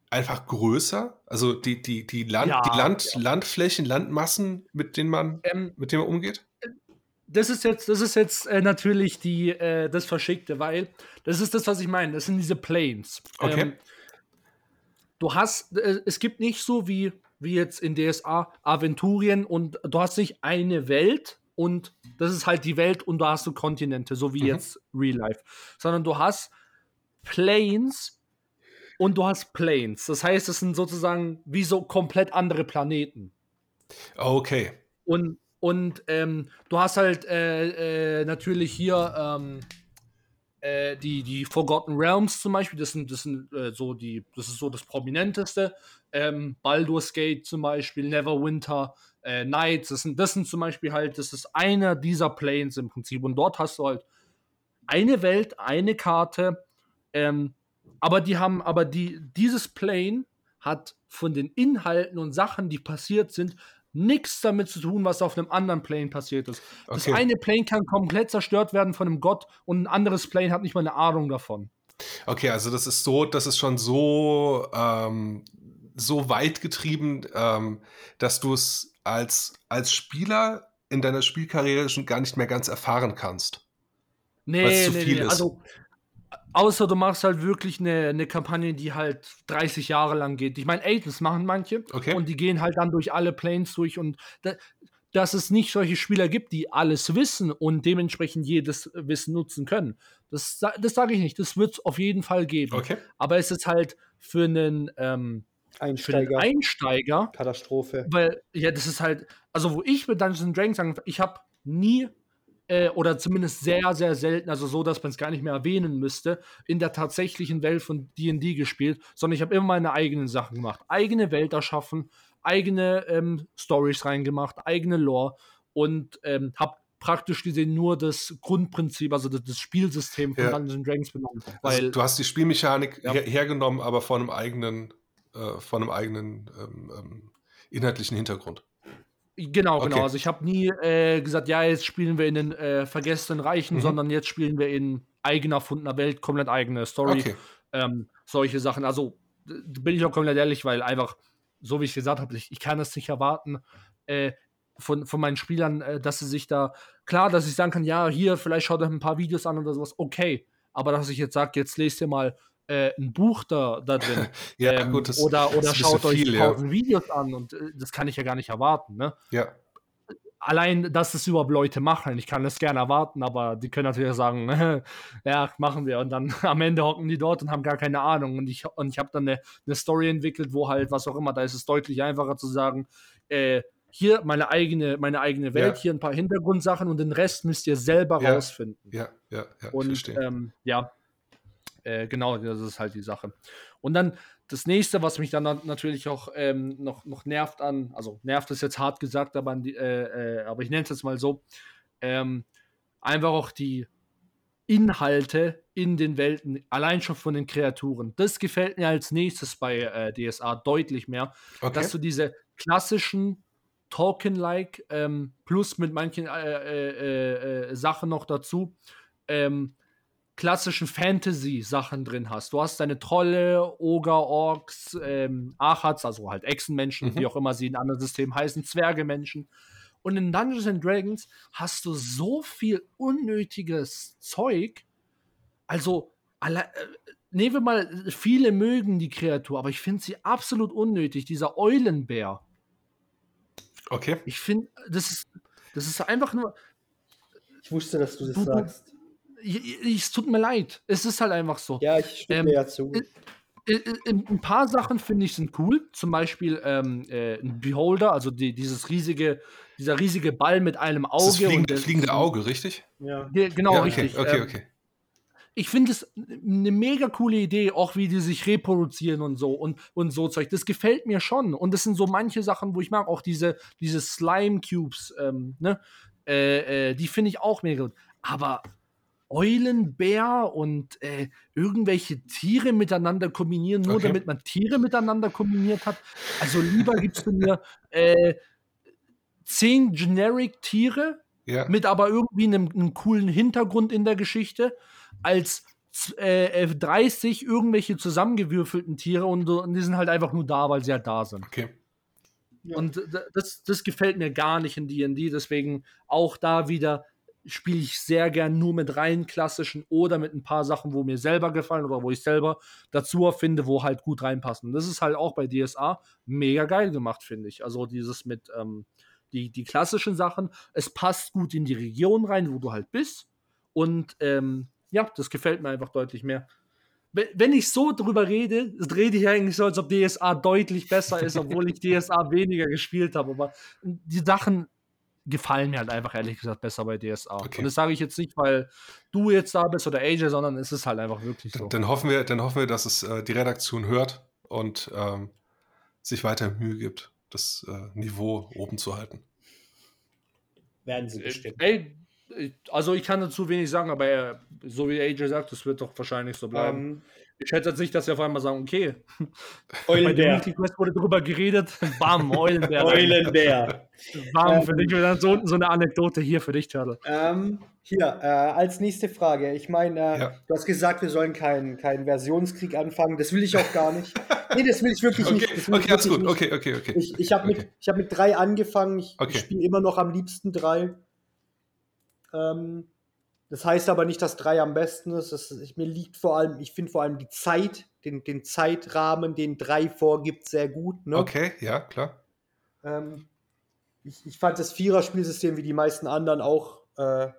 [SPEAKER 2] einfach größer? Also die, die, die, Land, ja, die Land, ja. Landflächen, Landmassen, mit denen man, ähm, mit denen man umgeht?
[SPEAKER 1] Das ist jetzt, das ist jetzt äh, natürlich die, äh, das Verschickte, weil das ist das, was ich meine. Das sind diese Planes.
[SPEAKER 2] Okay. Ähm,
[SPEAKER 1] du hast, äh, es gibt nicht so wie, wie jetzt in DSA Aventurien und du hast nicht eine Welt und das ist halt die Welt und da hast du Kontinente, so wie mhm. jetzt Real Life, sondern du hast Planes, und du hast Planes. Das heißt, es sind sozusagen wie so komplett andere Planeten.
[SPEAKER 2] Okay.
[SPEAKER 1] Und, und ähm, du hast halt äh, äh, natürlich hier ähm, äh, die, die Forgotten Realms zum Beispiel. Das sind, das sind äh, so die, das ist so das Prominenteste. Ähm, Baldur's Gate zum Beispiel, Neverwinter, äh, Nights. Das sind, das sind zum Beispiel halt, das ist einer dieser Planes im Prinzip. Und dort hast du halt eine Welt, eine Karte. Ähm, aber die haben, aber die, dieses Plane hat von den Inhalten und Sachen, die passiert sind, nichts damit zu tun, was auf einem anderen Plane passiert ist. Okay. Das eine Plane kann komplett zerstört werden von einem Gott und ein anderes Plane hat nicht mal eine Ahnung davon.
[SPEAKER 2] Okay, also das ist so, das ist schon so, ähm, so weit getrieben, ähm, dass du es als, als Spieler in deiner Spielkarriere schon gar nicht mehr ganz erfahren kannst.
[SPEAKER 1] Nee, nee, nee. Also Außer du machst halt wirklich eine, eine Kampagne, die halt 30 Jahre lang geht. Ich meine, das machen manche.
[SPEAKER 2] Okay.
[SPEAKER 1] Und die gehen halt dann durch alle Planes durch. Und da, dass es nicht solche Spieler gibt, die alles wissen und dementsprechend jedes Wissen nutzen können. Das, das sage ich nicht. Das wird es auf jeden Fall geben.
[SPEAKER 2] Okay.
[SPEAKER 1] Aber es ist halt für einen, ähm,
[SPEAKER 3] Einsteiger.
[SPEAKER 1] Für einen Einsteiger.
[SPEAKER 3] Katastrophe.
[SPEAKER 1] Weil, ja, das ist halt, also wo ich mit Dungeons Dragons sagen, ich habe nie äh, oder zumindest sehr, sehr selten, also so, dass man es gar nicht mehr erwähnen müsste, in der tatsächlichen Welt von DD gespielt, sondern ich habe immer meine eigenen Sachen gemacht. Eigene Welt erschaffen, eigene ähm, Stories reingemacht, eigene Lore und ähm, habe praktisch gesehen nur das Grundprinzip, also das, Spielsystem von ja. Dungeons Dragons benannt.
[SPEAKER 2] Also weil, also du hast die Spielmechanik ja. her hergenommen, aber von einem eigenen, äh, von einem eigenen ähm, ähm inhaltlichen Hintergrund.
[SPEAKER 1] Genau, okay. genau. Also ich habe nie äh, gesagt, ja, jetzt spielen wir in den äh, vergessenen Reichen, mhm. sondern jetzt spielen wir in eigener erfundener Welt, komplett eigene Story. Okay. Ähm, solche Sachen. Also bin ich auch komplett ehrlich, weil einfach, so wie ich gesagt habe, ich, ich kann es nicht erwarten äh, von, von meinen Spielern, äh, dass sie sich da, klar, dass ich sagen kann, ja, hier, vielleicht schaut euch ein paar Videos an oder sowas, okay. Aber dass ich jetzt sage, jetzt lest ihr mal äh, ein Buch da, da drin.
[SPEAKER 2] ja, ähm, gut,
[SPEAKER 1] das, oder oder schaut euch viel, tausend ja. Videos an und äh, das kann ich ja gar nicht erwarten. Ne?
[SPEAKER 2] Ja.
[SPEAKER 1] Allein, dass es überhaupt Leute machen, ich kann das gerne erwarten, aber die können natürlich sagen, ja, machen wir. Und dann am Ende hocken die dort und haben gar keine Ahnung. Und ich, und ich habe dann eine, eine Story entwickelt, wo halt, was auch immer, da ist es deutlich einfacher zu sagen, äh, hier meine eigene, meine eigene Welt, ja. hier ein paar Hintergrundsachen und den Rest müsst ihr selber
[SPEAKER 2] ja.
[SPEAKER 1] rausfinden.
[SPEAKER 2] Ja, ja, ja.
[SPEAKER 1] Und ähm, ja, äh, genau, das ist halt die Sache. Und dann das nächste, was mich dann natürlich auch ähm, noch, noch nervt an, also nervt ist jetzt hart gesagt, aber, die, äh, äh, aber ich nenne es jetzt mal so, ähm, einfach auch die Inhalte in den Welten, allein schon von den Kreaturen. Das gefällt mir als nächstes bei äh, DSA deutlich mehr, okay. dass du diese klassischen Token-like ähm, plus mit manchen äh, äh, Sachen noch dazu ähm, klassischen Fantasy-Sachen drin hast. Du hast deine Trolle, Oger, Orks, ähm, Achats, also halt Echsenmenschen, mhm. wie auch immer sie in anderen Systemen heißen, Zwergemenschen. Und in Dungeons and Dragons hast du so viel unnötiges Zeug. Also, alle, äh, nehmen wir mal, viele mögen die Kreatur, aber ich finde sie absolut unnötig, dieser Eulenbär.
[SPEAKER 2] Okay.
[SPEAKER 1] Ich finde, das ist, das ist einfach nur.
[SPEAKER 3] Ich wusste, dass du das du, sagst.
[SPEAKER 1] Es tut mir leid. Es ist halt einfach so.
[SPEAKER 3] Ja, ich stimme ähm, ja zu.
[SPEAKER 1] ein paar Sachen finde ich sind cool. Zum Beispiel ähm, äh, ein Beholder, also die, dieses riesige, dieser riesige Ball mit einem Auge. Das,
[SPEAKER 2] fliegende, das fliegende Auge, richtig?
[SPEAKER 1] Ja. Genau, ja, okay,
[SPEAKER 2] richtig. Okay, ähm, okay
[SPEAKER 1] ich finde es eine mega coole Idee, auch wie die sich reproduzieren und so und, und so Zeug. Das gefällt mir schon. Und das sind so manche Sachen, wo ich mag, auch diese, diese Slime-Cubes, ähm, ne? Äh, äh, die finde ich auch mega gut. Aber Eulenbär und äh, irgendwelche Tiere miteinander kombinieren, nur okay. damit man Tiere miteinander kombiniert hat. Also lieber gibst du mir äh, zehn Generic-Tiere ja. mit aber irgendwie einem, einem coolen Hintergrund in der Geschichte als äh, 30 irgendwelche zusammengewürfelten Tiere und, und, die sind halt einfach nur da, weil sie halt da sind.
[SPEAKER 2] Okay.
[SPEAKER 1] Ja. Und das, das gefällt mir gar nicht in DD, deswegen auch da wieder spiele ich sehr gern nur mit rein klassischen oder mit ein paar Sachen, wo mir selber gefallen oder wo ich selber dazu finde, wo halt gut reinpassen. Das ist halt auch bei DSA mega geil gemacht, finde ich. Also dieses mit ähm, die, die klassischen Sachen, es passt gut in die Region rein, wo du halt bist. Und ähm, ja, das gefällt mir einfach deutlich mehr. Wenn ich so drüber rede, rede ich eigentlich so, als ob DSA deutlich besser ist, obwohl ich DSA weniger gespielt habe. Aber die Sachen gefallen mir halt einfach ehrlich gesagt besser bei DSA. Okay. Und das sage ich jetzt nicht, weil du jetzt da bist oder AJ, sondern es ist halt einfach wirklich so.
[SPEAKER 2] Dann, hoffen wir, dann hoffen wir, dass es äh, die Redaktion hört und ähm, sich weiter Mühe gibt, das äh, Niveau oben zu halten.
[SPEAKER 3] Werden sie äh, bestimmt.
[SPEAKER 1] Ey, also ich kann dazu wenig sagen, aber er, so wie AJ sagt, das wird doch wahrscheinlich so bleiben. Um, ähm, ich schätze jetzt nicht, dass wir auf einmal sagen, okay.
[SPEAKER 3] Eulenbär.
[SPEAKER 1] Bei Quest wurde drüber geredet. Bam, Eulenbär.
[SPEAKER 3] Eulenbär.
[SPEAKER 1] Bam, ähm, für dich. Und dann so, so eine Anekdote hier für dich, Turtle.
[SPEAKER 3] Ähm, hier, äh, als nächste Frage. Ich meine, äh, ja. du hast gesagt, wir sollen keinen kein Versionskrieg anfangen. Das will ich auch gar nicht. nee, das will ich wirklich
[SPEAKER 2] okay.
[SPEAKER 3] nicht.
[SPEAKER 2] Okay, alles gut. Nicht. Okay, okay, okay.
[SPEAKER 3] Ich, ich habe
[SPEAKER 2] okay.
[SPEAKER 3] mit, hab mit drei angefangen. Ich, okay. ich spiele immer noch am liebsten drei. Ähm, das heißt aber nicht, dass drei am besten ist. Das, ich, mir liegt vor allem, ich finde vor allem die Zeit, den, den Zeitrahmen, den drei vorgibt, sehr gut. Ne?
[SPEAKER 2] Okay, ja, klar.
[SPEAKER 3] Ähm, ich, ich, fand das Vierer-Spielsystem wie die meisten anderen auch äh,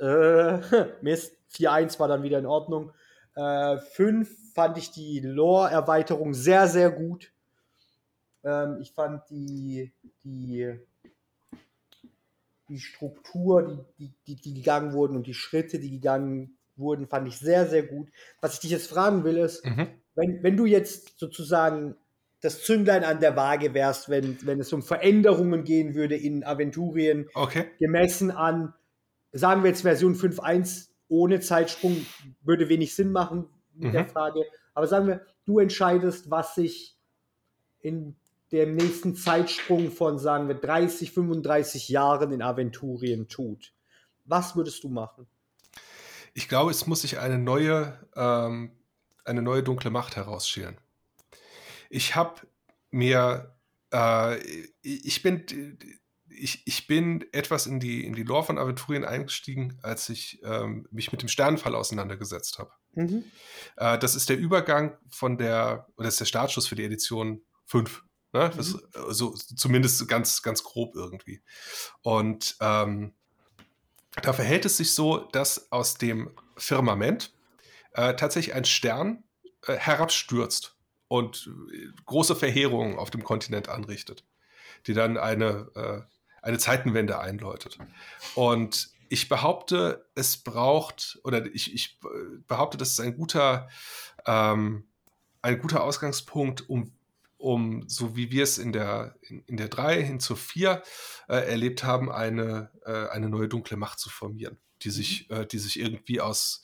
[SPEAKER 3] äh, Mist. 4-1 war dann wieder in Ordnung. Äh, 5 fand ich die Lore-Erweiterung sehr, sehr gut. Ähm, ich fand die, die die Struktur, die, die, die, gegangen wurden und die Schritte, die gegangen wurden, fand ich sehr, sehr gut. Was ich dich jetzt fragen will, ist, mhm. wenn, wenn du jetzt sozusagen das Zünglein an der Waage wärst, wenn, wenn es um Veränderungen gehen würde in Aventurien,
[SPEAKER 2] okay.
[SPEAKER 3] gemessen an, sagen wir jetzt Version 5.1 ohne Zeitsprung, würde wenig Sinn machen mit mhm. der Frage. Aber sagen wir, du entscheidest, was sich in dem nächsten Zeitsprung von, sagen wir, 30, 35 Jahren in Aventurien tut. Was würdest du machen?
[SPEAKER 2] Ich glaube, es muss sich eine neue, ähm, eine neue dunkle Macht herausschälen. Ich habe mir, äh, ich bin, ich, ich bin etwas in die, in die Lore von Aventurien eingestiegen, als ich ähm, mich mit dem Sternenfall auseinandergesetzt habe. Mhm. Äh, das ist der Übergang von der, oder das ist der Startschuss für die Edition 5. Ne? Das, mhm. also zumindest ganz, ganz grob irgendwie. Und ähm, da verhält es sich so, dass aus dem Firmament äh, tatsächlich ein Stern äh, herabstürzt und äh, große Verheerungen auf dem Kontinent anrichtet, die dann eine, äh, eine Zeitenwende einläutet. Und ich behaupte, es braucht, oder ich, ich behaupte, das ist ein guter, ähm, ein guter Ausgangspunkt, um um, so wie wir es in der, in, in der 3 hin zur 4 äh, erlebt haben, eine, äh, eine neue dunkle Macht zu formieren, die mhm. sich, äh, die sich irgendwie aus,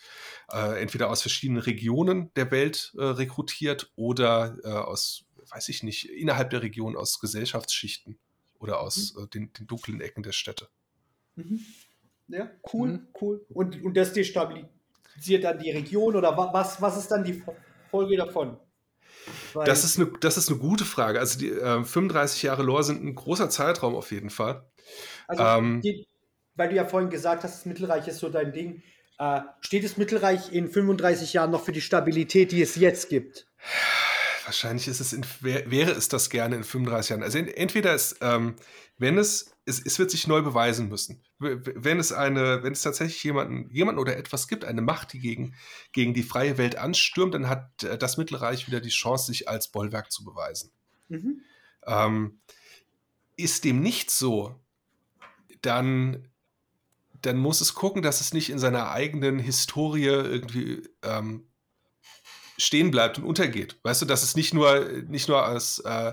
[SPEAKER 2] äh, entweder aus verschiedenen Regionen der Welt äh, rekrutiert oder äh, aus, weiß ich nicht, innerhalb der Region aus Gesellschaftsschichten oder aus mhm. den, den dunklen Ecken der Städte.
[SPEAKER 3] Mhm. Ja, cool, mhm. cool. Und, und das destabilisiert dann die Region oder was, was ist dann die Folge davon?
[SPEAKER 2] Das ist, eine, das ist eine gute Frage. Also die äh, 35 Jahre Lore sind ein großer Zeitraum auf jeden Fall.
[SPEAKER 3] Also, ähm, die, weil du ja vorhin gesagt hast, das Mittelreich ist so dein Ding. Äh, steht das Mittelreich in 35 Jahren noch für die Stabilität, die es jetzt gibt?
[SPEAKER 2] Wahrscheinlich ist es in, wäre es das gerne in 35 Jahren. Also entweder ist, ähm, wenn es, es, es wird sich neu beweisen müssen. Wenn es eine, wenn es tatsächlich jemanden, jemanden oder etwas gibt, eine Macht, die gegen, gegen die freie Welt anstürmt, dann hat äh, das Mittelreich wieder die Chance, sich als Bollwerk zu beweisen. Mhm. Ähm, ist dem nicht so, dann, dann muss es gucken, dass es nicht in seiner eigenen Historie irgendwie ähm, stehen bleibt und untergeht. Weißt du, dass es nicht nur, nicht nur als, äh,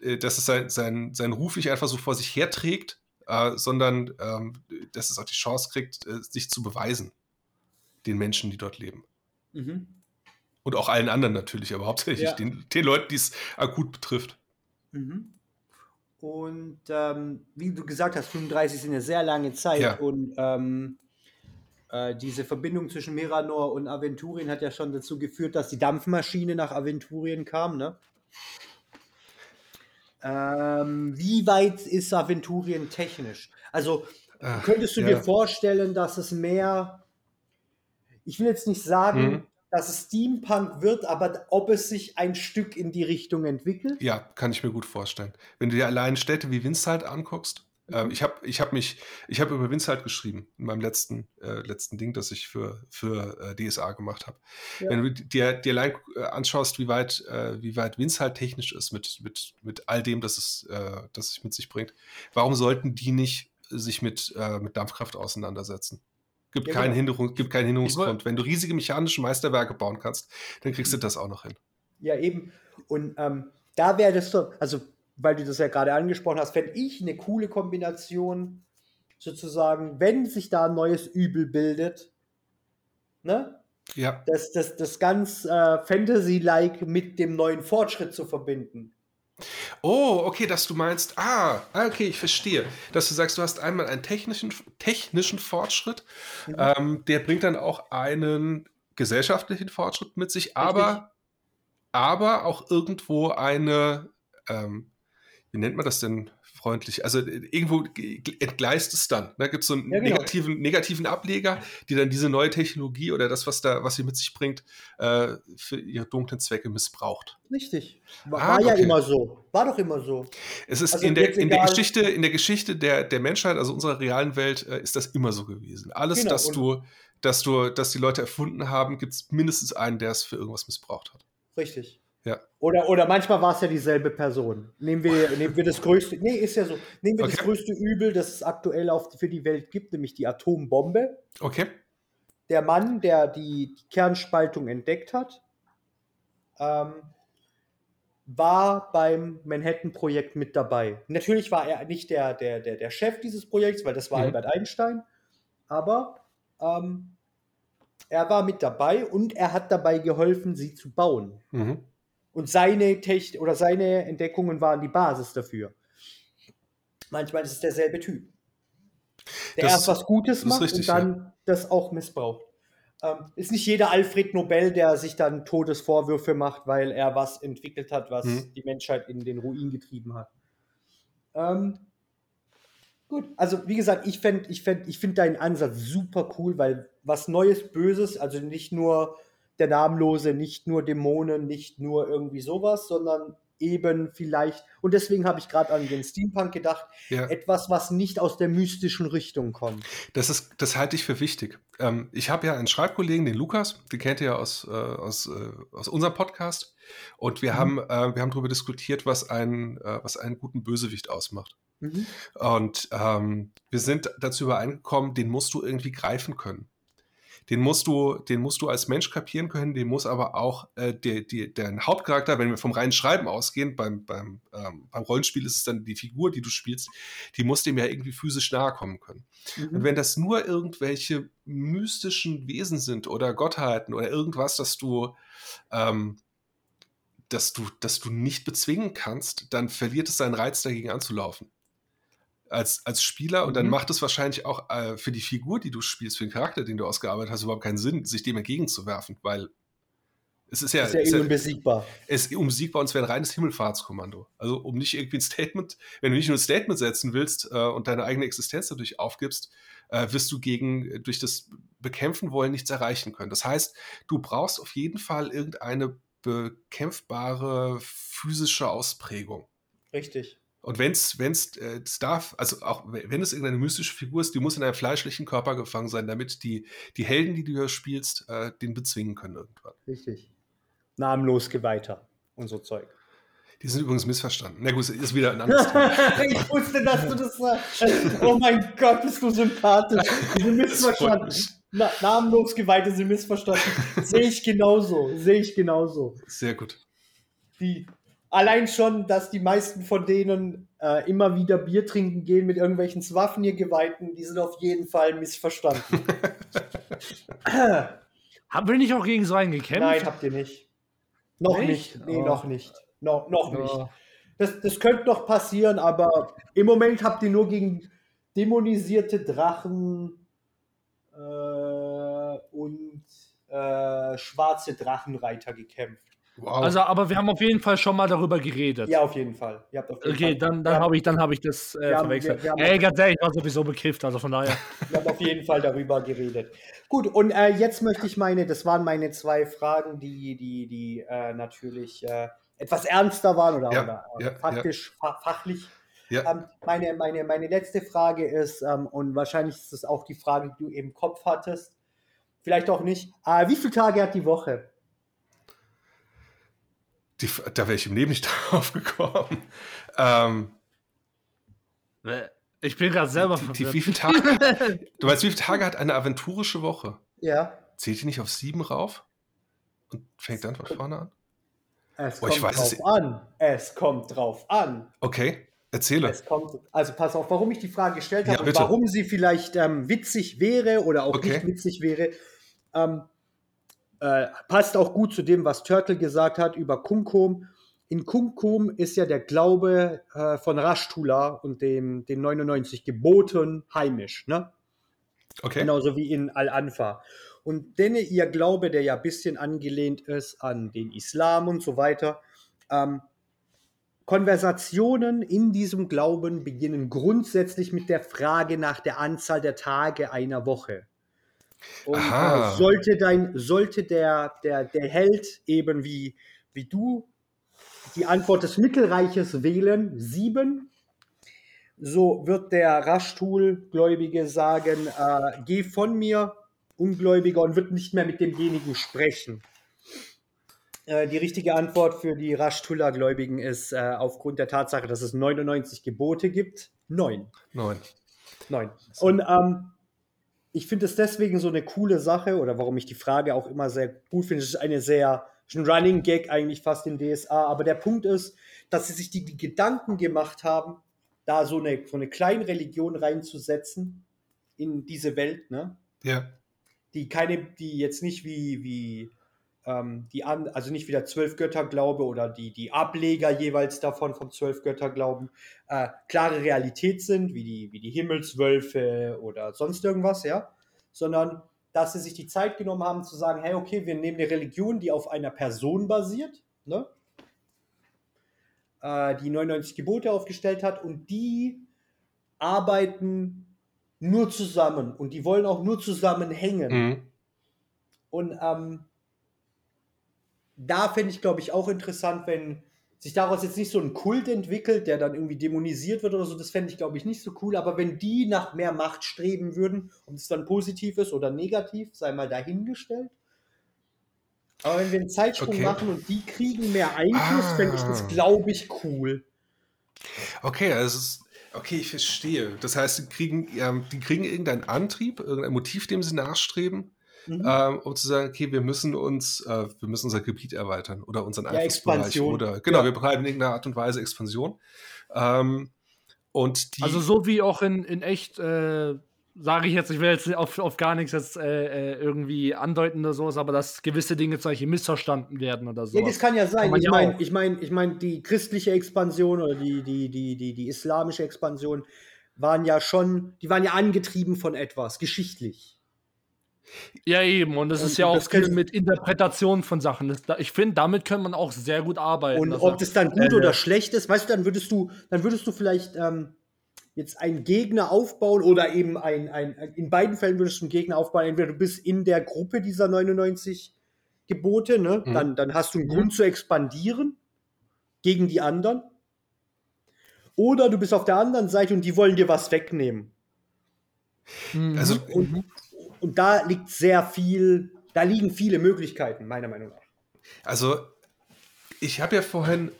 [SPEAKER 2] äh, dass es sein, sein, sein Ruf nicht einfach so vor sich herträgt, äh, sondern ähm, dass es auch die Chance kriegt, äh, sich zu beweisen, den Menschen, die dort leben. Mhm. Und auch allen anderen natürlich, aber hauptsächlich ja. den, den Leuten, die es akut betrifft. Mhm.
[SPEAKER 3] Und ähm, wie du gesagt hast, 35 ist eine sehr lange Zeit ja. und ähm, äh, diese Verbindung zwischen Miranor und Aventurien hat ja schon dazu geführt, dass die Dampfmaschine nach Aventurien kam, ne? Ähm, wie weit ist Aventurien technisch? Also Ach, könntest du ja. dir vorstellen, dass es mehr, ich will jetzt nicht sagen, mhm. dass es Steampunk wird, aber ob es sich ein Stück in die Richtung entwickelt?
[SPEAKER 2] Ja, kann ich mir gut vorstellen. Wenn du dir allein Städte wie Winzhalt anguckst, ähm, ich habe ich hab mich, ich habe über Winzhalt geschrieben in meinem letzten, äh, letzten Ding, das ich für, für äh, DSA gemacht habe. Ja. Wenn du dir, dir allein äh, anschaust, wie weit, äh, wie weit Winzhalt technisch ist mit, mit, mit all dem, das es, äh, das es mit sich bringt, warum sollten die nicht sich mit, äh, mit Dampfkraft auseinandersetzen? Gibt, ja, keinen genau. Hinderung, gibt keinen Hinderungsgrund. Wenn du riesige mechanische Meisterwerke bauen kannst, dann kriegst du mhm. das auch noch hin.
[SPEAKER 3] Ja, eben. Und ähm, da wäre das so, also weil du das ja gerade angesprochen hast, fände ich eine coole Kombination, sozusagen, wenn sich da ein neues Übel bildet, ne?
[SPEAKER 2] Ja.
[SPEAKER 3] Das, das, das ganz äh, Fantasy-like mit dem neuen Fortschritt zu verbinden.
[SPEAKER 2] Oh, okay, dass du meinst, ah, ah, okay, ich verstehe. Dass du sagst, du hast einmal einen technischen, technischen Fortschritt, mhm. ähm, der bringt dann auch einen gesellschaftlichen Fortschritt mit sich, aber, aber auch irgendwo eine, ähm, wie nennt man das denn freundlich? Also äh, irgendwo entgleist es dann. Da gibt es so einen ja, genau. negativen, negativen Ableger, die dann diese neue Technologie oder das, was da, was sie mit sich bringt, äh, für ihre dunklen Zwecke missbraucht.
[SPEAKER 3] Richtig. War, ah, war ja immer so. War doch immer so.
[SPEAKER 2] Es ist also in, der, in der Geschichte, in der Geschichte der, der Menschheit, also unserer realen Welt, äh, ist das immer so gewesen. Alles, genau. dass du, dass du, dass die Leute erfunden haben, gibt es mindestens einen, der es für irgendwas missbraucht hat.
[SPEAKER 3] Richtig.
[SPEAKER 2] Ja.
[SPEAKER 3] Oder, oder manchmal war es ja dieselbe Person. Nehmen wir, nehmen wir das größte, nee, ist ja so. Nehmen wir okay. das größte Übel, das es aktuell auf, für die Welt gibt, nämlich die Atombombe.
[SPEAKER 2] Okay.
[SPEAKER 3] Der Mann, der die, die Kernspaltung entdeckt hat, ähm, war beim Manhattan-Projekt mit dabei. Natürlich war er nicht der, der, der, der Chef dieses Projekts, weil das war mhm. Albert Einstein, aber ähm, er war mit dabei und er hat dabei geholfen, sie zu bauen. Mhm. Und seine Technik oder seine Entdeckungen waren die Basis dafür. Manchmal ist es derselbe Typ. Der das, erst was Gutes macht richtig, und dann ja. das auch missbraucht. Ähm, ist nicht jeder Alfred Nobel, der sich dann Todesvorwürfe macht, weil er was entwickelt hat, was hm. die Menschheit in den Ruin getrieben hat. Ähm, gut, also wie gesagt, ich, ich, ich finde deinen Ansatz super cool, weil was Neues, Böses, also nicht nur der Namenlose, nicht nur Dämonen, nicht nur irgendwie sowas, sondern eben vielleicht, und deswegen habe ich gerade an den Steampunk gedacht, ja. etwas, was nicht aus der mystischen Richtung kommt.
[SPEAKER 2] Das ist, das halte ich für wichtig. Ähm, ich habe ja einen Schreibkollegen, den Lukas, den kennt ihr ja aus, äh, aus, äh, aus unserem Podcast. Und wir mhm. haben, äh, wir haben darüber diskutiert, was einen, äh, was einen guten Bösewicht ausmacht. Mhm. Und ähm, wir sind dazu übereingekommen, den musst du irgendwie greifen können den musst du, den musst du als Mensch kapieren können, den muss aber auch äh, der, der, der Hauptcharakter, wenn wir vom reinen Schreiben ausgehen, beim, beim, ähm, beim Rollenspiel ist es dann die Figur, die du spielst, die muss dem ja irgendwie physisch nahe kommen können. Mhm. Und wenn das nur irgendwelche mystischen Wesen sind oder Gottheiten oder irgendwas, dass du ähm, dass du, dass du nicht bezwingen kannst, dann verliert es seinen Reiz, dagegen anzulaufen als, als Spieler und dann mhm. macht es wahrscheinlich auch äh, für die Figur, die du spielst, für den Charakter, den du ausgearbeitet hast, überhaupt keinen Sinn, sich dem entgegenzuwerfen, weil es ist ja,
[SPEAKER 3] ist ja, ist unbesiegbar.
[SPEAKER 2] Es ist unbesiegbar und es wäre ein reines Himmelfahrtskommando. Also um nicht irgendwie ein Statement, wenn du nicht nur ein Statement setzen willst äh, und deine eigene Existenz dadurch aufgibst, äh, wirst du gegen durch das Bekämpfen wollen nichts erreichen können. Das heißt, du brauchst auf jeden Fall irgendeine bekämpfbare physische Ausprägung.
[SPEAKER 3] Richtig.
[SPEAKER 2] Und wenn es wenn's, äh, darf, also auch wenn es irgendeine mystische Figur ist, die muss in einem fleischlichen Körper gefangen sein, damit die, die Helden, die du hier spielst, äh, den bezwingen können irgendwann.
[SPEAKER 3] Richtig. Namenlos Geweihter und so Zeug.
[SPEAKER 2] Die sind übrigens missverstanden. Na gut, ist wieder ein anderes
[SPEAKER 3] Thema. ich wusste, dass du das sagst. Oh mein Gott, bist du sympathisch. Die sind missverstanden. Na, namenlos Geweihte sind missverstanden. Sehe ich genauso. Sehe ich genauso.
[SPEAKER 2] Sehr gut.
[SPEAKER 3] Die, allein schon, dass die meisten von denen äh, immer wieder Bier trinken gehen mit irgendwelchen Waffen ihr Geweihten, die sind auf jeden Fall missverstanden.
[SPEAKER 1] Haben wir nicht auch gegen so einen gekämpft?
[SPEAKER 3] Nein, habt ihr nicht. Noch nicht. nicht. Nee, oh. noch nicht. No, noch oh. nicht. Das, das könnte noch passieren, aber im Moment habt ihr nur gegen dämonisierte Drachen äh, und äh, schwarze Drachenreiter gekämpft.
[SPEAKER 1] Wow. Also, aber wir haben auf jeden Fall schon mal darüber geredet.
[SPEAKER 3] Ja, auf jeden Fall.
[SPEAKER 1] okay, Fall. dann, dann habe ich, hab ich das äh, verwechselt. Wir, wir Ey, ganz ehrlich, ich war sowieso bekifft, also von daher.
[SPEAKER 3] Wir haben auf jeden Fall darüber geredet. Gut, und äh, jetzt möchte ich meine, das waren meine zwei Fragen, die, die, die äh, natürlich äh, etwas ernster waren oder, ja, oder ja, faktisch, ja. fachlich. Ähm, meine, meine, meine letzte Frage ist, ähm, und wahrscheinlich ist das auch die Frage, die du im Kopf hattest, vielleicht auch nicht, äh, wie viele Tage hat die Woche?
[SPEAKER 2] Die, da wäre ich im Leben nicht drauf gekommen. Ähm,
[SPEAKER 1] ich bin gerade selber
[SPEAKER 2] die, die, wie viele Tage? du weißt, wie viele Tage hat eine aventurische Woche?
[SPEAKER 3] Ja.
[SPEAKER 2] Zählt die nicht auf sieben rauf? Und fängt dann von vorne an?
[SPEAKER 3] Es oh, kommt drauf es. an. Es kommt drauf an.
[SPEAKER 2] Okay, erzähle.
[SPEAKER 3] Es kommt, also pass auf, warum ich die Frage gestellt habe ja, und warum sie vielleicht ähm, witzig wäre oder auch okay. nicht witzig wäre. Ähm, äh, passt auch gut zu dem, was Turtle gesagt hat über Kunkum. In Kunkum ist ja der Glaube äh, von Rashtula und dem, den 99 Geboten heimisch, ne?
[SPEAKER 2] Okay.
[SPEAKER 3] Genauso wie in Al-Anfa. Und denn ihr Glaube, der ja ein bisschen angelehnt ist an den Islam und so weiter, ähm, Konversationen in diesem Glauben beginnen grundsätzlich mit der Frage nach der Anzahl der Tage einer Woche. Und äh, sollte dein, sollte der, der, der Held eben wie, wie du die Antwort des Mittelreiches wählen, sieben, so wird der Raschtul-Gläubige sagen, äh, geh von mir, Ungläubiger, und wird nicht mehr mit demjenigen sprechen. Äh, die richtige Antwort für die Raschtullah-Gläubigen ist äh, aufgrund der Tatsache, dass es 99 Gebote gibt, neun.
[SPEAKER 2] Neun.
[SPEAKER 3] Neun. Und ähm, ich finde es deswegen so eine coole Sache oder warum ich die Frage auch immer sehr gut finde. Es ist eine sehr, ein Running Gag eigentlich fast in DSA. Aber der Punkt ist, dass sie sich die, die Gedanken gemacht haben, da so eine, so eine kleine Religion reinzusetzen in diese Welt, ne?
[SPEAKER 2] Ja.
[SPEAKER 3] Die keine, die jetzt nicht wie, wie ähm, die an, also nicht wie der Zwölfgötterglaube oder die, die Ableger jeweils davon vom Zwölfgötterglauben äh, klare Realität sind, wie die, wie die Himmelswölfe oder sonst irgendwas, ja, sondern dass sie sich die Zeit genommen haben zu sagen, hey, okay, wir nehmen eine Religion, die auf einer Person basiert, ne? Äh, die 99 Gebote aufgestellt hat und die arbeiten nur zusammen und die wollen auch nur zusammenhängen. Mhm. Und ähm, da fände ich, glaube ich, auch interessant, wenn sich daraus jetzt nicht so ein Kult entwickelt, der dann irgendwie dämonisiert wird oder so, das fände ich, glaube ich, nicht so cool. Aber wenn die nach mehr Macht streben würden, ob es dann positiv ist oder negativ, sei mal dahingestellt. Aber wenn wir einen Zeitsprung okay. machen und die kriegen mehr Einfluss, ah. fände ich das, glaube ich, cool.
[SPEAKER 2] Okay, also okay, ich verstehe. Das heißt, die kriegen, ähm, die kriegen irgendeinen Antrieb, irgendein Motiv, dem sie nachstreben mhm. ähm, um zu sagen, okay, wir müssen uns, äh, wir müssen unser Gebiet erweitern oder unseren ja, Einflussbereich oder genau, ja. wir betreiben in irgendeiner Art und Weise Expansion. Ähm, und die,
[SPEAKER 1] also so wie auch in, in echt, äh, sage ich jetzt, ich will jetzt auf, auf gar nichts jetzt äh, äh irgendwie andeuten oder sowas, aber dass gewisse Dinge zum Beispiel missverstanden werden oder so.
[SPEAKER 3] Ja, das kann ja sein. Kann ich meine, ich meine, ich meine, die christliche Expansion oder die, die, die, die, die islamische Expansion waren ja schon, die waren ja angetrieben von etwas, geschichtlich.
[SPEAKER 1] Ja, eben. Und das ist ja auch viel mit Interpretation von Sachen. Das, ich finde, damit kann man auch sehr gut arbeiten.
[SPEAKER 3] Und also, ob das dann gut äh, oder schlecht ist, weißt du, dann würdest du, dann würdest du vielleicht ähm, jetzt einen Gegner aufbauen oder eben ein, ein, in beiden Fällen würdest du einen Gegner aufbauen, entweder du bist in der Gruppe dieser 99 Gebote, ne? Mhm. Dann, dann hast du einen mhm. Grund zu expandieren gegen die anderen. Oder du bist auf der anderen Seite und die wollen dir was wegnehmen. Mhm. Also, und, und da liegt sehr viel, da liegen viele Möglichkeiten, meiner Meinung nach.
[SPEAKER 2] Also, ich habe ja vorhin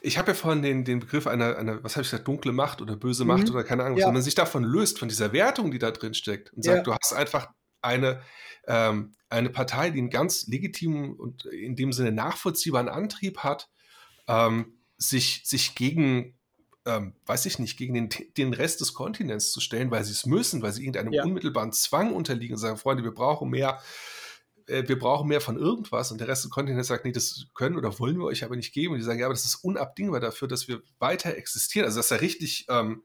[SPEAKER 2] ich habe ja vorhin den, den Begriff einer, einer was habe ich gesagt, dunkle Macht oder böse mhm. Macht oder keine Ahnung, ja. wenn man sich davon löst, von dieser Wertung, die da drin steckt und sagt, ja. du hast einfach eine, ähm, eine Partei, die einen ganz legitimen und in dem Sinne nachvollziehbaren Antrieb hat, ähm, sich, sich gegen, ähm, weiß ich nicht, gegen den, den Rest des Kontinents zu stellen, weil sie es müssen, weil sie irgendeinem ja. unmittelbaren Zwang unterliegen und sagen, Freunde, wir brauchen mehr äh, wir brauchen mehr von irgendwas und der Rest des Kontinents sagt, nee, das können oder wollen wir euch aber nicht geben. Und die sagen, ja, aber das ist unabdingbar dafür, dass wir weiter existieren. Also, dass da richtig, ähm,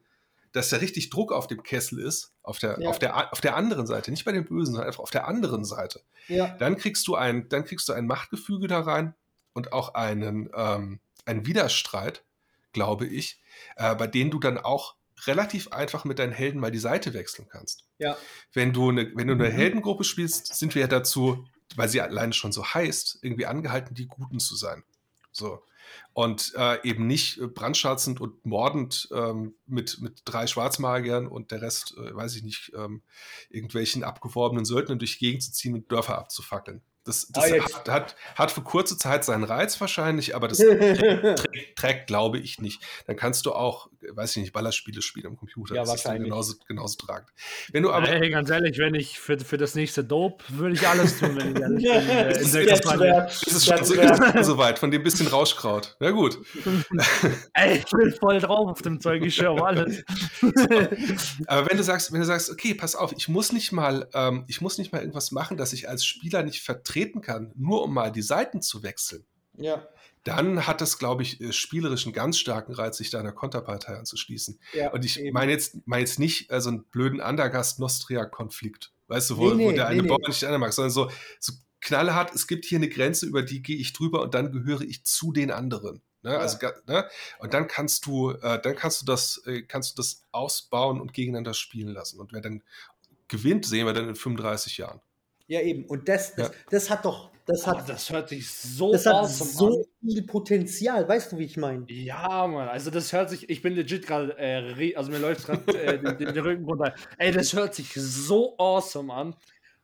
[SPEAKER 2] dass da richtig Druck auf dem Kessel ist, auf der, ja. auf der, auf der anderen Seite, nicht bei den Bösen, sondern einfach auf der anderen Seite. Ja. Dann kriegst du ein, dann kriegst du ein Machtgefüge da rein und auch einen, ähm, einen Widerstreit, glaube ich, äh, bei denen du dann auch relativ einfach mit deinen Helden mal die Seite wechseln kannst. Ja. Wenn du eine, wenn du eine mhm. Heldengruppe spielst, sind wir ja dazu weil sie alleine schon so heißt, irgendwie angehalten, die Guten zu sein. So. Und äh, eben nicht brandschatzend und mordend ähm, mit, mit drei Schwarzmagiern und der Rest, äh, weiß ich nicht, ähm, irgendwelchen abgeworbenen Söldnern durch die Gegend zu ziehen und Dörfer abzufackeln. Das, das ah, hat, hat, hat, für kurze Zeit seinen Reiz wahrscheinlich, aber das trägt, trägt, glaube ich, nicht. Dann kannst du auch, weiß ich nicht, Ballerspiele spielen am Computer.
[SPEAKER 3] Ja, das wahrscheinlich.
[SPEAKER 2] ist genauso, genauso tragend.
[SPEAKER 1] Wenn du aber. Hey, ganz ehrlich, wenn ich für, für das nächste Dope würde ich alles tun, wenn ich ehrlich bin. Äh, in
[SPEAKER 2] das, ist, ist schon so, ist so weit, von dem bisschen Rauschkraut. Na gut.
[SPEAKER 1] Ey, ich bin voll drauf auf dem Zeug, ich schwöre alles.
[SPEAKER 2] aber wenn du sagst, wenn du sagst, okay, pass auf, ich muss nicht mal, ähm, ich muss nicht mal irgendwas machen, dass ich als Spieler nicht vertrete treten kann, nur um mal die Seiten zu wechseln, ja. Dann hat das, glaube ich, äh, spielerisch einen ganz starken Reiz, sich da einer Konterpartei anzuschließen. Ja, und ich meine jetzt, mein jetzt nicht so einen blöden Andergast-Nostria-Konflikt, weißt du, wo, nee, nee, wo der eine nee, Bauer nicht der andere mag, sondern so, so knallhart, es gibt hier eine Grenze, über die gehe ich drüber und dann gehöre ich zu den anderen. Ne? Ja. Also, ne? Und dann kannst du, äh, dann kannst du das, äh, kannst du das ausbauen und gegeneinander spielen lassen. Und wer dann gewinnt, sehen wir dann in 35 Jahren.
[SPEAKER 3] Ja, eben. Und das, das, ja. das hat doch. Das, hat,
[SPEAKER 1] oh, das hört sich so
[SPEAKER 3] Das hat so an. viel Potenzial, weißt du, wie ich meine?
[SPEAKER 1] Ja, Mann, also das hört sich, ich bin legit gerade, äh, also mir läuft gerade äh, den, den, Rücken runter. Ey, das hört sich so awesome an.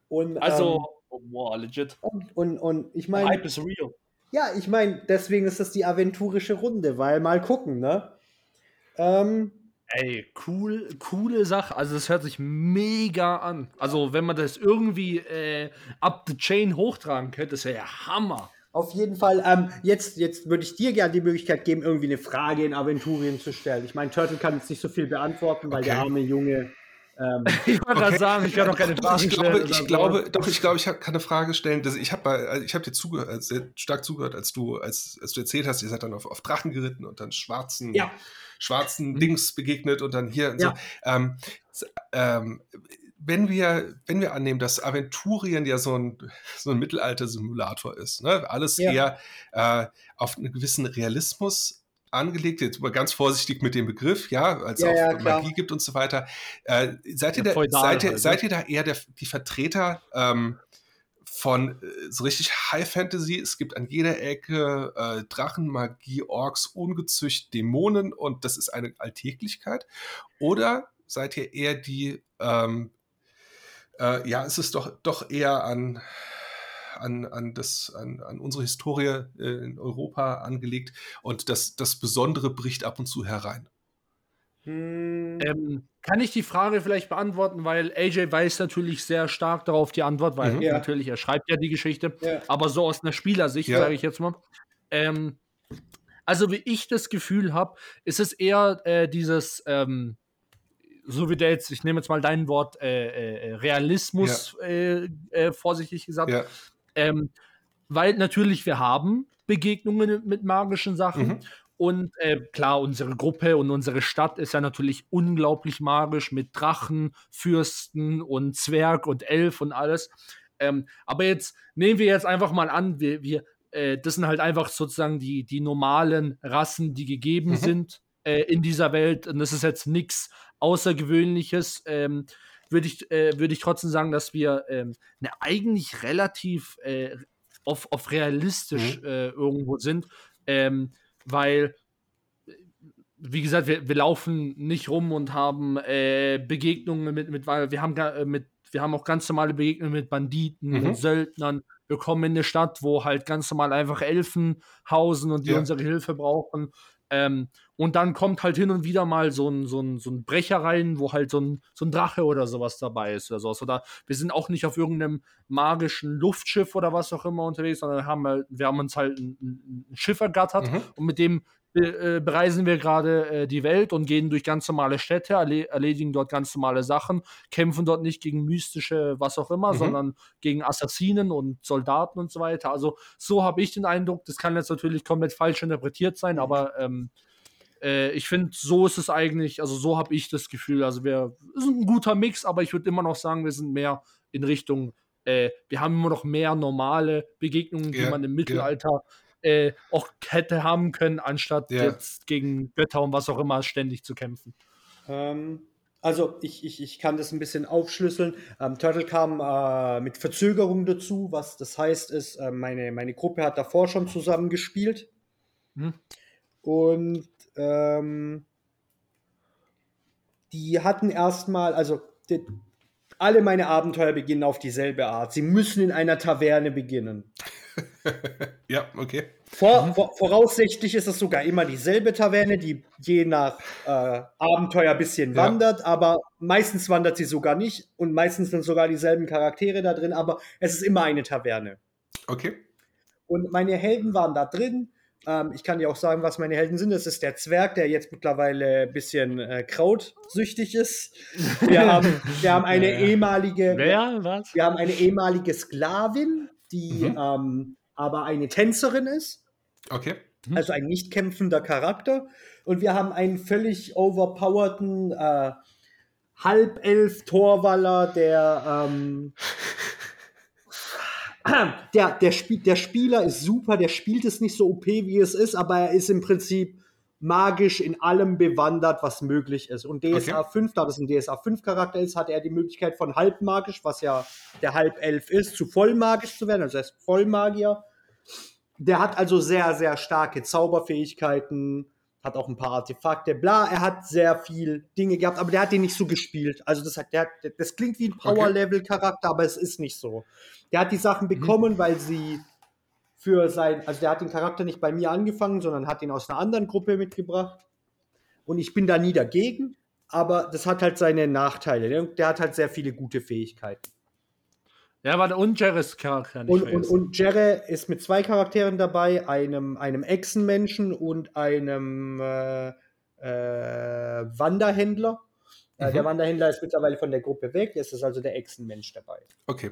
[SPEAKER 1] Und, also, ähm, wow, legit.
[SPEAKER 3] Und, und, und ich meine.
[SPEAKER 1] Hype is real.
[SPEAKER 3] Ja, ich meine, deswegen ist das die aventurische Runde, weil mal gucken, ne? Ähm,
[SPEAKER 1] Ey, cool, coole Sache. Also das hört sich mega an. Also wenn man das irgendwie äh, up the chain hochtragen könnte, das wäre ja Hammer.
[SPEAKER 3] Auf jeden Fall. Ähm, jetzt jetzt würde ich dir gerne die Möglichkeit geben, irgendwie eine Frage in Aventurien zu stellen. Ich meine, Turtle kann jetzt nicht so viel beantworten, weil okay. der arme Junge.
[SPEAKER 1] Ähm, ich wollte okay. sagen, ich kann doch keine Frage
[SPEAKER 2] ich stellen. Glaube, ich glaube, doch, ich glaube, ich kann eine Frage stellen. Das, ich habe also ich hab dir zugehört, äh, sehr stark zugehört, als du, als, als du erzählt hast, ihr seid dann auf, auf Drachen geritten und dann schwarzen. Ja schwarzen mhm. Dings begegnet und dann hier und ja. so. Ähm, ähm, wenn wir, wenn wir annehmen, dass Aventurien ja so ein, so ein Mittelalter-Simulator ist, ne? alles ja. eher äh, auf einen gewissen Realismus angelegt, jetzt mal ganz vorsichtig mit dem Begriff, ja, als ja, es auch ja, Magie gibt und so weiter. Äh, seid, ihr da, seid, ihr, halt, seid ihr da eher der, die Vertreter ähm, von äh, so richtig High Fantasy. Es gibt an jeder Ecke äh, Drachen, Magie, Orks, Ungezücht, Dämonen und das ist eine Alltäglichkeit. Oder seid ihr eher die, ähm, äh, ja, es ist doch, doch eher an, an, an, das, an, an unsere Historie äh, in Europa angelegt und das, das Besondere bricht ab und zu herein.
[SPEAKER 1] Hm. Ähm, kann ich die Frage vielleicht beantworten, weil AJ weiß natürlich sehr stark darauf die Antwort, weil mhm. natürlich er schreibt ja die Geschichte, ja. aber so aus einer Spielersicht, ja. sage ich jetzt mal. Ähm, also wie ich das Gefühl habe, ist es eher äh, dieses, ähm, so wie der jetzt, ich nehme jetzt mal dein Wort, äh, äh, Realismus ja. Äh, äh, vorsichtig gesagt, ähm, weil natürlich wir haben Begegnungen mit magischen Sachen mhm. Und äh, klar, unsere Gruppe und unsere Stadt ist ja natürlich unglaublich magisch mit Drachen, Fürsten und Zwerg und Elf und alles. Ähm, aber jetzt nehmen wir jetzt einfach mal an, wir, wir äh, das sind halt einfach sozusagen die, die normalen Rassen, die gegeben mhm. sind äh, in dieser Welt. Und das ist jetzt nichts Außergewöhnliches. Ähm, würde ich, äh, würd ich trotzdem sagen, dass wir ähm, eine eigentlich relativ äh, auf, auf realistisch mhm. äh, irgendwo sind, ähm, weil wie gesagt, wir, wir laufen nicht rum und haben äh, Begegnungen mit, mit, weil wir haben äh, mit, wir haben auch ganz normale Begegnungen mit Banditen, mhm. mit Söldnern. Wir kommen in eine Stadt, wo halt ganz normal einfach Elfen hausen und die ja. unsere Hilfe brauchen. Ähm, und dann kommt halt hin und wieder mal so ein, so ein, so ein Brecher rein, wo halt so ein, so ein Drache oder sowas dabei ist oder sowas. Oder wir sind auch nicht auf irgendeinem magischen Luftschiff oder was auch immer unterwegs, sondern haben wir, wir haben uns halt ein, ein Schiff ergattert mhm. und mit dem äh, bereisen wir gerade äh, die Welt und gehen durch ganz normale Städte, erle erledigen dort ganz normale Sachen, kämpfen dort nicht gegen mystische, was auch immer, mhm. sondern gegen Assassinen und Soldaten und so weiter. Also so habe ich den Eindruck, das kann jetzt natürlich komplett falsch interpretiert sein, mhm. aber ähm, äh, ich finde, so ist es eigentlich, also so habe ich das Gefühl. Also wir sind ein guter Mix, aber ich würde immer noch sagen, wir sind mehr in Richtung, äh, wir haben immer noch mehr normale Begegnungen, die man im Mittelalter ja äh, auch hätte haben können, anstatt ja. jetzt gegen Götter und was auch immer ständig zu kämpfen.
[SPEAKER 3] Ähm, also ich, ich, ich kann das ein bisschen aufschlüsseln. Ähm, Turtle kam äh, mit Verzögerung dazu. Was das heißt, ist, äh, meine, meine Gruppe hat davor schon zusammen gespielt. Hm. Und ähm, die hatten erstmal, also die, alle meine Abenteuer beginnen auf dieselbe Art. Sie müssen in einer Taverne beginnen.
[SPEAKER 2] ja, okay.
[SPEAKER 3] Vor, mhm. vor, voraussichtlich ist es sogar immer dieselbe Taverne, die je nach äh, Abenteuer ein bisschen ja. wandert, aber meistens wandert sie sogar nicht und meistens sind sogar dieselben Charaktere da drin, aber es ist immer eine Taverne.
[SPEAKER 2] Okay.
[SPEAKER 3] Und meine Helden waren da drin. Ähm, ich kann dir auch sagen, was meine Helden sind. Das ist der Zwerg, der jetzt mittlerweile ein bisschen äh, krautsüchtig ist. Wir haben, wir haben eine ja. ehemalige.
[SPEAKER 1] Wer? Was?
[SPEAKER 3] Wir haben eine ehemalige Sklavin, die mhm. ähm, aber eine Tänzerin ist.
[SPEAKER 2] Okay.
[SPEAKER 3] Mhm. Also ein nicht kämpfender Charakter. Und wir haben einen völlig overpowerten äh, Halbelf Torwaller, der, ähm, der, der, Spiel, der Spieler ist super, der spielt es nicht so OP, wie es ist, aber er ist im Prinzip magisch in allem bewandert, was möglich ist. Und DSA okay. 5, da das ein DSA 5 Charakter ist, hat er die Möglichkeit von halbmagisch, was ja der Halbelf ist, zu vollmagisch zu werden, also er ist Vollmagier. Der hat also sehr, sehr starke Zauberfähigkeiten, hat auch ein paar Artefakte, bla, er hat sehr viel Dinge gehabt, aber der hat den nicht so gespielt. Also das, hat, der, das klingt wie ein Power-Level-Charakter, aber es ist nicht so. Der hat die Sachen mhm. bekommen, mhm. weil sie für sein, also der hat den Charakter nicht bei mir angefangen, sondern hat ihn aus einer anderen Gruppe mitgebracht. Und ich bin da nie dagegen, aber das hat halt seine Nachteile. Der, der hat halt sehr viele gute Fähigkeiten.
[SPEAKER 1] Ja, warte, und Jerrys Charakter
[SPEAKER 3] nicht und, und, und Jerry ist mit zwei Charakteren dabei, einem, einem Echsenmenschen und einem äh, äh, Wanderhändler. Äh, mhm. der Wanderhändler ist mittlerweile von der Gruppe weg, es ist also der Echsenmensch dabei.
[SPEAKER 2] Okay.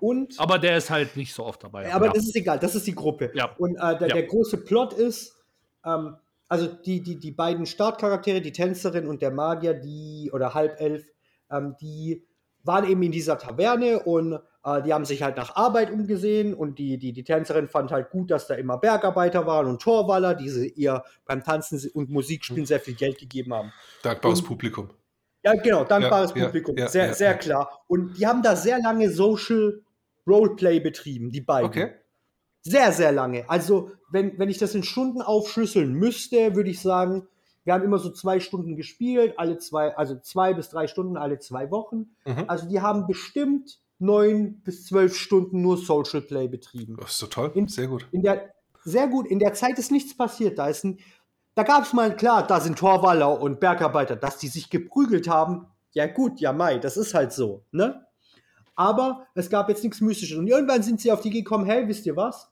[SPEAKER 1] Und, aber der ist halt nicht so oft dabei.
[SPEAKER 3] Aber ja. das ist egal, das ist die Gruppe.
[SPEAKER 1] Ja.
[SPEAKER 3] Und äh, der, ja. der, große Plot ist, ähm, also die, die, die beiden Startcharaktere, die Tänzerin und der Magier, die, oder Halbelf, ähm, die waren eben in dieser Taverne und äh, die haben sich halt nach Arbeit umgesehen und die, die, die Tänzerin fand halt gut, dass da immer Bergarbeiter waren und Torwaller, die sie ihr beim Tanzen und Musikspielen sehr viel Geld gegeben haben.
[SPEAKER 2] Dankbares und, Publikum.
[SPEAKER 3] Ja, genau, dankbares ja, Publikum. Ja, sehr, ja, sehr klar. Und die haben da sehr lange Social Roleplay betrieben, die beiden.
[SPEAKER 2] Okay.
[SPEAKER 3] Sehr, sehr lange. Also, wenn, wenn ich das in Stunden aufschlüsseln müsste, würde ich sagen, wir haben immer so zwei Stunden gespielt, alle zwei, also zwei bis drei Stunden alle zwei Wochen. Mhm. Also die haben bestimmt neun bis zwölf Stunden nur Social Play betrieben.
[SPEAKER 2] Das ist so toll.
[SPEAKER 3] In,
[SPEAKER 2] sehr gut.
[SPEAKER 3] In der, sehr gut. In der Zeit ist nichts passiert. Da ist ein, da gab es mal, klar, da sind Torwaller und Bergarbeiter, dass die sich geprügelt haben. Ja, gut, ja, Mai, das ist halt so, ne? Aber es gab jetzt nichts Mystisches. Und irgendwann sind sie auf die gekommen, hey, wisst ihr was?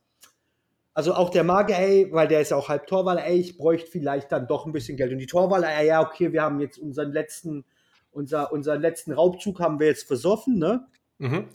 [SPEAKER 3] Also auch der Magier, ey, weil der ist ja auch halb Torwaller, ey, ich bräuchte vielleicht dann doch ein bisschen Geld. Und die Torwaller, ey, ja, okay, wir haben jetzt unseren letzten, unser, unseren letzten Raubzug haben wir jetzt versoffen, ne? Mhm.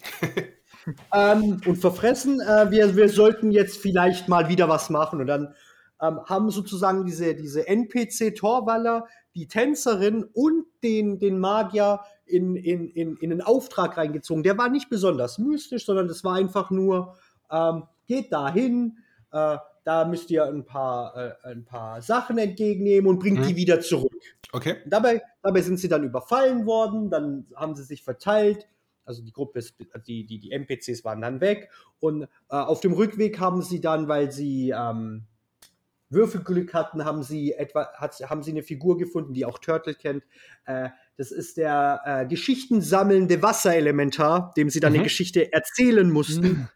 [SPEAKER 3] ähm, und verfressen. Äh, wir, wir sollten jetzt vielleicht mal wieder was machen. Und dann ähm, haben sozusagen diese, diese NPC-Torwaller die Tänzerin und den, den Magier in, in, in, in einen Auftrag reingezogen. Der war nicht besonders mystisch, sondern das war einfach nur, ähm, geht dahin, äh, da müsst ihr ein paar, äh, ein paar Sachen entgegennehmen und bringt mhm. die wieder zurück.
[SPEAKER 2] Okay.
[SPEAKER 3] Dabei, dabei sind sie dann überfallen worden, dann haben sie sich verteilt. Also die Gruppe, ist, die, die, die NPCs waren dann weg. Und äh, auf dem Rückweg haben sie dann, weil sie ähm, Würfelglück hatten, haben sie etwa, hat, haben sie eine Figur gefunden, die auch Turtle kennt. Äh, das ist der äh, geschichtensammelnde Wasserelementar, dem sie dann mhm. eine Geschichte erzählen mussten.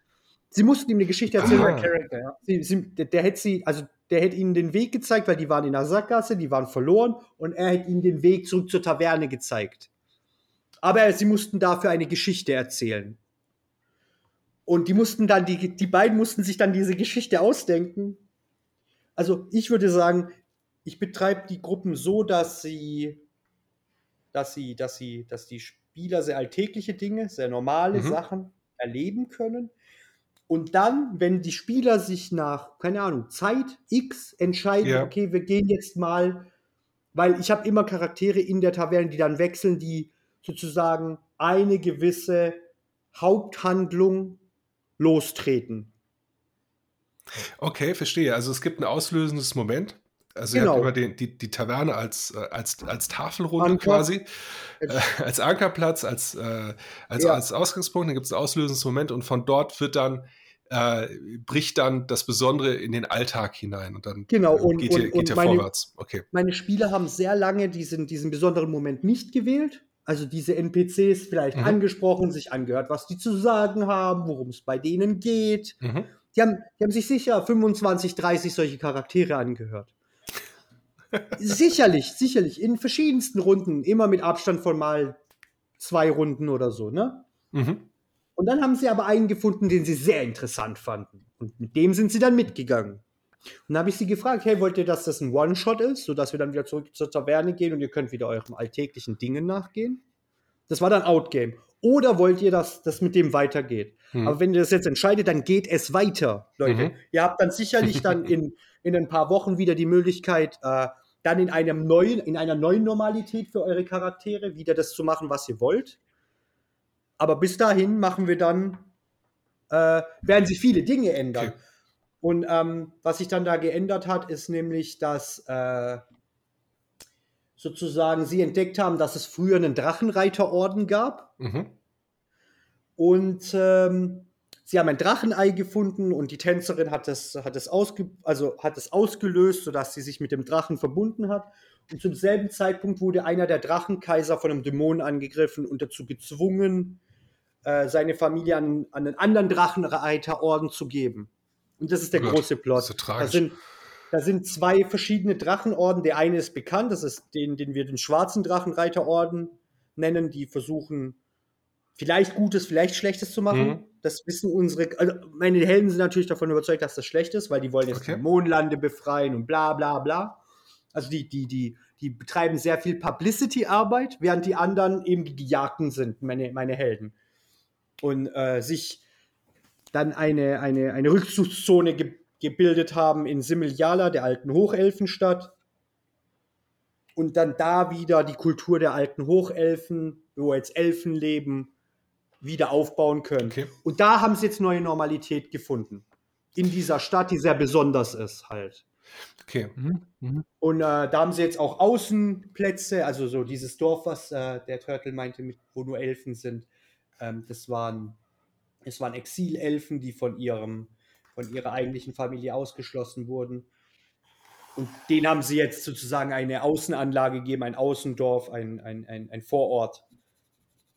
[SPEAKER 3] Sie mussten ihm eine Geschichte erzählen. Ah. Charakter, ja. sie, sie, der, der hätte sie, also der hätte ihnen den Weg gezeigt, weil die waren in der Sackgasse, die waren verloren und er hätte ihnen den Weg zurück zur Taverne gezeigt. Aber sie mussten dafür eine Geschichte erzählen. Und die mussten dann, die, die beiden mussten sich dann diese Geschichte ausdenken. Also ich würde sagen, ich betreibe die Gruppen so, dass sie, dass sie, dass sie, dass die Spieler sehr alltägliche Dinge, sehr normale mhm. Sachen erleben können und dann, wenn die Spieler sich nach, keine Ahnung, Zeit X entscheiden, ja. okay, wir gehen jetzt mal, weil ich habe immer Charaktere in der Taverne, die dann wechseln, die sozusagen eine gewisse Haupthandlung lostreten.
[SPEAKER 2] Okay, verstehe. Also es gibt ein auslösendes Moment. Also genau. ihr habt genau. immer den, die, die Taverne als, äh, als, als Tafelrunde Anker. quasi, äh, als Ankerplatz, als, äh, als, ja. als Ausgangspunkt. Dann gibt es ein auslösendes Moment und von dort wird dann äh, bricht dann das Besondere in den Alltag hinein und dann
[SPEAKER 3] genau, und,
[SPEAKER 2] geht,
[SPEAKER 3] und,
[SPEAKER 2] ihr, geht
[SPEAKER 3] ihr
[SPEAKER 2] meine, vorwärts. Okay.
[SPEAKER 3] Meine Spieler haben sehr lange diesen, diesen besonderen Moment nicht gewählt. Also diese NPCs vielleicht mhm. angesprochen, sich angehört, was die zu sagen haben, worum es bei denen geht. Mhm. Die, haben, die haben sich sicher 25, 30 solche Charaktere angehört. sicherlich, sicherlich. In verschiedensten Runden, immer mit Abstand von mal zwei Runden oder so, ne? Mhm. Und dann haben sie aber einen gefunden, den sie sehr interessant fanden. Und mit dem sind sie dann mitgegangen. Und dann habe ich sie gefragt, hey, wollt ihr, dass das ein One-Shot ist, sodass wir dann wieder zurück zur Taverne gehen und ihr könnt wieder eurem alltäglichen Dingen nachgehen? Das war dann Outgame. Oder wollt ihr, dass das mit dem weitergeht? Mhm. Aber wenn ihr das jetzt entscheidet, dann geht es weiter, Leute. Mhm. Ihr habt dann sicherlich dann in, in ein paar Wochen wieder die Möglichkeit, äh, dann in einem neuen, in einer neuen Normalität für eure Charaktere wieder das zu machen, was ihr wollt. Aber bis dahin machen wir dann, äh, werden sich viele Dinge ändern. Okay. Und ähm, was sich dann da geändert hat, ist nämlich, dass äh, sozusagen sie entdeckt haben, dass es früher einen Drachenreiterorden gab. Mhm. Und ähm, sie haben ein Drachenei gefunden und die Tänzerin hat es, hat es, ausge, also hat es ausgelöst, sodass sie sich mit dem Drachen verbunden hat. Und zum selben Zeitpunkt wurde einer der Drachenkaiser von einem Dämonen angegriffen und dazu gezwungen, äh, seine Familie an, an einen anderen Drachenreiterorden zu geben. Und das ist der Gott, große Plot. Das ist da, sind, da sind zwei verschiedene Drachenorden. Der eine ist bekannt, das ist den, den wir den schwarzen Drachenreiterorden nennen, die versuchen, vielleicht Gutes, vielleicht Schlechtes zu machen. Mhm. Das wissen unsere, also meine Helden sind natürlich davon überzeugt, dass das schlecht ist, weil die wollen jetzt okay. die Mondlande befreien und bla bla bla. Also die, die, die, die betreiben sehr viel Publicity-Arbeit, während die anderen eben die Gejagten sind, meine, meine Helden und äh, sich dann eine, eine, eine Rückzugszone ge gebildet haben in Similjala, der alten Hochelfenstadt. Und dann da wieder die Kultur der alten Hochelfen, wo jetzt Elfen leben, wieder aufbauen können. Okay. Und da haben sie jetzt neue Normalität gefunden. In dieser Stadt, die sehr besonders ist halt.
[SPEAKER 2] Okay. Mhm.
[SPEAKER 3] Mhm. Und äh, da haben sie jetzt auch Außenplätze, also so dieses Dorf, was äh, der Turtle meinte, mit, wo nur Elfen sind. Ähm, das waren, es waren Exilelfen, die von ihrem, von ihrer eigentlichen Familie ausgeschlossen wurden. Und denen haben sie jetzt sozusagen eine Außenanlage gegeben, ein Außendorf, ein, ein, ein, ein Vorort.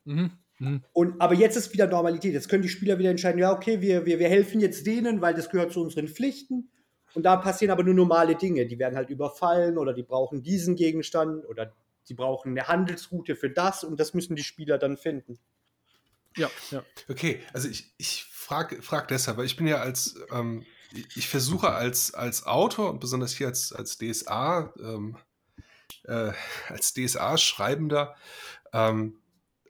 [SPEAKER 3] Mhm. Mhm. Und, aber jetzt ist wieder Normalität. Jetzt können die Spieler wieder entscheiden, ja, okay, wir, wir, wir helfen jetzt denen, weil das gehört zu unseren Pflichten. Und da passieren aber nur normale Dinge. Die werden halt überfallen oder die brauchen diesen Gegenstand oder die brauchen eine Handelsroute für das und das müssen die Spieler dann finden.
[SPEAKER 2] Ja, ja. Okay, also ich, ich frage frag deshalb, weil ich bin ja als, ähm, ich versuche als, als Autor und besonders hier als, als DSA, ähm, äh, als DSA-Schreibender ähm,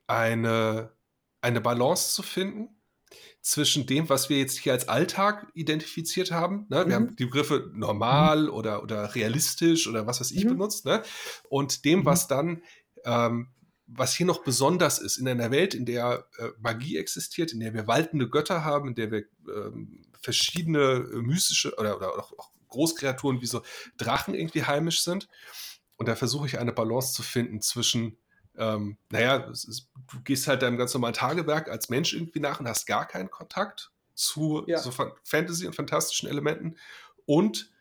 [SPEAKER 2] eine, eine Balance zu finden zwischen dem, was wir jetzt hier als Alltag identifiziert haben. Ne? Wir mhm. haben die Begriffe normal mhm. oder, oder realistisch oder was weiß ich mhm. benutzt. Ne? Und dem, mhm. was dann ähm, was hier noch besonders ist, in einer Welt, in der äh, Magie existiert, in der wir waltende Götter haben, in der wir ähm, verschiedene äh, mystische oder, oder auch, auch Großkreaturen wie so Drachen irgendwie heimisch sind. Und da versuche ich eine Balance zu finden zwischen, ähm, naja, ist, du gehst halt deinem ganz normalen Tagewerk als Mensch irgendwie nach und hast gar keinen Kontakt zu ja. so Fantasy und fantastischen Elementen und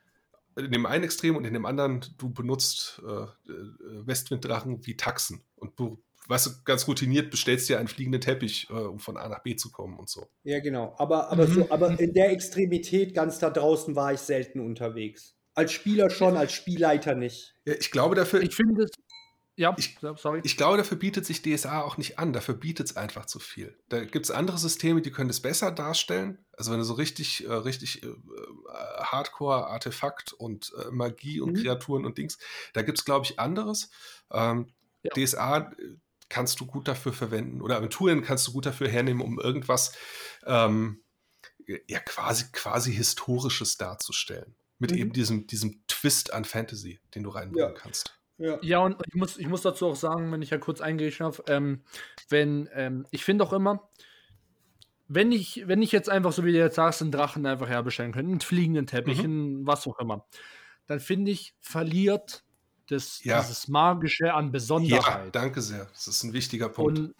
[SPEAKER 2] in dem einen Extrem und in dem anderen, du benutzt äh, äh Westwinddrachen wie Taxen und du weißt du, ganz routiniert bestellst dir einen fliegenden Teppich, äh, um von A nach B zu kommen und so.
[SPEAKER 3] Ja, genau. Aber, aber, mhm. so, aber in der Extremität ganz da draußen war ich selten unterwegs. Als Spieler schon, als Spielleiter nicht.
[SPEAKER 2] Ja, ich glaube dafür.
[SPEAKER 1] Ich finde es.
[SPEAKER 2] Ja, ich, sorry. Ich glaube, dafür bietet sich DSA auch nicht an. Dafür bietet es einfach zu viel. Da gibt es andere Systeme, die können es besser darstellen. Also wenn du so richtig, äh, richtig äh, Hardcore, Artefakt und äh, Magie und mhm. Kreaturen und Dings, da gibt es, glaube ich, anderes. Ähm, ja. DSA äh, kannst du gut dafür verwenden oder Aventurien kannst du gut dafür hernehmen, um irgendwas ähm, ja quasi, quasi Historisches darzustellen. Mit mhm. eben diesem, diesem Twist an Fantasy, den du reinbringen ja. kannst.
[SPEAKER 1] Ja. ja, und ich muss, ich muss dazu auch sagen, wenn ich ja kurz eingehen darf, ähm, wenn, ähm, ich finde auch immer, wenn ich, wenn ich jetzt einfach, so wie du jetzt sagst, einen Drachen einfach herbestellen könnte, einen fliegenden Teppich, mhm. was auch immer, dann finde ich, verliert das, ja. dieses Magische an Besonderheit. Ja,
[SPEAKER 2] danke sehr. Das ist ein wichtiger Punkt. Und,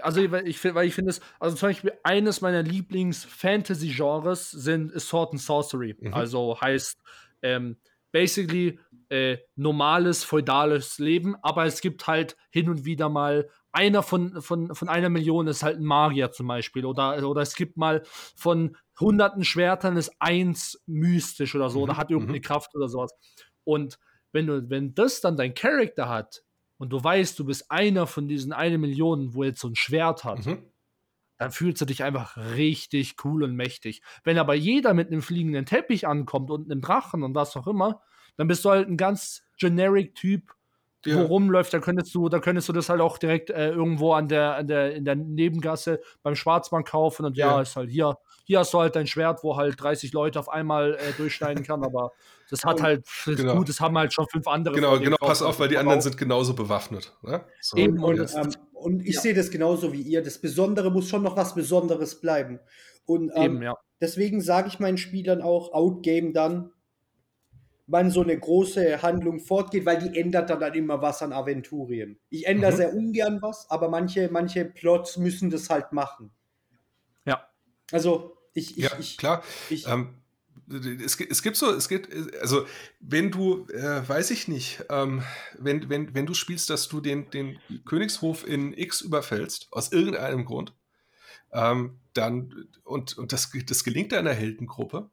[SPEAKER 1] also, ich, weil ich finde es, also zum Beispiel eines meiner Lieblings-Fantasy-Genres sind ist Sword and Sorcery. Mhm. Also heißt, ähm, basically äh, normales feudales Leben, aber es gibt halt hin und wieder mal einer von, von, von einer Million ist halt ein Magier zum Beispiel. Oder, oder es gibt mal von hunderten Schwertern ist eins mystisch oder so, mhm. oder hat irgendeine mhm. Kraft oder sowas. Und wenn du, wenn das dann dein Charakter hat und du weißt, du bist einer von diesen eine Million, wo jetzt so ein Schwert hat, mhm. dann fühlst du dich einfach richtig cool und mächtig. Wenn aber jeder mit einem fliegenden Teppich ankommt und einem Drachen und was auch immer, dann bist du halt ein ganz generic Typ, ja. wo rumläuft, da könntest du, da könntest du das halt auch direkt äh, irgendwo an der, an der, in der Nebengasse beim Schwarzmann kaufen und ja, ja ist halt hier, hier hast du halt dein Schwert, wo halt 30 Leute auf einmal äh, durchschneiden kann, aber das hat halt, das genau. gut, das haben halt schon fünf andere.
[SPEAKER 2] Genau, genau, pass auf, weil die anderen sind genauso bewaffnet. Ne?
[SPEAKER 3] So, Eben, und, ähm, und ich ja. sehe das genauso wie ihr. Das Besondere muss schon noch was Besonderes bleiben. Und ähm, Eben, ja. deswegen sage ich meinen Spielern auch, outgame dann, wann so eine große Handlung fortgeht, weil die ändert dann, dann immer was an Aventurien. Ich ändere mhm. sehr ungern was, aber manche, manche Plots müssen das halt machen.
[SPEAKER 1] Ja.
[SPEAKER 3] Also, ich. ich
[SPEAKER 2] ja,
[SPEAKER 3] ich,
[SPEAKER 2] klar. Ich, ähm, es, es, gibt so, es geht, also wenn du, äh, weiß ich nicht, ähm, wenn, wenn, wenn du spielst, dass du den, den Königshof in X überfällst, aus irgendeinem Grund, ähm, dann, und, und das, das gelingt deiner Heldengruppe,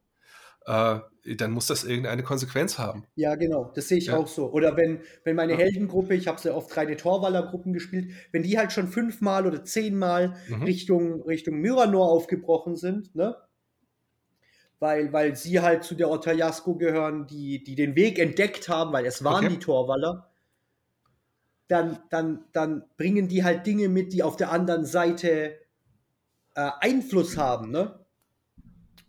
[SPEAKER 2] äh, dann muss das irgendeine Konsequenz haben.
[SPEAKER 3] Ja, genau, das sehe ich ja. auch so. Oder wenn, wenn meine ja. Heldengruppe, ich habe sie oft drei Torwaller-Gruppen gespielt, wenn die halt schon fünfmal oder zehnmal mhm. Richtung, Richtung Myranor aufgebrochen sind, ne? Weil, weil sie halt zu der Otajasko gehören, die, die den Weg entdeckt haben, weil es waren okay. die Torwaller, dann, dann, dann bringen die halt Dinge mit, die auf der anderen Seite äh, Einfluss haben, ne?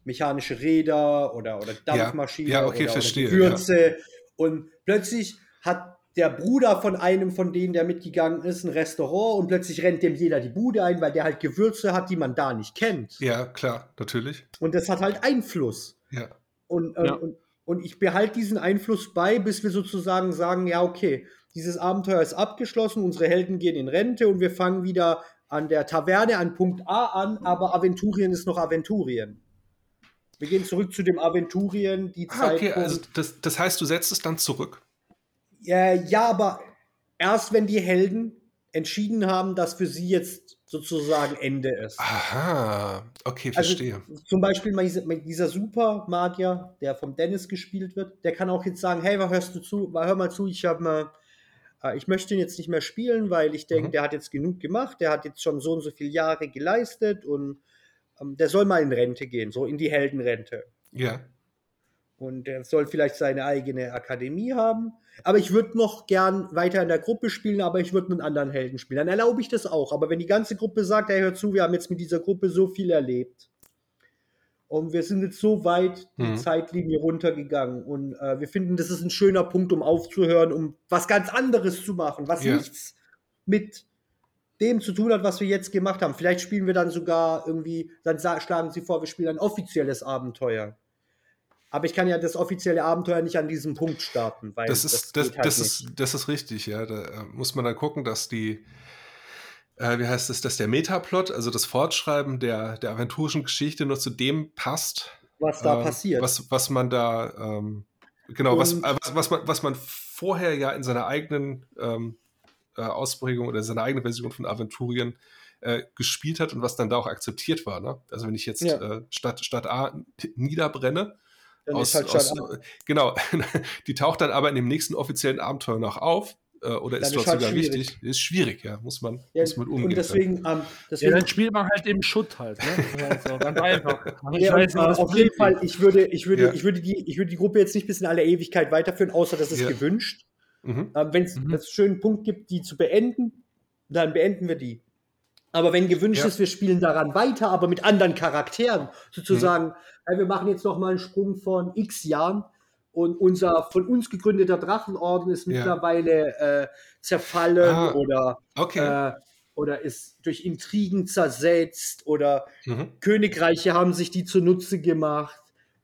[SPEAKER 3] Mechanische Räder oder, oder Dampfmaschinen
[SPEAKER 2] ja, ja, okay,
[SPEAKER 3] oder,
[SPEAKER 2] verstehe,
[SPEAKER 3] oder Gewürze. Ja. Und plötzlich hat der Bruder von einem von denen, der mitgegangen ist, ein Restaurant und plötzlich rennt dem jeder die Bude ein, weil der halt Gewürze hat, die man da nicht kennt.
[SPEAKER 2] Ja, klar, natürlich.
[SPEAKER 3] Und das hat halt Einfluss.
[SPEAKER 2] Ja.
[SPEAKER 3] Und, ähm, ja. und, und ich behalte diesen Einfluss bei, bis wir sozusagen sagen, ja, okay, dieses Abenteuer ist abgeschlossen, unsere Helden gehen in Rente und wir fangen wieder an der Taverne an Punkt A an, aber Aventurien ist noch Aventurien. Wir gehen zurück zu dem Aventurien, die ah, Zeit.
[SPEAKER 2] Okay, also das, das heißt, du setzt es dann zurück.
[SPEAKER 3] Äh, ja, aber erst wenn die Helden entschieden haben, dass für sie jetzt sozusagen Ende ist.
[SPEAKER 2] Aha, okay, also verstehe.
[SPEAKER 3] Also, zum Beispiel dieser Super-Magier, der vom Dennis gespielt wird, der kann auch jetzt sagen, hey, hörst du zu, hör mal zu, ich habe mal, äh, ich möchte ihn jetzt nicht mehr spielen, weil ich denke, mhm. der hat jetzt genug gemacht, der hat jetzt schon so und so viele Jahre geleistet und der soll mal in Rente gehen, so in die Heldenrente.
[SPEAKER 2] Ja.
[SPEAKER 3] Und er soll vielleicht seine eigene Akademie haben. Aber ich würde noch gern weiter in der Gruppe spielen, aber ich würde mit anderen Helden spielen. Dann erlaube ich das auch. Aber wenn die ganze Gruppe sagt, hey, hör zu, wir haben jetzt mit dieser Gruppe so viel erlebt. Und wir sind jetzt so weit die mhm. Zeitlinie runtergegangen. Und äh, wir finden, das ist ein schöner Punkt, um aufzuhören, um was ganz anderes zu machen, was ja. nichts mit dem zu tun hat, was wir jetzt gemacht haben. Vielleicht spielen wir dann sogar irgendwie, dann schlagen sie vor, wir spielen ein offizielles Abenteuer. Aber ich kann ja das offizielle Abenteuer nicht an diesem Punkt starten, weil
[SPEAKER 2] das ist, das, das, halt das ist, das ist richtig, ja. Da äh, muss man dann gucken, dass die, äh, wie heißt es, dass der Metaplot, also das Fortschreiben der, der aventurischen Geschichte nur zu dem passt,
[SPEAKER 3] was da äh, passiert.
[SPEAKER 2] Was, was man da, ähm, genau, was, äh, was, was, man, was man vorher ja in seiner eigenen ähm, äh, Ausprägung oder seiner eigenen Version von Aventurien äh, gespielt hat und was dann da auch akzeptiert war. Ne? Also wenn ich jetzt ja. äh, Stadt, Stadt A niederbrenne, aus, halt aus, genau, die taucht dann aber in dem nächsten offiziellen Abenteuer noch auf äh, oder ist dort halt sogar schwierig. wichtig, ist schwierig, ja, muss man, ja, muss man umgehen.
[SPEAKER 3] Und deswegen, ähm, deswegen
[SPEAKER 1] ja, dann spielt man halt im Schutt halt, ne? also ganz einfach.
[SPEAKER 3] Ja, weiß, auf jeden Fall, ich würde, ich würde, ja. ich würde die, ich würde die Gruppe jetzt nicht bis in alle Ewigkeit weiterführen, außer das ist gewünscht. Mhm. Ähm, Wenn es mhm. einen schönen Punkt gibt, die zu beenden, dann beenden wir die. Aber wenn gewünscht ja. ist, wir spielen daran weiter, aber mit anderen Charakteren, sozusagen, mhm. wir machen jetzt noch mal einen Sprung von x Jahren und unser von uns gegründeter Drachenorden ist mittlerweile ja. äh, zerfallen ah, oder,
[SPEAKER 2] okay.
[SPEAKER 3] äh, oder ist durch Intrigen zersetzt oder mhm. Königreiche haben sich die zunutze gemacht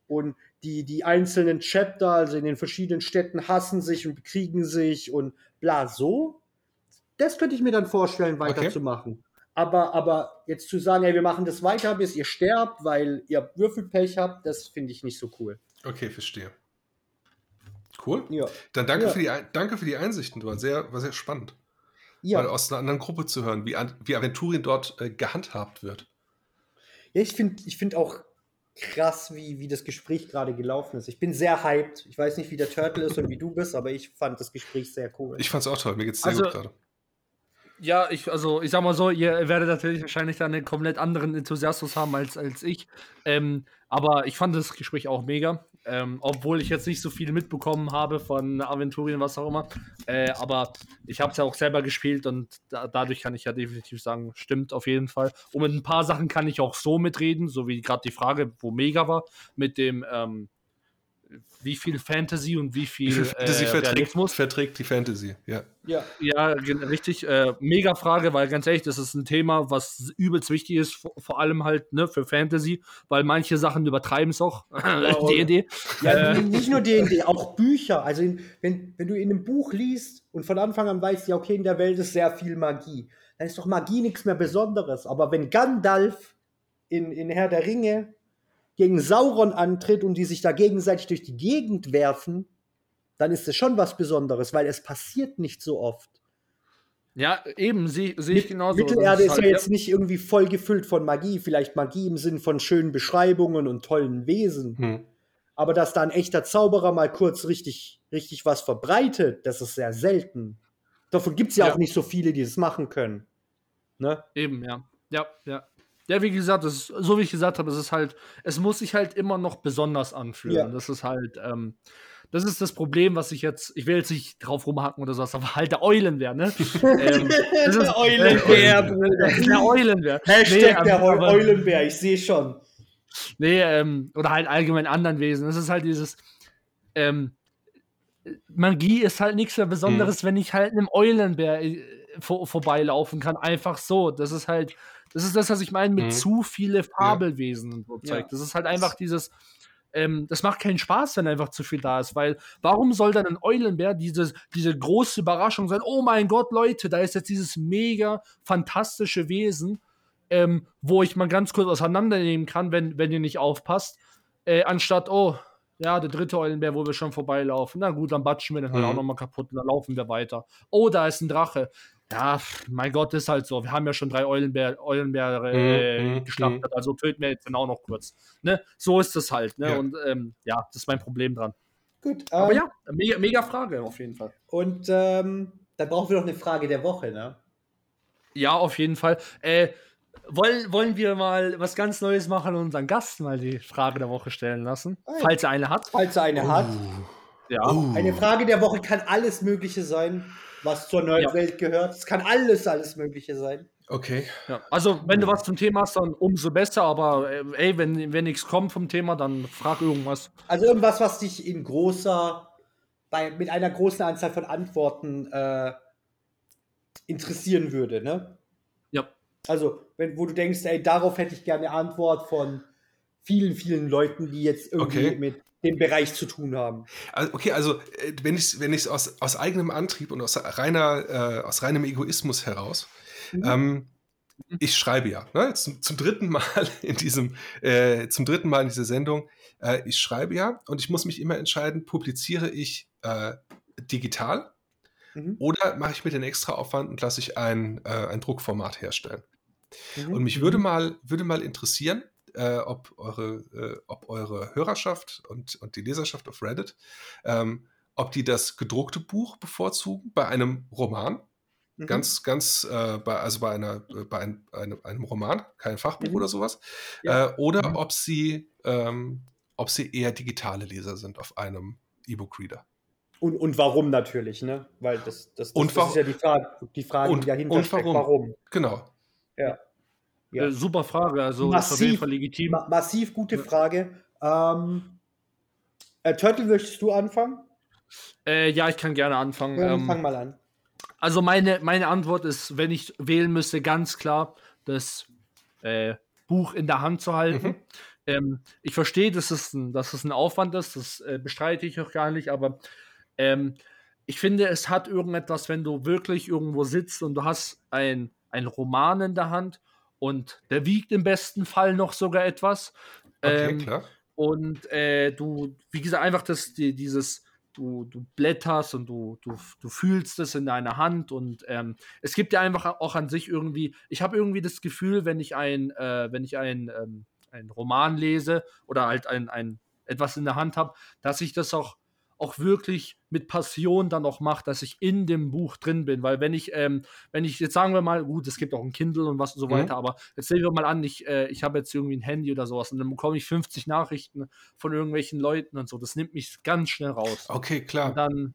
[SPEAKER 3] und die, die einzelnen Chapter, also in den verschiedenen Städten, hassen sich und bekriegen sich und bla so. Das könnte ich mir dann vorstellen, weiterzumachen. Okay. Aber, aber jetzt zu sagen, hey, wir machen das weiter, bis ihr sterbt, weil ihr Würfelpech habt, das finde ich nicht so cool.
[SPEAKER 2] Okay, verstehe. Cool. Ja. Dann danke, ja. für die, danke für die Einsichten, war sehr, war sehr spannend. Ja. Mal aus einer anderen Gruppe zu hören, wie, wie Aventurien dort äh, gehandhabt wird.
[SPEAKER 3] Ja, ich finde ich find auch krass, wie, wie das Gespräch gerade gelaufen ist. Ich bin sehr hyped. Ich weiß nicht, wie der Turtle ist und wie du bist, aber ich fand das Gespräch sehr cool.
[SPEAKER 2] Ich fand es auch toll. Mir geht es sehr also, gut gerade.
[SPEAKER 1] Ja, ich, also ich sag mal so, ihr werdet natürlich wahrscheinlich dann einen komplett anderen Enthusiasmus haben als, als ich. Ähm, aber ich fand das Gespräch auch mega. Ähm, obwohl ich jetzt nicht so viel mitbekommen habe von Aventurien, was auch immer. Äh, aber ich habe es ja auch selber gespielt und da, dadurch kann ich ja definitiv sagen, stimmt auf jeden Fall. Und mit ein paar Sachen kann ich auch so mitreden, so wie gerade die Frage, wo mega war, mit dem, ähm, wie viel Fantasy und wie viel, wie viel
[SPEAKER 2] Fantasy äh, verträgt, verträgt, die Fantasy, ja.
[SPEAKER 1] Ja, ja richtig. Äh, mega Frage, weil ganz ehrlich, das ist ein Thema, was übelst wichtig ist, vor, vor allem halt ne, für Fantasy, weil manche Sachen übertreiben es auch.
[SPEAKER 3] D&D. Ja, äh, nicht nur D&D, auch Bücher. Also in, wenn, wenn du in einem Buch liest und von Anfang an weißt, ja okay, in der Welt ist sehr viel Magie, dann ist doch Magie nichts mehr Besonderes. Aber wenn Gandalf in, in Herr der Ringe gegen Sauron antritt und die sich da gegenseitig durch die Gegend werfen, dann ist es schon was Besonderes, weil es passiert nicht so oft.
[SPEAKER 1] Ja, eben, sehe seh ich genauso.
[SPEAKER 3] Mittelerde ist, halt, ja jetzt nicht irgendwie voll gefüllt von Magie, vielleicht Magie im Sinn von schönen Beschreibungen und tollen Wesen. Hm. Aber dass da ein echter Zauberer mal kurz richtig, richtig was verbreitet, das ist sehr selten. Davon gibt es ja, ja, auch nicht so viele, die das machen können. Ne?
[SPEAKER 1] Eben, ja. Ja, ja. Ja, wie gesagt, ist, so wie ich gesagt habe, es ist halt, es muss sich halt immer noch besonders anfühlen. Ja. Das ist halt, ähm, das ist das Problem, was ich jetzt, ich will jetzt nicht drauf rumhacken oder sowas, aber halt der Eulenbär, ne? ähm,
[SPEAKER 3] das ist, der Eulenbär, Bruder.
[SPEAKER 1] Der Eulenbär.
[SPEAKER 3] Hashtag nee, der ähm, Eulenbär, ich sehe schon.
[SPEAKER 1] Nee, ähm, oder halt allgemein anderen Wesen. Das ist halt dieses, ähm, Magie ist halt nichts mehr Besonderes, mhm. wenn ich halt einem Eulenbär äh, vor, vorbeilaufen kann. Einfach so. Das ist halt, das ist das, was ich meine mit mhm. zu viele Fabelwesen und so Zeug. Ja. Das ist halt einfach dieses, ähm, das macht keinen Spaß, wenn einfach zu viel da ist, weil warum soll dann ein Eulenbär diese, diese große Überraschung sein? Oh mein Gott, Leute, da ist jetzt dieses mega fantastische Wesen, ähm, wo ich mal ganz kurz auseinandernehmen kann, wenn, wenn ihr nicht aufpasst, äh, anstatt, oh, ja, der dritte Eulenbär, wo wir schon vorbeilaufen. Na gut, dann batschen wir den halt mhm. auch nochmal kaputt und dann laufen wir weiter. Oh, da ist ein Drache ja, mein Gott, ist halt so. Wir haben ja schon drei Eulenbär, Eulenbäre äh, mhm, mhm, geschlachtet, also töten wir jetzt dann auch noch kurz. Ne? So ist es halt. Ne? Ja. Und ähm, ja, das ist mein Problem dran.
[SPEAKER 3] Gut.
[SPEAKER 1] Aber ähm, ja, mega, mega Frage auf jeden Fall.
[SPEAKER 3] Und ähm, dann brauchen wir noch eine Frage der Woche, ne?
[SPEAKER 1] Ja, auf jeden Fall. Äh, wollen, wollen wir mal was ganz Neues machen und unseren Gast mal die Frage der Woche stellen lassen? Hey. Falls er eine hat.
[SPEAKER 3] Falls er eine oh. hat. Ja. Oh. Eine Frage der Woche kann alles Mögliche sein was zur neuen ja. Welt gehört. Es kann alles, alles Mögliche sein.
[SPEAKER 2] Okay.
[SPEAKER 1] Ja. Also, wenn du was zum Thema hast, dann umso besser, aber äh, ey, wenn, wenn nichts kommt vom Thema, dann frag irgendwas.
[SPEAKER 3] Also irgendwas, was dich in großer, bei, mit einer großen Anzahl von Antworten äh, interessieren würde, ne?
[SPEAKER 1] Ja.
[SPEAKER 3] Also, wenn, wo du denkst, ey, darauf hätte ich gerne eine Antwort von vielen, vielen Leuten, die jetzt irgendwie okay. mit dem Bereich zu tun haben.
[SPEAKER 2] Also, okay, also äh, wenn ich es wenn aus, aus eigenem Antrieb und aus reiner, äh, aus reinem Egoismus heraus, mhm. ähm, ich schreibe ja, ne, zum, zum, dritten Mal in diesem, äh, zum dritten Mal in dieser Sendung, äh, ich schreibe ja und ich muss mich immer entscheiden, publiziere ich äh, digital mhm. oder mache ich mir den extra Aufwand und lasse ich ein, äh, ein Druckformat herstellen. Mhm. Und mich würde mhm. mal, würde mal interessieren, äh, ob, eure, äh, ob eure Hörerschaft und, und die Leserschaft auf Reddit, ähm, ob die das gedruckte Buch bevorzugen bei einem Roman. Mhm. Ganz, ganz, äh, bei, also bei, einer, äh, bei ein, einem, einem, Roman, kein Fachbuch mhm. oder sowas. Ja. Äh, oder mhm. ob, sie, ähm, ob sie eher digitale Leser sind auf einem E-Book-Reader.
[SPEAKER 3] Und, und warum natürlich, ne? Weil das, das, das,
[SPEAKER 2] das
[SPEAKER 3] ist ja die Frage, die Frage
[SPEAKER 2] und,
[SPEAKER 3] die dahinter
[SPEAKER 2] und warum?
[SPEAKER 3] steckt. Warum?
[SPEAKER 2] Genau.
[SPEAKER 3] Ja.
[SPEAKER 1] Ja. Äh, super Frage, also
[SPEAKER 3] massiv, auf jeden Fall legitim. Ma massiv gute Frage. Ähm, äh, Turtle, möchtest du anfangen?
[SPEAKER 1] Äh, ja, ich kann gerne anfangen.
[SPEAKER 3] Ja, ähm, fang mal an.
[SPEAKER 1] Also meine, meine Antwort ist, wenn ich wählen müsste, ganz klar, das äh, Buch in der Hand zu halten. Mhm. Ähm, ich verstehe, dass es, ein, dass es ein Aufwand ist, das äh, bestreite ich auch gar nicht, aber ähm, ich finde, es hat irgendetwas, wenn du wirklich irgendwo sitzt und du hast ein, ein Roman in der Hand und der wiegt im besten Fall noch sogar etwas.
[SPEAKER 2] Okay, ähm, klar.
[SPEAKER 1] Und äh, du, wie gesagt, einfach das, die, dieses, du, du blätterst und du, du, du fühlst es in deiner Hand und ähm, es gibt ja einfach auch an sich irgendwie, ich habe irgendwie das Gefühl, wenn ich ein, äh, wenn ich ein, ähm, ein Roman lese oder halt ein, ein etwas in der Hand habe, dass ich das auch auch wirklich mit Passion dann noch macht, dass ich in dem Buch drin bin. Weil wenn ich, ähm, wenn ich, jetzt sagen wir mal, gut, es gibt auch ein Kindle und was und so mhm. weiter, aber jetzt nehmen wir mal an, ich, äh, ich habe jetzt irgendwie ein Handy oder sowas und dann bekomme ich 50 Nachrichten von irgendwelchen Leuten und so. Das nimmt mich ganz schnell raus.
[SPEAKER 2] Okay, klar.
[SPEAKER 1] Und dann,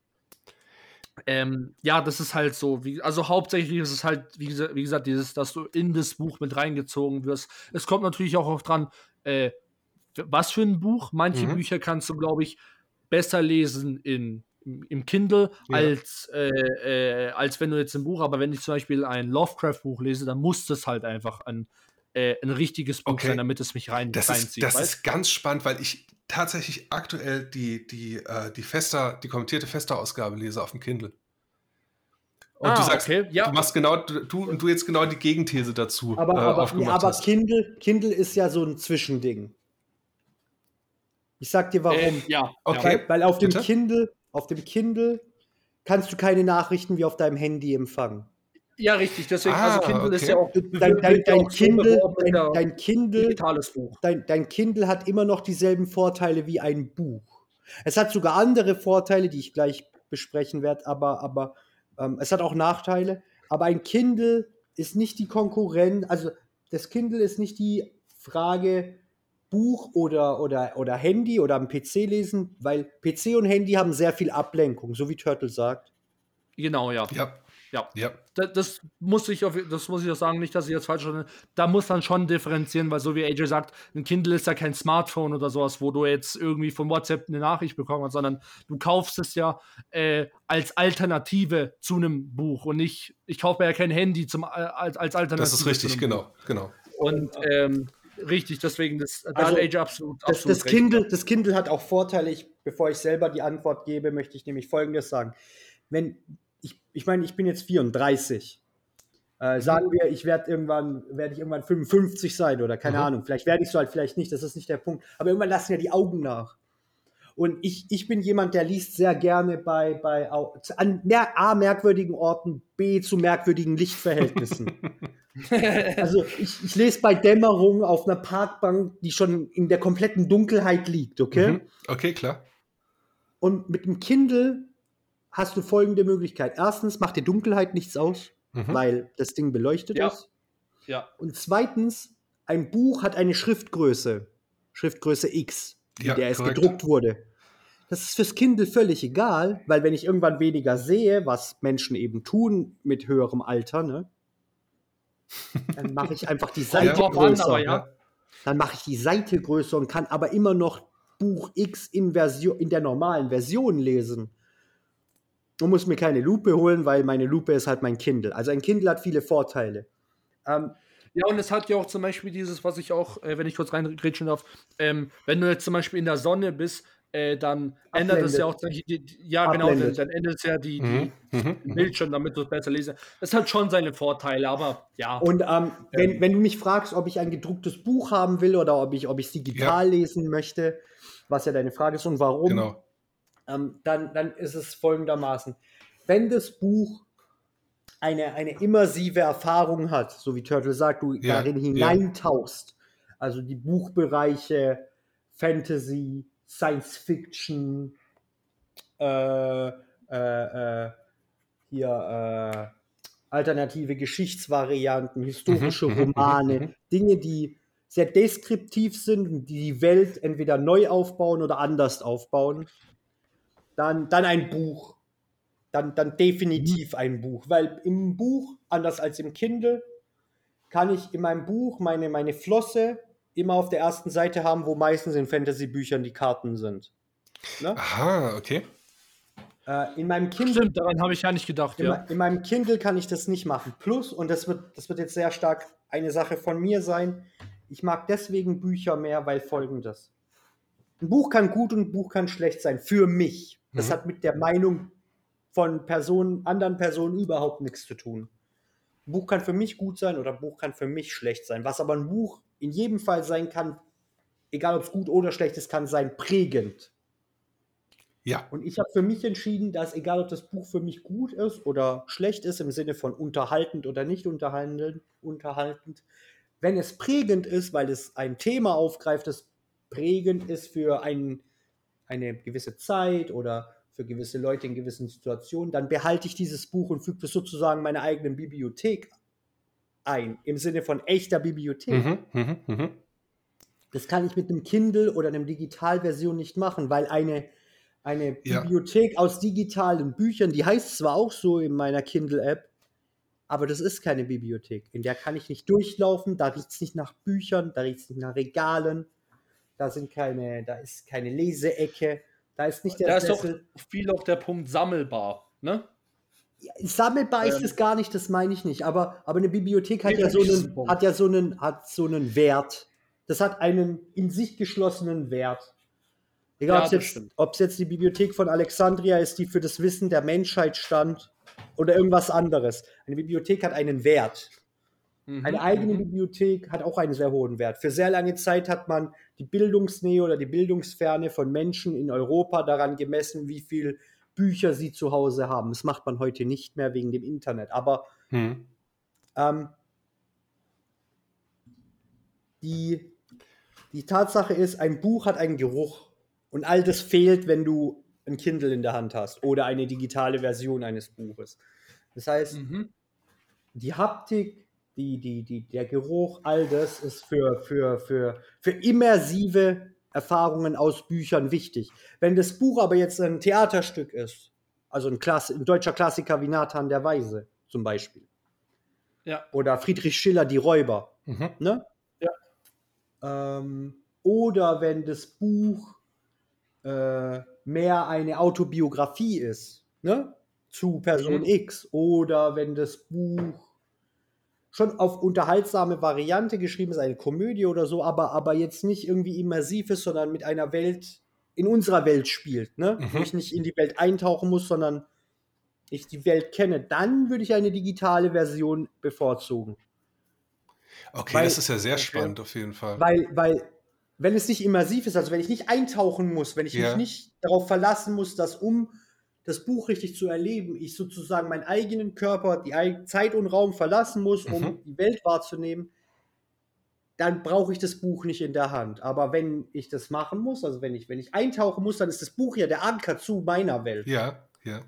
[SPEAKER 1] ähm, ja, das ist halt so. Wie, also hauptsächlich ist es halt, wie, wie, gesagt, dieses, dass du in das Buch mit reingezogen wirst. Es kommt natürlich auch oft dran, äh, was für ein Buch. Manche mhm. Bücher kannst du, glaube ich, besser lesen in, im Kindle, ja. als, äh, äh, als wenn du jetzt ein Buch, aber wenn ich zum Beispiel ein Lovecraft-Buch lese, dann muss das halt einfach ein, äh, ein richtiges Buch okay. sein, damit es mich rein,
[SPEAKER 2] das
[SPEAKER 1] reinzieht.
[SPEAKER 2] Ist, das ist ganz spannend, weil ich tatsächlich aktuell die, die, äh, die Fester, die kommentierte Fester-Ausgabe lese auf dem Kindle. Und ah, du sagst, okay. ja. du machst genau, du und du jetzt genau die Gegenthese dazu.
[SPEAKER 3] Aber, äh, aber, nee, aber Kindle, Kindle ist ja so ein Zwischending. Ich sag dir warum. Äh,
[SPEAKER 1] ja,
[SPEAKER 3] okay. Weil, weil auf dem Bitte? Kindle, auf dem Kindle kannst du keine Nachrichten wie auf deinem Handy empfangen.
[SPEAKER 1] Ja, richtig. Deswegen,
[SPEAKER 2] also ah,
[SPEAKER 1] also Kindle
[SPEAKER 2] okay.
[SPEAKER 1] ist ja auch
[SPEAKER 3] dein, dein, dein Kindle, dein, dein, Kindle,
[SPEAKER 1] digitales Buch.
[SPEAKER 3] Dein, dein Kindle hat immer noch dieselben Vorteile wie ein Buch. Es hat sogar andere Vorteile, die ich gleich besprechen werde, aber, aber ähm, es hat auch Nachteile. Aber ein Kindle ist nicht die Konkurrenz, also das Kindle ist nicht die Frage, Buch oder, oder, oder Handy oder am PC lesen, weil PC und Handy haben sehr viel Ablenkung, so wie Turtle sagt.
[SPEAKER 1] Genau, ja.
[SPEAKER 2] Ja.
[SPEAKER 1] Ja.
[SPEAKER 2] ja.
[SPEAKER 1] Das, das, muss ich auf, das muss ich auch sagen, nicht, dass ich jetzt falsch bin. Da muss man schon differenzieren, weil so wie AJ sagt, ein Kindle ist ja kein Smartphone oder sowas, wo du jetzt irgendwie von WhatsApp eine Nachricht bekommen hast, sondern du kaufst es ja äh, als Alternative zu einem Buch und nicht, ich kaufe mir ja kein Handy zum, äh, als, als Alternative.
[SPEAKER 2] Das ist richtig, genau, genau.
[SPEAKER 1] Und ähm, Richtig, deswegen, das,
[SPEAKER 3] da also, Age absolut, das, absolut das, Kindle, das Kindle hat auch Vorteile. Ich, bevor ich selber die Antwort gebe, möchte ich nämlich Folgendes sagen. Wenn, ich, ich meine, ich bin jetzt 34. Äh, sagen wir, ich werde irgendwann, werde ich irgendwann 55 sein oder keine mhm. Ahnung. Vielleicht werde ich so halt, vielleicht nicht, das ist nicht der Punkt. Aber irgendwann lassen ja die Augen nach. Und ich, ich bin jemand, der liest sehr gerne bei, bei an A, merkwürdigen Orten, B, zu merkwürdigen Lichtverhältnissen. also ich, ich lese bei Dämmerung auf einer Parkbank, die schon in der kompletten Dunkelheit liegt, okay? Mhm.
[SPEAKER 2] Okay, klar.
[SPEAKER 3] Und mit dem Kindle hast du folgende Möglichkeit. Erstens macht die Dunkelheit nichts aus, mhm. weil das Ding beleuchtet
[SPEAKER 1] ja.
[SPEAKER 3] ist.
[SPEAKER 1] Ja.
[SPEAKER 3] Und zweitens, ein Buch hat eine Schriftgröße, Schriftgröße X wie ja, der es gedruckt wurde. Das ist fürs Kindle völlig egal, weil wenn ich irgendwann weniger sehe, was Menschen eben tun mit höherem Alter, ne, dann mache ich einfach die Seite ja, größer. An, ja. Dann mache ich die Seite größer und kann aber immer noch Buch X in, Version, in der normalen Version lesen. und muss mir keine Lupe holen, weil meine Lupe ist halt mein Kindle. Also ein Kindle hat viele Vorteile.
[SPEAKER 1] Ähm, ja, und es hat ja auch zum Beispiel dieses, was ich auch, äh, wenn ich kurz reingrätschen darf, ähm, wenn du jetzt zum Beispiel in der Sonne bist, äh, dann ändert es ja auch, die, die, ja genau, dann, dann, ändert es ja die, die, mhm. mhm. Bildschirm, damit du es besser lesen. Das hat schon seine Vorteile, aber ja.
[SPEAKER 3] Und ähm, wenn, wenn du mich fragst, ob ich ein gedrucktes Buch haben will oder ob ich ob es digital ja. lesen möchte, was ja deine Frage ist und warum, genau. ähm, dann, dann ist es folgendermaßen. Wenn das Buch eine, eine immersive Erfahrung hat, so wie Turtle sagt, du ja. darin hineintauchst, also die Buchbereiche Fantasy, Science Fiction, äh, äh, äh, hier äh, alternative Geschichtsvarianten, historische mhm, mhm, Romane, mhm, Dinge, die sehr deskriptiv sind und die die Welt entweder neu aufbauen oder anders aufbauen. Dann, dann ein Buch. Dann, dann definitiv ein Buch. Weil im Buch, anders als im Kindle, kann ich in meinem Buch meine, meine Flosse immer auf der ersten Seite haben, wo meistens in Fantasy-Büchern die Karten sind.
[SPEAKER 2] Ne? Aha, okay.
[SPEAKER 3] Äh, in meinem Kindle.
[SPEAKER 1] Stimmt, daran habe ich ja nicht gedacht.
[SPEAKER 3] In,
[SPEAKER 1] ja.
[SPEAKER 3] in, meinem Kindle kann ich das nicht machen. Plus, und das wird, das wird jetzt sehr stark eine Sache von mir sein, ich mag deswegen Bücher mehr, weil folgendes. Ein Buch kann gut und ein Buch kann schlecht sein. Für mich. Das mhm. hat mit der Meinung von Personen, anderen Personen überhaupt nichts zu tun. Ein Buch kann für mich gut sein oder ein Buch kann für mich schlecht sein. Was aber ein Buch in jedem Fall sein kann, egal ob es gut oder schlecht ist, kann sein prägend. Ja. Und ich habe für mich entschieden, dass egal ob das Buch für mich gut ist oder schlecht ist, im Sinne von unterhaltend oder nicht unterhaltend, unterhaltend, wenn es prägend ist, weil es ein Thema aufgreift, das prägend ist für ein, eine gewisse Zeit oder für gewisse Leute in gewissen Situationen, dann behalte ich dieses Buch und füge es sozusagen meiner eigenen Bibliothek ein, im Sinne von echter Bibliothek. Mhm, mh, mh. Das kann ich mit einem Kindle oder einer Digitalversion nicht machen, weil eine, eine ja. Bibliothek aus digitalen Büchern, die heißt zwar auch so in meiner Kindle-App, aber das ist keine Bibliothek. In der kann ich nicht durchlaufen, da riecht es nicht nach Büchern, da riecht es nicht nach Regalen, da sind keine, da ist keine Leseecke, da ist nicht der
[SPEAKER 1] Da ist doch viel auch der Punkt sammelbar, ne?
[SPEAKER 3] Sammelbar ist ähm, es gar nicht, das meine ich nicht. Aber, aber eine Bibliothek hat ja, so einen, hat ja so einen, hat so einen Wert. Das hat einen in sich geschlossenen Wert. Egal, ja, ob es jetzt, jetzt die Bibliothek von Alexandria ist, die für das Wissen der Menschheit stand, oder irgendwas anderes. Eine Bibliothek hat einen Wert. Mhm, Eine eigene mhm. Bibliothek hat auch einen sehr hohen Wert. Für sehr lange Zeit hat man die Bildungsnähe oder die Bildungsferne von Menschen in Europa daran gemessen, wie viel Bücher sie zu Hause haben. Das macht man heute nicht mehr wegen dem Internet. Aber hm. ähm, die, die Tatsache ist, ein Buch hat einen Geruch. Und all das fehlt, wenn du ein Kindle in der Hand hast oder eine digitale Version eines Buches. Das heißt, mhm. die Haptik, die, die, die, der Geruch, all das ist für, für, für, für immersive Erfahrungen aus Büchern wichtig. Wenn das Buch aber jetzt ein Theaterstück ist, also ein, Klass ein deutscher Klassiker wie Nathan der Weise zum Beispiel. Ja. Oder Friedrich Schiller, Die Räuber. Mhm. Ne? Ja. Ähm, oder wenn das Buch äh, mehr eine Autobiografie ist, ne? Zu Person mhm. X. Oder wenn das Buch schon auf unterhaltsame Variante geschrieben ist, eine Komödie oder so, aber, aber jetzt nicht irgendwie immersiv ist, sondern mit einer Welt, in unserer Welt spielt, ne? Mhm. Wo ich nicht in die Welt eintauchen muss, sondern ich die Welt kenne, dann würde ich eine digitale Version bevorzugen.
[SPEAKER 2] Okay, weil, das ist ja sehr spannend auf jeden Fall.
[SPEAKER 3] Weil, weil, wenn es nicht immersiv ist, also wenn ich nicht eintauchen muss, wenn ich ja. mich nicht darauf verlassen muss, dass um das Buch richtig zu erleben, ich sozusagen meinen eigenen Körper, die Zeit und Raum verlassen muss, um mhm. die Welt wahrzunehmen, dann brauche ich das Buch nicht in der Hand. Aber wenn ich das machen muss, also wenn ich, wenn ich eintauchen muss, dann ist das Buch ja der Anker zu meiner Welt.
[SPEAKER 2] Ja, ja.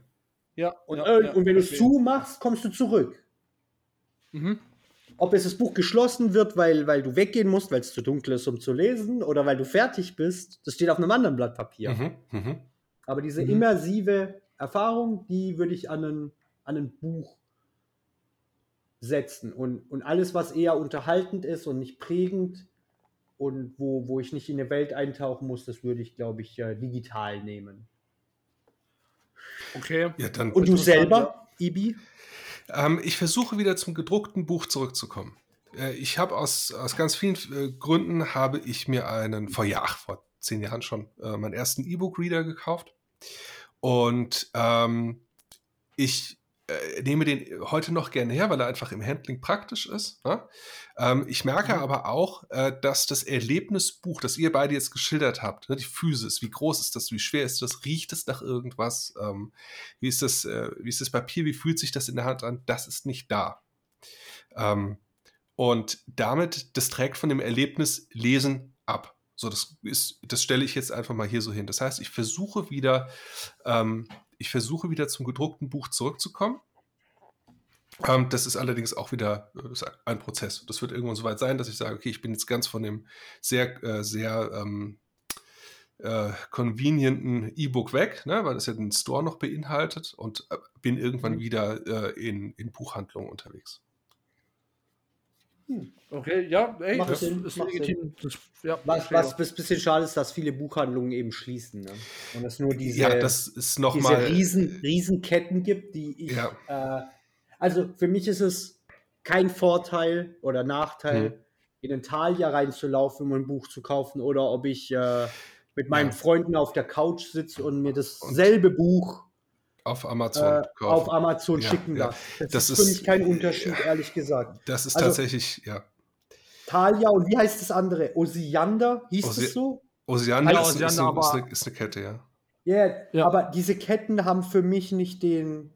[SPEAKER 3] Ja, und, ja, ja, und wenn du es zumachst, kommst du zurück. Mhm. Ob jetzt das Buch geschlossen wird, weil, weil du weggehen musst, weil es zu dunkel ist, um zu lesen, oder weil du fertig bist, das steht auf einem anderen Blatt Papier. Mhm. Mhm. Aber diese mhm. immersive Erfahrung, die würde ich an ein, an ein Buch setzen. Und, und alles, was eher unterhaltend ist und nicht prägend und wo, wo ich nicht in eine Welt eintauchen muss, das würde ich, glaube ich, äh, digital nehmen.
[SPEAKER 1] Okay.
[SPEAKER 3] Ja, dann Und du selber, Ibi?
[SPEAKER 2] Ähm, ich versuche wieder zum gedruckten Buch zurückzukommen. Äh, ich habe aus, aus ganz vielen äh, Gründen habe ich mir einen vor Jahr, vor zehn Jahren schon, äh, meinen ersten E-Book-Reader gekauft. Und ähm, ich äh, nehme den heute noch gerne her, weil er einfach im Handling praktisch ist. Ne? Ähm, ich merke mhm. aber auch, äh, dass das Erlebnisbuch, das ihr beide jetzt geschildert habt, ne, die Physis, wie groß ist das, wie schwer ist das, riecht es nach irgendwas, ähm, wie, ist das, äh, wie ist das Papier, wie fühlt sich das in der Hand an, das ist nicht da. Ähm, und damit, das trägt von dem Erlebnis Lesen ab. So, das ist, das stelle ich jetzt einfach mal hier so hin. Das heißt, ich versuche wieder, ähm, ich versuche wieder zum gedruckten Buch zurückzukommen. Ähm, das ist allerdings auch wieder äh, ein Prozess. Das wird irgendwann so weit sein, dass ich sage, okay, ich bin jetzt ganz von dem sehr, äh, sehr ähm, äh, convenienten E-Book weg, ne, weil das ja den Store noch beinhaltet und äh, bin irgendwann mhm. wieder äh, in, in Buchhandlungen unterwegs.
[SPEAKER 1] Hm. Okay, ja, ey, das
[SPEAKER 3] Sinn, ist legitim. Das, ja, was was ein bisschen schade ist, dass viele Buchhandlungen eben schließen. Ne? Und es nur diese,
[SPEAKER 2] ja, das ist noch
[SPEAKER 3] diese
[SPEAKER 2] mal,
[SPEAKER 3] Riesen, Riesenketten gibt, die ich. Ja. Äh, also für mich ist es kein Vorteil oder Nachteil, hm. in den Thalia reinzulaufen, um ein Buch zu kaufen, oder ob ich äh, mit meinen ja. Freunden auf der Couch sitze und mir dasselbe und Buch
[SPEAKER 2] auf Amazon
[SPEAKER 3] äh, auf Amazon ja, schicken ja. Das, das, ist für mich kein Unterschied, ehrlich gesagt.
[SPEAKER 2] Das ist also, tatsächlich, ja.
[SPEAKER 3] Talia und wie heißt das andere? Osiander, hieß Osi es so?
[SPEAKER 2] Osiander, ist, Osiander ist, eine, ist, eine, ist, eine, Kette, ja.
[SPEAKER 3] Yeah, ja, aber diese Ketten haben für mich nicht den,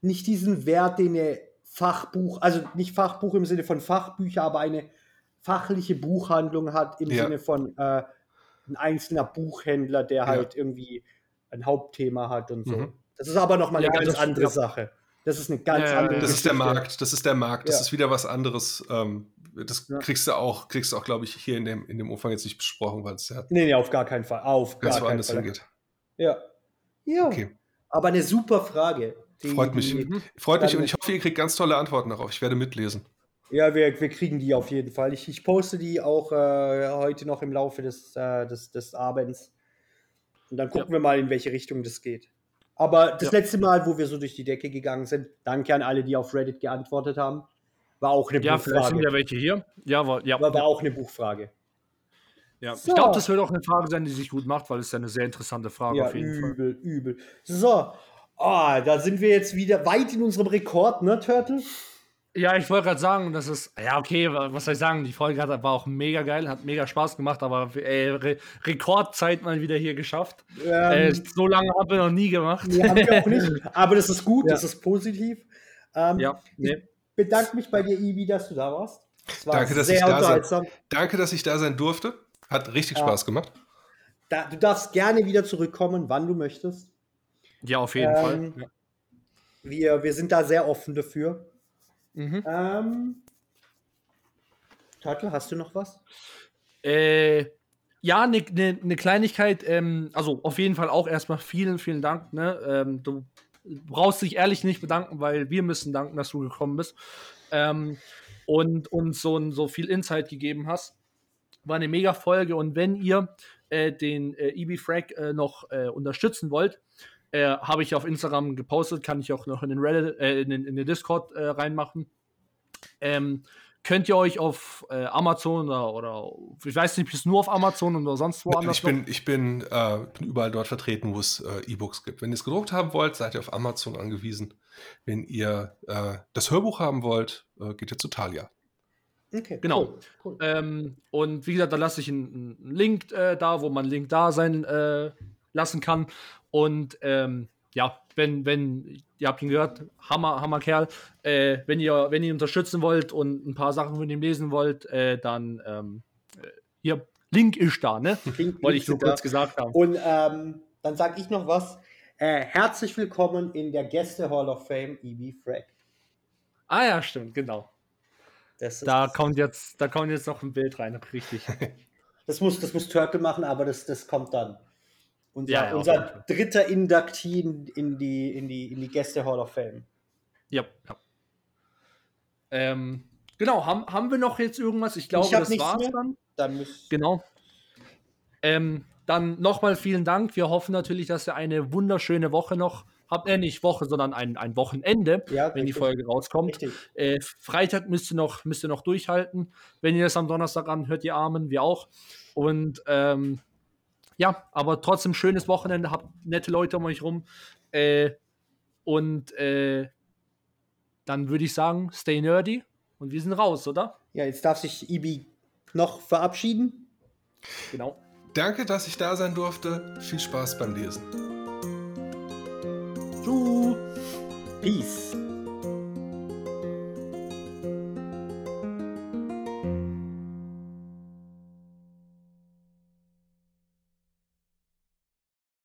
[SPEAKER 3] nicht diesen Wert, den eine Fachbuch, also nicht Fachbuch im Sinne von Fachbücher, aber eine fachliche Buchhandlung hat im ja. Sinne von äh, ein einzelner Buchhändler, der halt irgendwie ein Hauptthema hat und so. Mhm. Das ist aber nochmal eine ja, ganz andere Sache. Das ist eine ganz ja, andere
[SPEAKER 2] Das Geschichte. ist der Markt, das ist der Markt, das ja. ist wieder was anderes. Ähm, das kriegst du auch, kriegst du auch, glaube ich, hier in dem, in dem Umfang jetzt nicht besprochen, weil es ja.
[SPEAKER 3] Nee, nee, auf gar keinen Fall. Auf
[SPEAKER 2] gar keinen Fall. hingeht.
[SPEAKER 3] Ja. Ja. Okay. Aber eine super Frage.
[SPEAKER 2] Die, freut mich. Die, freut mich und ich hoffe, ihr kriegt ganz tolle Antworten darauf. Ich werde mitlesen.
[SPEAKER 3] Ja, wir, wir kriegen die auf jeden Fall. Ich, ich poste die auch äh, heute noch im Laufe des, äh, des, des Abends. Und dann gucken ja. wir mal, in welche Richtung das geht. Aber das ja. letzte Mal, wo wir so durch die Decke gegangen sind, danke an alle, die auf Reddit geantwortet haben, war auch eine
[SPEAKER 1] ja, Buchfrage. Ja, sind ja welche hier. Ja, war, ja.
[SPEAKER 3] War, war auch eine Buchfrage.
[SPEAKER 1] Ja, so. ich glaube, das wird auch eine Frage sein, die sich gut macht, weil es ja eine sehr interessante Frage
[SPEAKER 3] ja, auf jeden übel, Fall. Übel, übel. So, oh, da sind wir jetzt wieder weit in unserem Rekord, ne, Turtle?
[SPEAKER 1] Ja, ich wollte gerade sagen, das ist, ja, okay, was soll ich sagen, die Folge hat, war auch mega geil, hat mega Spaß gemacht, aber ey, Re Rekordzeit mal wieder hier geschafft. Ähm, äh, so lange haben wir noch nie gemacht.
[SPEAKER 3] Nee, haben wir auch nicht, aber das ist gut, ja. das ist positiv. Ähm, ja, nee. Ich bedanke mich bei dir, Ivi, dass du da warst.
[SPEAKER 2] Danke, dass ich da sein, danke, dass ich da sein durfte. Hat richtig ja. Spaß gemacht.
[SPEAKER 3] Da, du darfst gerne wieder zurückkommen, wann du möchtest.
[SPEAKER 1] Ja, auf jeden ähm, Fall. Ja.
[SPEAKER 3] Wir, wir sind da sehr offen dafür. Mhm. Ähm, Turtle, hast du noch was?
[SPEAKER 1] Äh, ja, eine ne, ne Kleinigkeit. Ähm, also auf jeden Fall auch erstmal vielen, vielen Dank. Ne? Ähm, du brauchst dich ehrlich nicht bedanken, weil wir müssen danken, dass du gekommen bist ähm, und uns so, so viel Insight gegeben hast. War eine mega Folge und wenn ihr äh, den äh, EB Frag äh, noch äh, unterstützen wollt, äh, Habe ich auf Instagram gepostet, kann ich auch noch in den Reddit, äh, in, den, in den Discord äh, reinmachen. Ähm, könnt ihr euch auf äh, Amazon oder, oder, ich weiß nicht, ob es nur auf Amazon oder sonst woanders
[SPEAKER 2] Ich bin, ich bin, äh, bin überall dort vertreten, wo es äh, E-Books gibt. Wenn ihr es gedruckt haben wollt, seid ihr auf Amazon angewiesen. Wenn ihr äh, das Hörbuch haben wollt, äh, geht ihr zu Thalia.
[SPEAKER 1] Okay, genau. Cool, cool. Ähm, und wie gesagt, da lasse ich einen, einen Link äh, da, wo man Link da sein lassen kann. Und ähm, ja, wenn, wenn, ihr habt ihn gehört, Hammer, Hammer Kerl. Äh, wenn, ihr, wenn ihr ihn unterstützen wollt und ein paar Sachen von ihm lesen wollt, äh, dann ähm, äh, hier, Link ist da, ne?
[SPEAKER 3] Link Wollte ich nur kurz da. gesagt haben. Und ähm, dann sage ich noch was. Äh, herzlich willkommen in der Gäste Hall of Fame, E.B. Frag.
[SPEAKER 1] Ah ja, stimmt, genau. da kommt jetzt, da kommt jetzt noch ein Bild rein, richtig.
[SPEAKER 3] das muss, das muss Turtle machen, aber das, das kommt dann. Unser, ja, ja, unser dritter Induktee in, in, die, in, die, in die Gäste Hall of Fame.
[SPEAKER 1] Ja, ja. Ähm, genau, haben, haben wir noch jetzt irgendwas? Ich glaube, ich das war's mehr. dann. dann genau. Ähm, dann nochmal vielen Dank. Wir hoffen natürlich, dass ihr eine wunderschöne Woche noch habt. Äh, nicht Woche, sondern ein, ein Wochenende, ja, wenn richtig. die Folge rauskommt. Äh, Freitag müsst ihr, noch, müsst ihr noch durchhalten. Wenn ihr das am Donnerstag anhört, die Armen, wir auch. Und ähm, ja, aber trotzdem schönes Wochenende, habt nette Leute um euch rum. Äh, und äh, dann würde ich sagen, stay nerdy und wir sind raus, oder?
[SPEAKER 3] Ja, jetzt darf sich Ibi noch verabschieden.
[SPEAKER 2] Genau. Danke, dass ich da sein durfte. Viel Spaß beim Lesen.
[SPEAKER 1] Tschüss.
[SPEAKER 3] Peace.